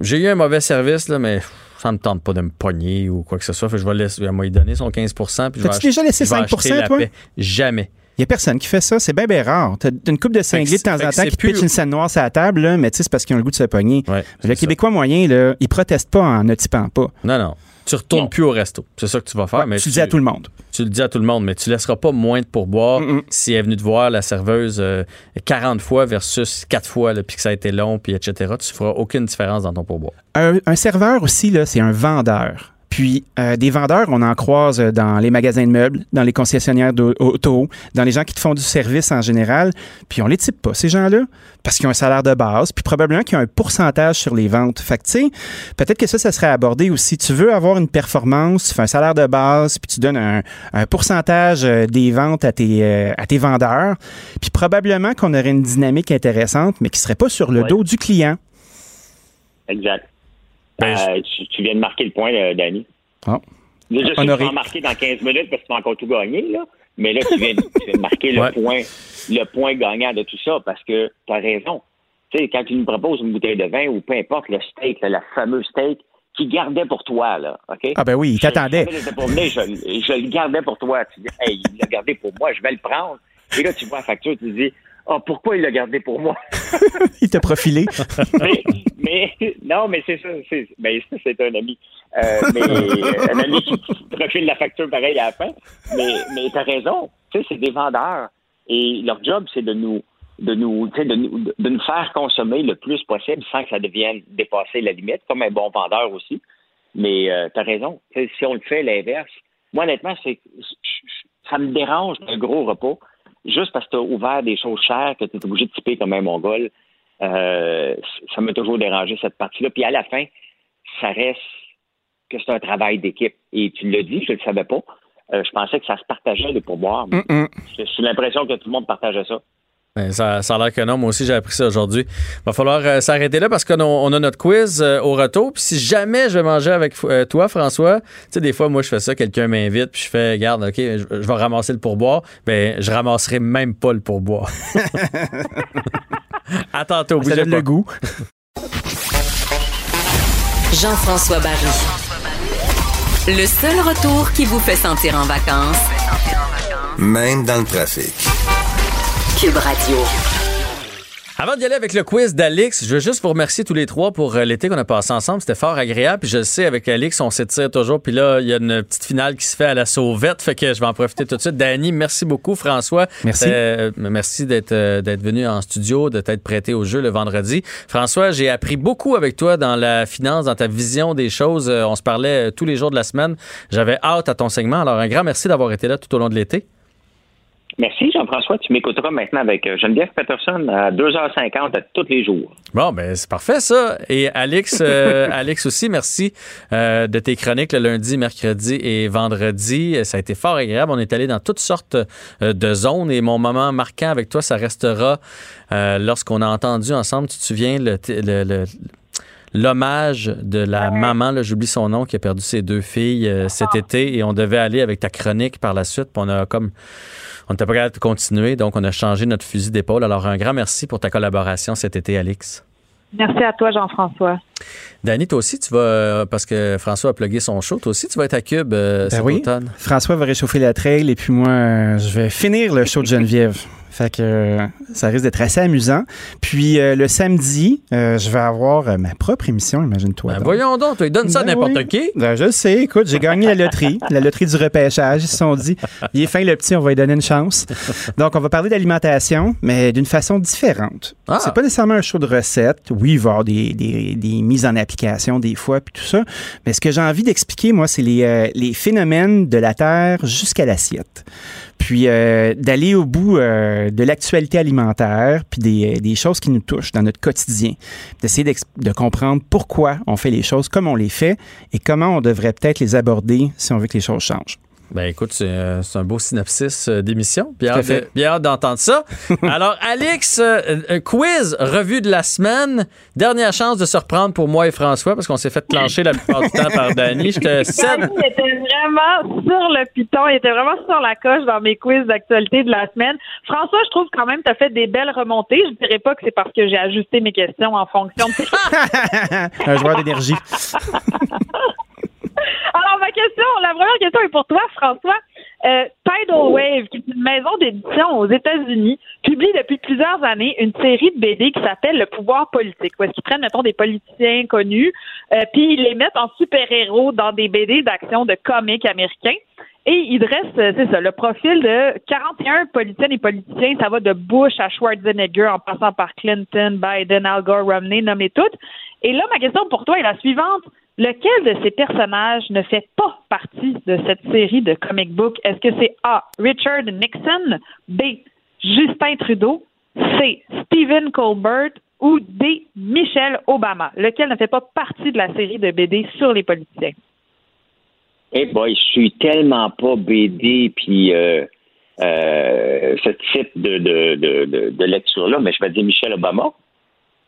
j'ai eu un mauvais service, là, mais ça me tente pas de me pogner ou quoi que ce soit. Fait que je vais laisser, elle m'a donné son 15 puis je vais déjà laissé je vais 5 acheter la toi? paix? Jamais. Il n'y a personne qui fait ça. C'est bien, bien rare. T'as une coupe de cinglés de temps en temps qui plus- pitch une scène noire sur la table, là, mais c'est parce qu'ils ont le goût de se pogner. le Québécois moyen, là, il proteste pas en ne typant pas. Non, non. Tu retournes plus au resto. C'est ça que tu vas faire. mais tu le dis à tout le monde. Tu le dis à tout le monde, mais tu laisseras pas moins de pourboire si elle est venue te voir la serveuse euh, 40 fois versus 4 fois, puis que ça a été long, puis etc. Tu feras aucune différence dans ton pourboire. Un, un serveur aussi, c'est un vendeur. Puis euh, des vendeurs, on en croise euh, dans les magasins de meubles, dans les concessionnaires d'auto, dans les gens qui te font du service en général. Puis on les type pas, ces gens-là, parce qu'ils ont un salaire de base, puis probablement qu'ils ont un pourcentage sur les ventes. Fait que, tu sais, peut-être que ça, ça serait abordé aussi. Tu veux avoir une performance, tu fais un salaire de base, puis tu donnes un, un pourcentage euh, des ventes à tes, euh, à tes vendeurs. Puis probablement qu'on aurait une dynamique intéressante, mais qui serait pas sur le dos du client. Exact. Euh, tu, tu viens de marquer le point, euh, Danny. Ah. Déjà, tu Honoré. marquer dans 15 minutes parce que tu vas encore tout gagner, là. Mais là, tu viens, de- tu viens de marquer le, Ouais. point, le point gagnant de tout ça parce que tu as raison. Tu sais, quand tu nous proposes une bouteille de vin ou peu importe le steak, là, la fameuse steak, qui gardait pour toi, là, OK? Ah ben oui, il Je- t'attendait. je je, je le gardais pour toi. Tu dis, hey, il l'a gardé pour moi, je vais le prendre. Et là, tu vois la facture, tu dis, Ah, pourquoi il l'a gardé pour moi? il t'a profilé. mais, non, mais c'est ça. C'est, ben, c'est un ami. Euh, mais un ami qui profile la facture pareil à la fin. Mais, t'as raison. Tu sais, c'est des vendeurs. Et leur job, c'est de nous, de nous, de nous, de nous faire consommer le plus possible sans que ça devienne dépasser la limite, comme un bon vendeur aussi. Mais euh, tu as raison. si on le fait l'inverse, moi, honnêtement, c'est ça me dérange un gros repas juste parce que tu as ouvert des choses chères que tu es obligé de typer comme un mongol. Euh, ça m'a toujours dérangé cette partie-là. Puis à la fin, ça reste que c'est un travail d'équipe. Et tu l'as dit, je ne le savais pas. Euh, je pensais que ça se partageait les pourboires. J'ai l'impression que tout le monde partageait ça. Ben, ça, ça, a l'air que non. Moi aussi, j'ai appris ça aujourd'hui. Il va falloir euh, s'arrêter là parce qu'on on a notre quiz euh, au retour. Puis si jamais je vais manger avec euh, toi, François, tu sais, des fois, moi, je fais ça, quelqu'un m'invite, puis je fais, regarde, OK, je, vais ramasser le pourboire. Ben, je ramasserai même pas le pourboire. à tantôt. Ça donne le goût. Jean-François Barry. Le seul retour qui vous fait sentir en vacances. Même dans le trafic. Cube Radio. Avant d'y aller avec le quiz d'Alix, je veux juste vous remercier tous les trois pour euh, l'été qu'on a passé ensemble. C'était fort agréable. Puis je le sais, avec Alix, on s'étire toujours. Puis là, il y a une petite finale qui se fait à la sauvette. Fait que je vais en profiter tout de suite. Danny, merci beaucoup. François, merci. Euh, merci d'être euh, d'être venu en studio, de t'être prêté au jeu le vendredi. François, j'ai appris beaucoup avec toi dans la finance, dans ta vision des choses. on se parlait tous les jours de la semaine. J'avais hâte à ton segment. Alors, un grand merci d'avoir été là tout au long de l'été. Merci, Jean-François. Tu m'écouteras maintenant avec euh, Geneviève Peterson à 2h50 tous les jours. Bon, ben c'est parfait ça. Et Alex, euh, Alex aussi, merci euh, de tes chroniques le lundi, mercredi et vendredi. Ça a été fort agréable. On est allé dans toutes sortes de zones et mon moment marquant avec toi, ça restera lorsqu'on a entendu ensemble, tu te souviens, le, l'hommage de la maman, j'oublie son nom, qui a perdu ses deux filles cet été et on devait aller avec ta chronique par la suite. Puis on a comme on n'était pas capable de continuer, donc on a changé notre fusil d'épaule. Alors, un grand merci pour ta collaboration cet été, Alix. Merci à toi, Jean-François. Dani, toi aussi, tu vas, parce que François a plugué son show, toi aussi, tu vas être à Cube euh, ben cet automne. François va réchauffer la trail et puis moi, je vais finir le show de Geneviève. Fait que euh, ça risque d'être assez amusant. Puis euh, le samedi, euh, je vais avoir ma propre émission, imagine-toi. Ben voyons donc, tu donnes ça à ben n'importe qui. Ben, je sais, écoute, j'ai gagné la loterie, la loterie du repêchage. Ils se sont dit, il est fin le petit, on va lui donner une chance. Donc, on va parler d'alimentation, mais d'une façon différente. Ah. C'est pas nécessairement un show de recettes. Oui, il va y avoir des, des, des mises en application des fois, puis tout ça. Mais ce que j'ai envie d'expliquer, moi, c'est les, les phénomènes de la Terre jusqu'à l'assiette puis euh, d'aller au bout euh, de l'actualité alimentaire, puis des, des, choses qui nous touchent dans notre quotidien, d'essayer de comprendre pourquoi on fait les choses comme on les fait et comment on devrait peut-être les aborder si on veut que les choses changent. Ben écoute, c'est euh, un beau synopsis euh, d'émission. Bien hâte d'entendre ça. Alors, Alex, euh, quiz, revue de la semaine. Dernière chance de se reprendre pour moi et François parce qu'on s'est fait clencher la plupart du temps par Danny. Je te cède. Il était vraiment sur le piton. Il était vraiment sur la coche dans mes quiz d'actualité de la semaine. François, je trouve quand même que tu as fait des belles remontées. Je dirais pas que c'est parce que j'ai ajusté mes questions en fonction de... un joueur d'énergie. Alors, ma question, la première question est pour toi, François. Euh, Tidal Wave, qui est une maison d'édition aux États-Unis, publie depuis plusieurs années une série de BD qui s'appelle Le pouvoir politique, où est-ce qu'ils prennent, mettons, des politiciens connus, euh, puis ils les mettent en super-héros dans des BD d'action de comics américains. Et ils dressent, euh, c'est ça, le profil de 41 politiciennes et politiciens. Ça va de Bush à Schwarzenegger, en passant par Clinton, Biden, Al Gore, Romney, nommez toutes. Et là, ma question pour toi est la suivante. Lequel de ces personnages ne fait pas partie de cette série de comic book? Est-ce que c'est A. Richard Nixon, B. Justin Trudeau, C. Stephen Colbert ou D. Michelle Obama? Lequel ne fait pas partie de la série de BD sur les politiciens? Eh boy, je suis tellement pas BD puis euh, euh, ce type de, de lecture-là, mais je vais dire Michelle Obama.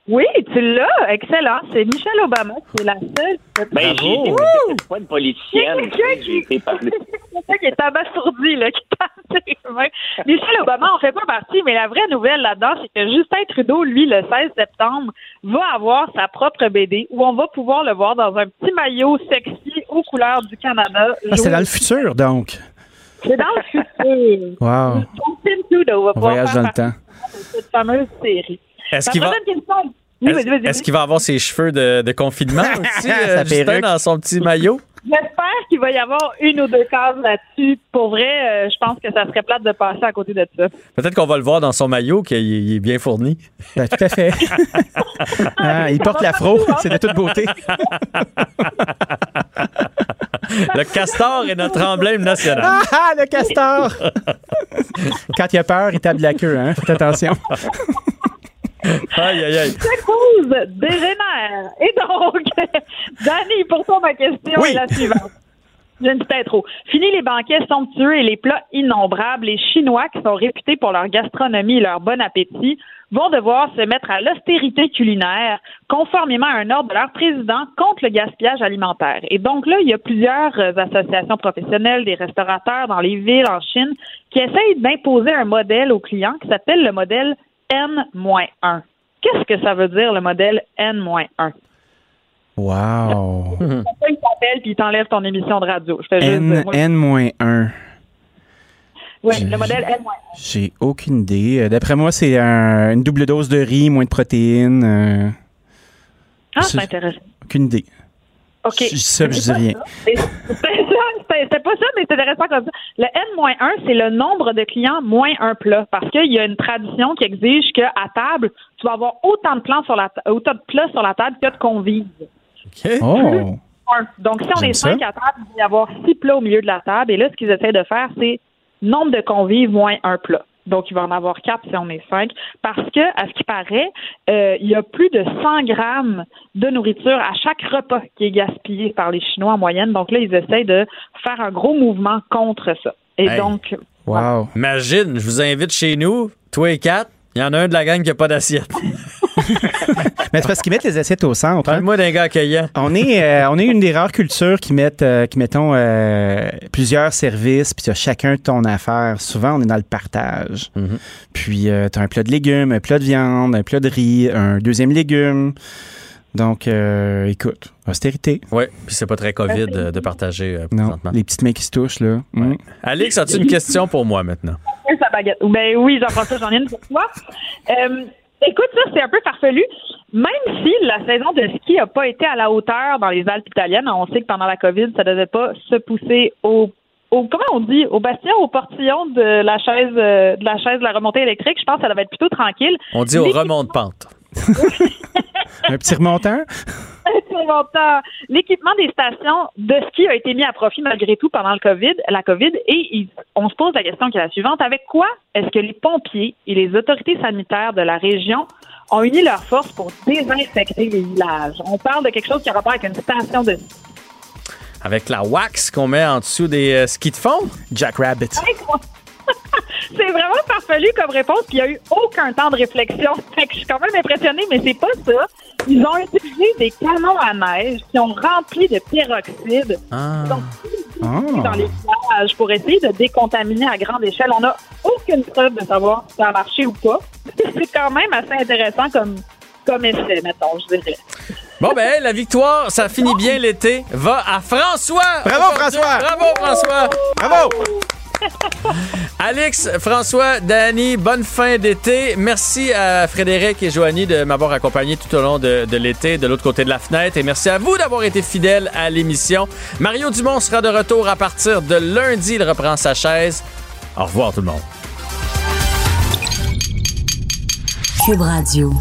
Oui, tu l'as. Excellent. C'est Michelle Obama qui est la seule. Ben, j'ai pas une politicienne. J'ai été parlé. C'est qui est abasourdi, là, qui Michelle Obama en fait pas partie, mais la vraie nouvelle là-dedans, c'est que Justin Trudeau, lui, le 16 septembre, va avoir sa propre BD où on va pouvoir le voir dans un petit maillot sexy aux couleurs du Canada. Ah, c'est dans le futur, donc. C'est dans le futur. Wow. Trudeau va Voyage dans le temps. cette fameuse série. Est-ce qu'il va- qu'il avoir ses cheveux de, de confinement aussi, euh, Justin, dans son petit maillot? J'espère qu'il va y avoir une ou deux cases là-dessus. Pour vrai, euh, je pense que ça serait plate de passer à côté de ça. Peut-être qu'on va le voir dans son maillot, qu'il il est bien fourni. Ben, tout à fait. Ah, il porte l'afro, c'est de toute beauté. Le castor est notre emblème national. Ah, le castor! Quand il a peur, il tape de la queue, hein? Faites attention. Aïe, aïe, aïe. Dégénère. Et donc, Danny, pour toi, ma question est la suivante. J'ai une petite intro. Fini les banquets somptueux et les plats innombrables. Les Chinois, qui sont réputés pour leur gastronomie et leur bon appétit, vont devoir se mettre à l'austérité culinaire, conformément à un ordre de leur président contre le gaspillage alimentaire. Et donc là, il y a plusieurs euh, associations professionnelles, des restaurateurs dans les villes en Chine, qui essayent d'imposer un modèle aux clients qui s'appelle le modèle N-1. Qu'est-ce que ça veut dire, le modèle N-1? Wow. Quelqu'un qui t'appelle puis il t'enlève ton émission de radio? Je fais juste N, dire, moi, N-1. Oui, le modèle N-1. J'ai aucune idée. Euh, D'après moi, c'est un- une double dose de riz, moins de protéines. euh, Ah, c'est- intéressant. aucune idée. OK. Je puis je dis rien. c'est ça, C'était pas ça, mais c'est intéressant comme ça. Le N-1, c'est le nombre de clients moins un plat. Parce qu'il y a une tradition qui exige qu'à table, tu vas avoir autant de, plans sur la ta- autant de plats sur la table que de convives. Oh! Donc, si on est ça. cinq à table, il va y avoir six plats au milieu de la table. Et là, ce qu'ils essaient de faire, c'est nombre de convives moins un plat. Donc, il va en avoir quatre si on est cinq. Parce que, à ce qui paraît, euh, il y a plus de 100 grammes de nourriture à chaque repas qui est gaspillé par les Chinois en moyenne. Donc là, ils essayent de faire un gros mouvement contre ça. Et Hey. donc, Wow. Imagine, je vous invite chez nous, toi et quatre, il y en a un de la gang qui n'a pas d'assiette. Mais c'est parce qu'ils mettent les assiettes au centre. hein. Parle-moi d'un gars accueillant. On est, euh, on est une des rares cultures qui mettent, euh, qui mettons euh, plusieurs services, puis tu as chacun ton affaire. Souvent, on est dans le partage. Puis tu as un plat de légumes, un plat de viande, un plat de riz, un deuxième légume. Donc, euh, écoute, austérité. Oui, puis c'est pas très COVID euh, de partager euh, Non, présentement. les petites mains qui se touchent, là. Mm. Alex, as-tu une question pour moi maintenant? sa baguette. Ben oui, Jean-François, j'en ai une pour toi. Écoute, ça, c'est un peu farfelu. Même si la saison de ski n'a pas été à la hauteur dans les Alpes italiennes, on sait que pendant la COVID, ça ne devait pas se pousser au, au comment on dit, au bastion, au portillon de la chaise euh, de la chaise de la remontée électrique. Je pense que ça devait être plutôt tranquille. On dit au remont de pente. Un petit remontant? Très longtemps. L'équipement des stations de ski a été mis à profit malgré tout pendant le COVID, la COVID et il- on se pose la question qui est la suivante. Avec quoi est-ce que les pompiers et les autorités sanitaires de la région ont uni leurs forces pour désinfecter les villages? On parle de quelque chose qui a rapport avec une station de ski. Avec la wax qu'on met en dessous des euh, skis de fond? Jack Rabbit. C'est vraiment farfelu comme réponse, puis il n'y a eu aucun temps de réflexion. Fait que je suis quand même impressionnée, mais c'est pas ça. Ils ont utilisé des canons à neige qui ont rempli de peroxyde. Ah. Ils ont utilisé dans les villages pour essayer de décontaminer à grande échelle. On n'a aucune preuve de savoir si ça a marché ou pas. C'est quand même assez intéressant comme, comme essai, mettons, je dirais. Bon, ben, la victoire, ça finit bien l'été. Va à François! Bravo. François! Bravo, François! Bravo! Alex, François, Danny, bonne fin d'été. Merci à Frédéric et Joanie de m'avoir accompagné tout au long de, l'été de l'autre côté de la fenêtre. Et merci à vous d'avoir été fidèles à l'émission. Mario Dumont sera de retour à partir de lundi. Il reprend sa chaise. Au revoir tout le monde. Cube Radio.